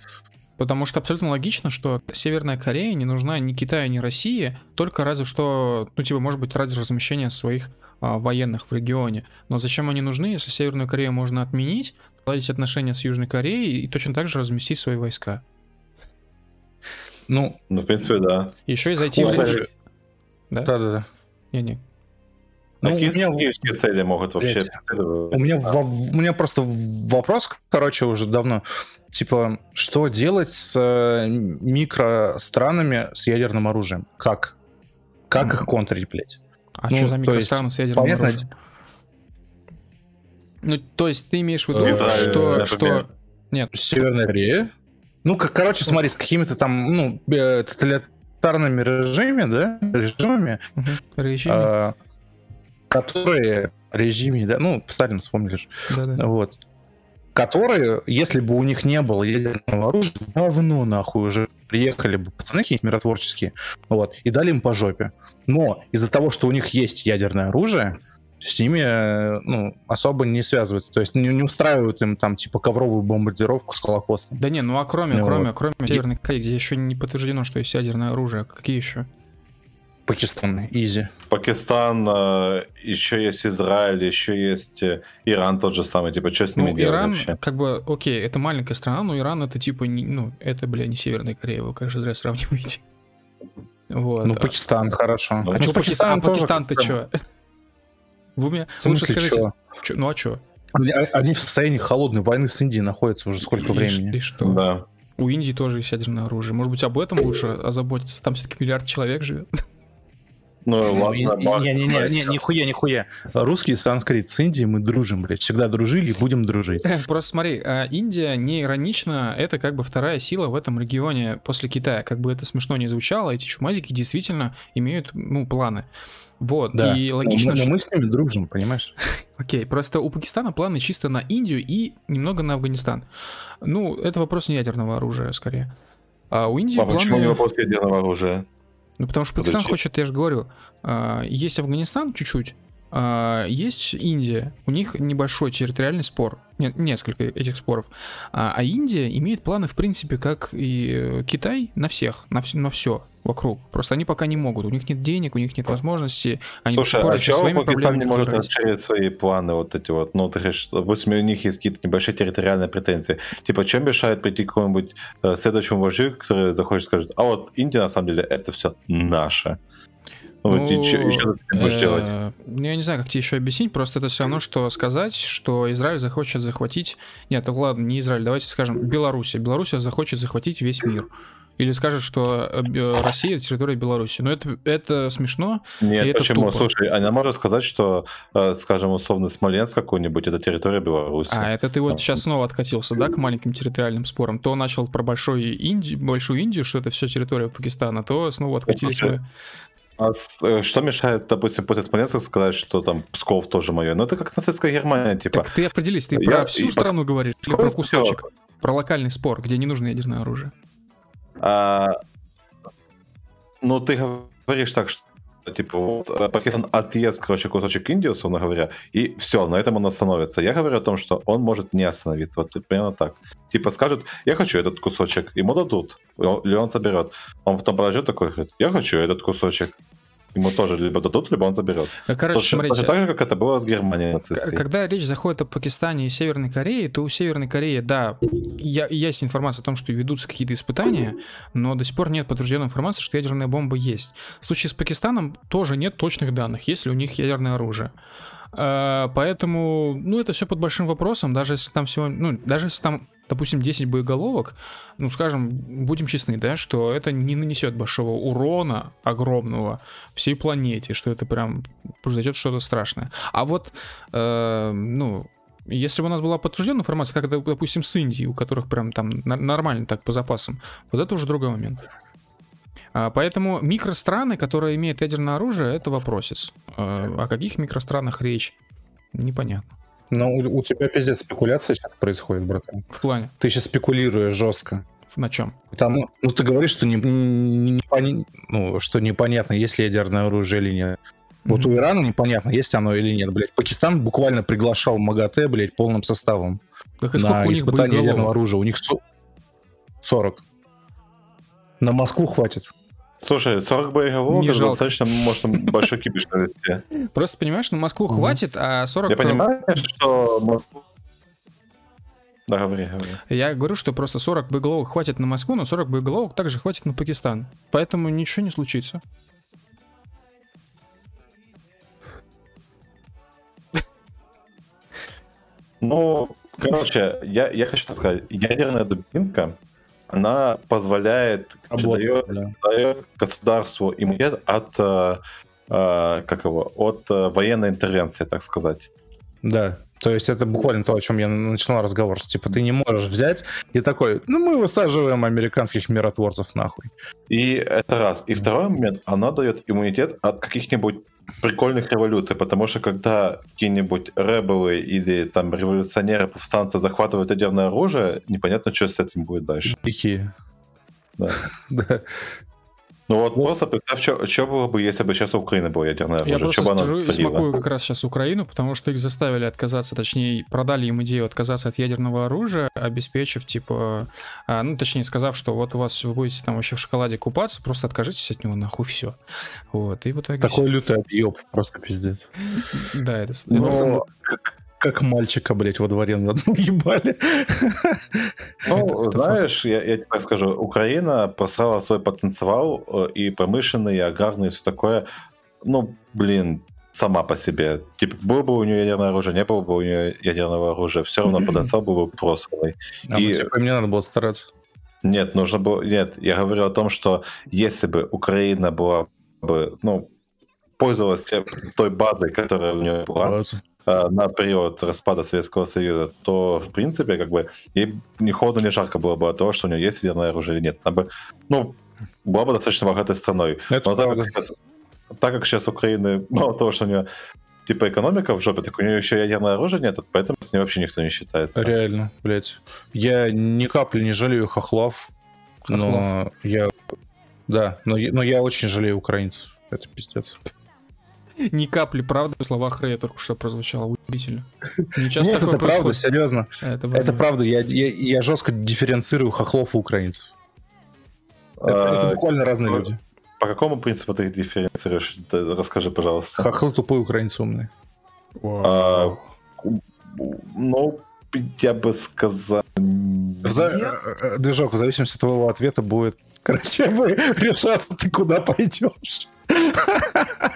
Потому что абсолютно логично, что Северная Корея не нужна ни Китаю, ни России, только разве что, ну, типа, может быть, ради размещения своих а, военных в регионе. Но зачем они нужны, если Северную Корею можно отменить, наладить отношения с Южной Кореей и точно так же разместить свои войска? Ну, ну в принципе, да. Еще и зайти Ой, в... Да? Да-да-да. Не-не. Ну, Какие у меня... цели могут вообще... У меня, а. в... у меня просто вопрос, короче, уже давно. Типа, что делать с э, микространами с ядерным оружием? Как? Как mm. их контрить, блядь? А ну, что за микространы с ядерным понятно... оружием? Ну, то есть ты имеешь в виду, Израиль, что... что... Нет. Северная Корея? Ну, как, короче, смотри, с какими-то там, ну, э, тоталитарными режимами, да, режимами, угу. режимами. А, которые режиме, да, ну, Сталин вспомнили же, Да-да. вот, которые, если бы у них не было ядерного оружия, давно нахуй уже приехали бы пацаны какие-нибудь миротворческие, вот, и дали им по жопе. Но из-за того, что у них есть ядерное оружие, с ними ну, особо не связываются. То есть не, не устраивают им там типа ковровую бомбардировку с Холокостом. Да не, ну а кроме, ну, кроме, вот. кроме Северной Кореи, где еще не подтверждено, что есть ядерное оружие, какие еще? Пакистан, изи. Пакистан, э, еще есть Израиль, еще есть э, Иран тот же самый, типа, что с ними ну, делать Иран, вообще? как бы, окей, это маленькая страна, но Иран это типа, не, ну, это, бля, не Северная Корея, вы, конечно, зря сравниваете. Вот. Ну, Пакистан, хорошо. Ну, а что Пакистан? А Пакистан-то что? Вы мне лучше скажите. Чё? Ну а что? Они, они в состоянии холодной войны с Индией находятся уже сколько и времени. И что? Да. У Индии тоже есть ядерное оружие. Может быть, об этом лучше озаботиться? Там все-таки миллиард человек живет. Ну, ну ладно, Не-не-не, не, нихуя, нихуя. Русский санскрит с Индией мы дружим, блядь. Всегда дружили и будем дружить. Просто смотри, а, Индия не иронично, это как бы вторая сила в этом регионе после Китая. Как бы это смешно не звучало, эти чумазики действительно имеют, ну, планы. Вот, да. и логично, но, но мы с ними дружим, понимаешь? Окей, просто у Пакистана планы чисто на Индию и немного на Афганистан. Ну, это вопрос не ядерного оружия, скорее. А у Индии а планы... почему не вопрос ядерного оружия? Ну, потому что Пакистан Подожди. хочет, я же говорю, а, есть Афганистан чуть-чуть, а, есть Индия, у них небольшой территориальный спор, нет, несколько этих споров, а, а Индия имеет планы, в принципе, как и Китай, на всех, на, на все вокруг. Просто они пока не могут, у них нет денег, у них нет возможностей, они Слушай, а чего своими проблемами не может расширить свои планы вот эти вот, ну, ты говоришь, допустим, у них есть какие-то небольшие территориальные претензии. Типа, чем мешает прийти к какому-нибудь э, следующему вождю, который захочет скажет, а вот Индия, на самом деле, это все наше. Ну, вот, еще, еще ты будешь делать? Э, я не знаю, как тебе еще объяснить, просто это все равно, что сказать, что Израиль захочет захватить... Нет, ну ладно, не Израиль, давайте скажем Белоруссия. Белоруссия захочет захватить весь мир. Или скажет, что э, Россия — территория Беларуси. Но это, это смешно. Нет, это почему? Тупо. Слушай, она может сказать, что, э, скажем, условно, Смоленск какой-нибудь — это территория Беларуси. А, это ты вот а. сейчас снова откатился, да, к маленьким территориальным спорам? То начал про большой Инди... большую Индию, что это все территория Пакистана, то снова откатились мы а э, что мешает, допустим, после Смоленска сказать, что там Псков тоже мое? Ну, это как нацистская Германия, типа. Так ты определись, ты я, про всю страну по... говоришь или про кусочек? Про локальный спор, где не нужно ядерное оружие. А, ну, ты говоришь так, что типа, вот, Пакистан отъест, короче, кусочек Индии, условно говоря, и все, на этом он остановится. Я говорю о том, что он может не остановиться, вот примерно так. Типа скажет, я хочу этот кусочек, ему дадут, или он соберет. Он потом подождет такой, говорит, я хочу этот кусочек ему тоже либо дадут, либо он заберет. Короче, точно, смотрите, точно так же, как это было с Германией нацистской. Когда речь заходит о Пакистане и Северной Корее, то у Северной Кореи, да, я, есть информация о том, что ведутся какие-то испытания, но до сих пор нет подтвержденной информации, что ядерная бомба есть. В случае с Пакистаном тоже нет точных данных, есть ли у них ядерное оружие. А, поэтому, ну, это все под большим вопросом, даже если там всего, ну, даже если там допустим, 10 боеголовок, ну, скажем, будем честны, да, что это не нанесет большого урона огромного всей планете, что это прям произойдет что-то страшное. А вот, э, ну, если бы у нас была подтвержденная информация, как, допустим, с Индией, у которых прям там нормально так по запасам, вот это уже другой момент. А, поэтому микространы, которые имеют ядерное оружие, это вопросец. А, о каких микространах речь? Непонятно. Но у, у тебя пиздец спекуляция сейчас происходит, братан. В плане? Ты сейчас спекулируешь жестко. На чем? Там, ну, ты говоришь, что, не, не, не, ну, что непонятно, есть ли ядерное оружие или нет. Mm-hmm. Вот у Ирана непонятно, есть оно или нет, блядь. Пакистан буквально приглашал МАГАТЭ, блядь, полным составом так на испытание ядерного оружия. У них 40. На Москву хватит. Слушай, 40 боеголовок не жалко. достаточно, можно большой кипиш навести. Просто понимаешь, на Москву хватит, а 40... Я понимаю, что Москву... Да, говори, говори. Я говорю, что просто 40 боеголовок хватит на Москву, но 40 боеголовок также хватит на Пакистан. Поэтому ничего не случится. Ну, короче, я, я хочу так сказать, ядерная дубинка она позволяет, дает, да. дает государству иммунитет от, э, э, как его, от э, военной интервенции, так сказать. Да, то есть это буквально то, о чем я начинал разговор. Типа ты не можешь взять и такой, ну мы высаживаем американских миротворцев нахуй. И это раз. И второй момент, она дает иммунитет от каких-нибудь прикольных революций, потому что когда какие-нибудь ребелы или там революционеры, повстанцы захватывают ядерное оружие, непонятно, что с этим будет дальше. Да. да. Ну вот, вот просто представь, что, что было бы, если бы сейчас у Украины было ядерное оружие. Я просто что стажу и смакую как раз сейчас Украину, потому что их заставили отказаться, точнее, продали им идею отказаться от ядерного оружия, обеспечив, типа, а, ну, точнее, сказав, что вот у вас вы будете там вообще в шоколаде купаться, просто откажитесь от него, нахуй, все. Вот, и в итоге... Такой все. лютый объеб, просто пиздец. Да, это... Но как мальчика, блядь, во дворе на одну ебали. Ну, знаешь, я, я тебе скажу, Украина просрала свой потенциал э, и промышленный, и аграрный, и все такое. Ну, блин, сама по себе. Типа, было бы у нее ядерное оружие, не было бы у нее ядерного оружия, все равно потенциал был бы просранный. А и... типа, мне надо было стараться. Нет, нужно было... Нет, я говорю о том, что если бы Украина была бы, ну, пользовалась той базой, которая у нее была База. Э, на период распада Советского Союза, то, в принципе, как бы ей ни холодно, ни жарко было бы от того, что у нее есть ядерное оружие или нет. Она бы, ну, была бы достаточно богатой страной. Это Но так как, сейчас, так как сейчас Украины, мало того, что у нее типа экономика в жопе, так у нее еще ядерное оружие нет, поэтому с ней вообще никто не считается. Реально, блядь. Я ни капли не жалею хохлов, хохлов. но я... Да, но, но я очень жалею украинцев. Это пиздец. Ни капли правды в словах Рэя только что прозвучало. Удивительно. Не часто Нет, это правда, серьезно. Это, это правда. Я, я, я жестко дифференцирую хохлов и украинцев. Это, это а, буквально разные люди. По какому принципу ты их дифференцируешь? Расскажи, пожалуйста. Хохлы тупой, украинцы умные. А, ну, я бы сказал... За... Э, э, движок, в зависимости от твоего ответа будет, короче, вы решаться, ты куда пойдешь.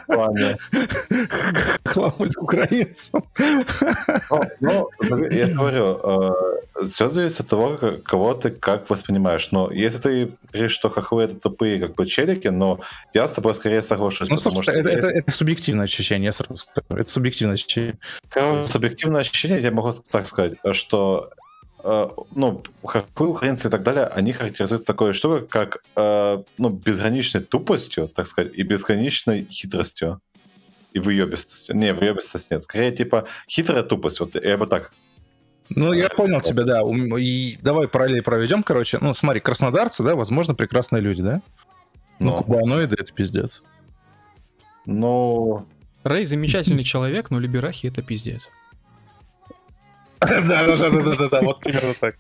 Ладно. Хламуль украинцам. Ну, я говорю, э, все зависит от того, кого ты как воспринимаешь. Но если ты говоришь, что хохлы это тупые как бы челики, но я с тобой скорее соглашусь. Ну, слушай, что это, это, это субъективное ощущение, я сразу скажу. Это субъективное ощущение. Субъективное ощущение, я могу так сказать, что ну, хакуи, украинцы и так далее, они характеризуются такой штукой, как э, ну, безграничной тупостью, так сказать, и безграничной хитростью. И выебистостью. Не, выебистость нет. Скорее, типа, хитрая тупость. Вот я бы так ну, я понял тебя, да. И давай параллель проведем, короче. Ну, смотри, краснодарцы, да, возможно, прекрасные люди, да? Ну, кубаноиды — это пиздец. Ну... Рэй замечательный человек, но либерахи — это пиздец. Да, да, да, да, да, да, вот примерно так.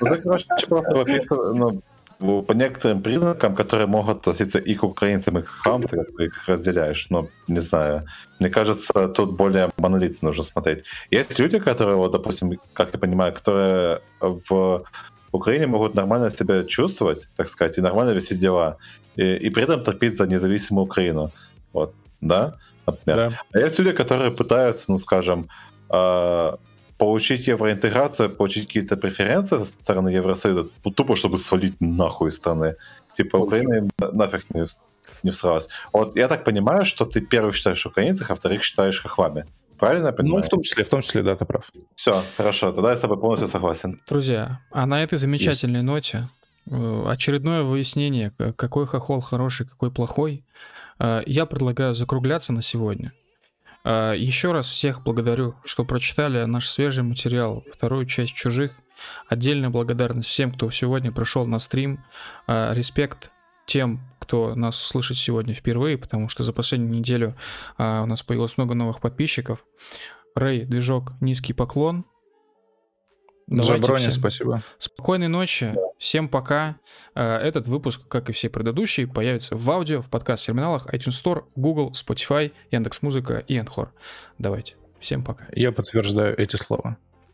Ну, короче, просто ну, по некоторым признакам, которые могут относиться и к украинцам, и к хам, ты их разделяешь. Но, не знаю, мне кажется, тут более монолитно нужно смотреть. Есть люди, которые, вот, допустим, как я понимаю, которые в Украине могут нормально себя чувствовать, так сказать, и нормально вести дела, и, и при этом топить за независимую Украину. Вот, да, например. Да. А есть люди, которые пытаются, ну, скажем, э, получить евроинтеграцию, получить какие-то преференции со стороны Евросоюза, тупо чтобы свалить нахуй из страны. Типа Украина нафиг не, не всралась. Вот я так понимаю, что ты первых считаешь украинцев, а вторых считаешь хохвами. Правильно я понимаю? Ну, в том числе, в том числе, да, ты прав. Все, хорошо, тогда я с тобой полностью согласен. Друзья, а на этой замечательной Есть. ноте э, очередное выяснение, какой хохол хороший, какой плохой, э, я предлагаю закругляться на сегодня. А, Еще раз всех благодарю, что прочитали наш свежий материал, вторую часть «Чужих». Отдельная благодарность всем, кто сегодня пришел на стрим. А, респект тем, кто нас слышит сегодня впервые, потому что за последнюю неделю а, у нас появилось много новых подписчиков. Рэй, движок, низкий поклон. Всем. спасибо. Спокойной ночи. Всем пока. Э, этот выпуск, как и все предыдущие, появится в аудио, в подкаст-терминалах iTunes Store, Google, Spotify, Яндекс.Музыка и Anchor. Давайте. Всем пока. Я подтверждаю эти слова.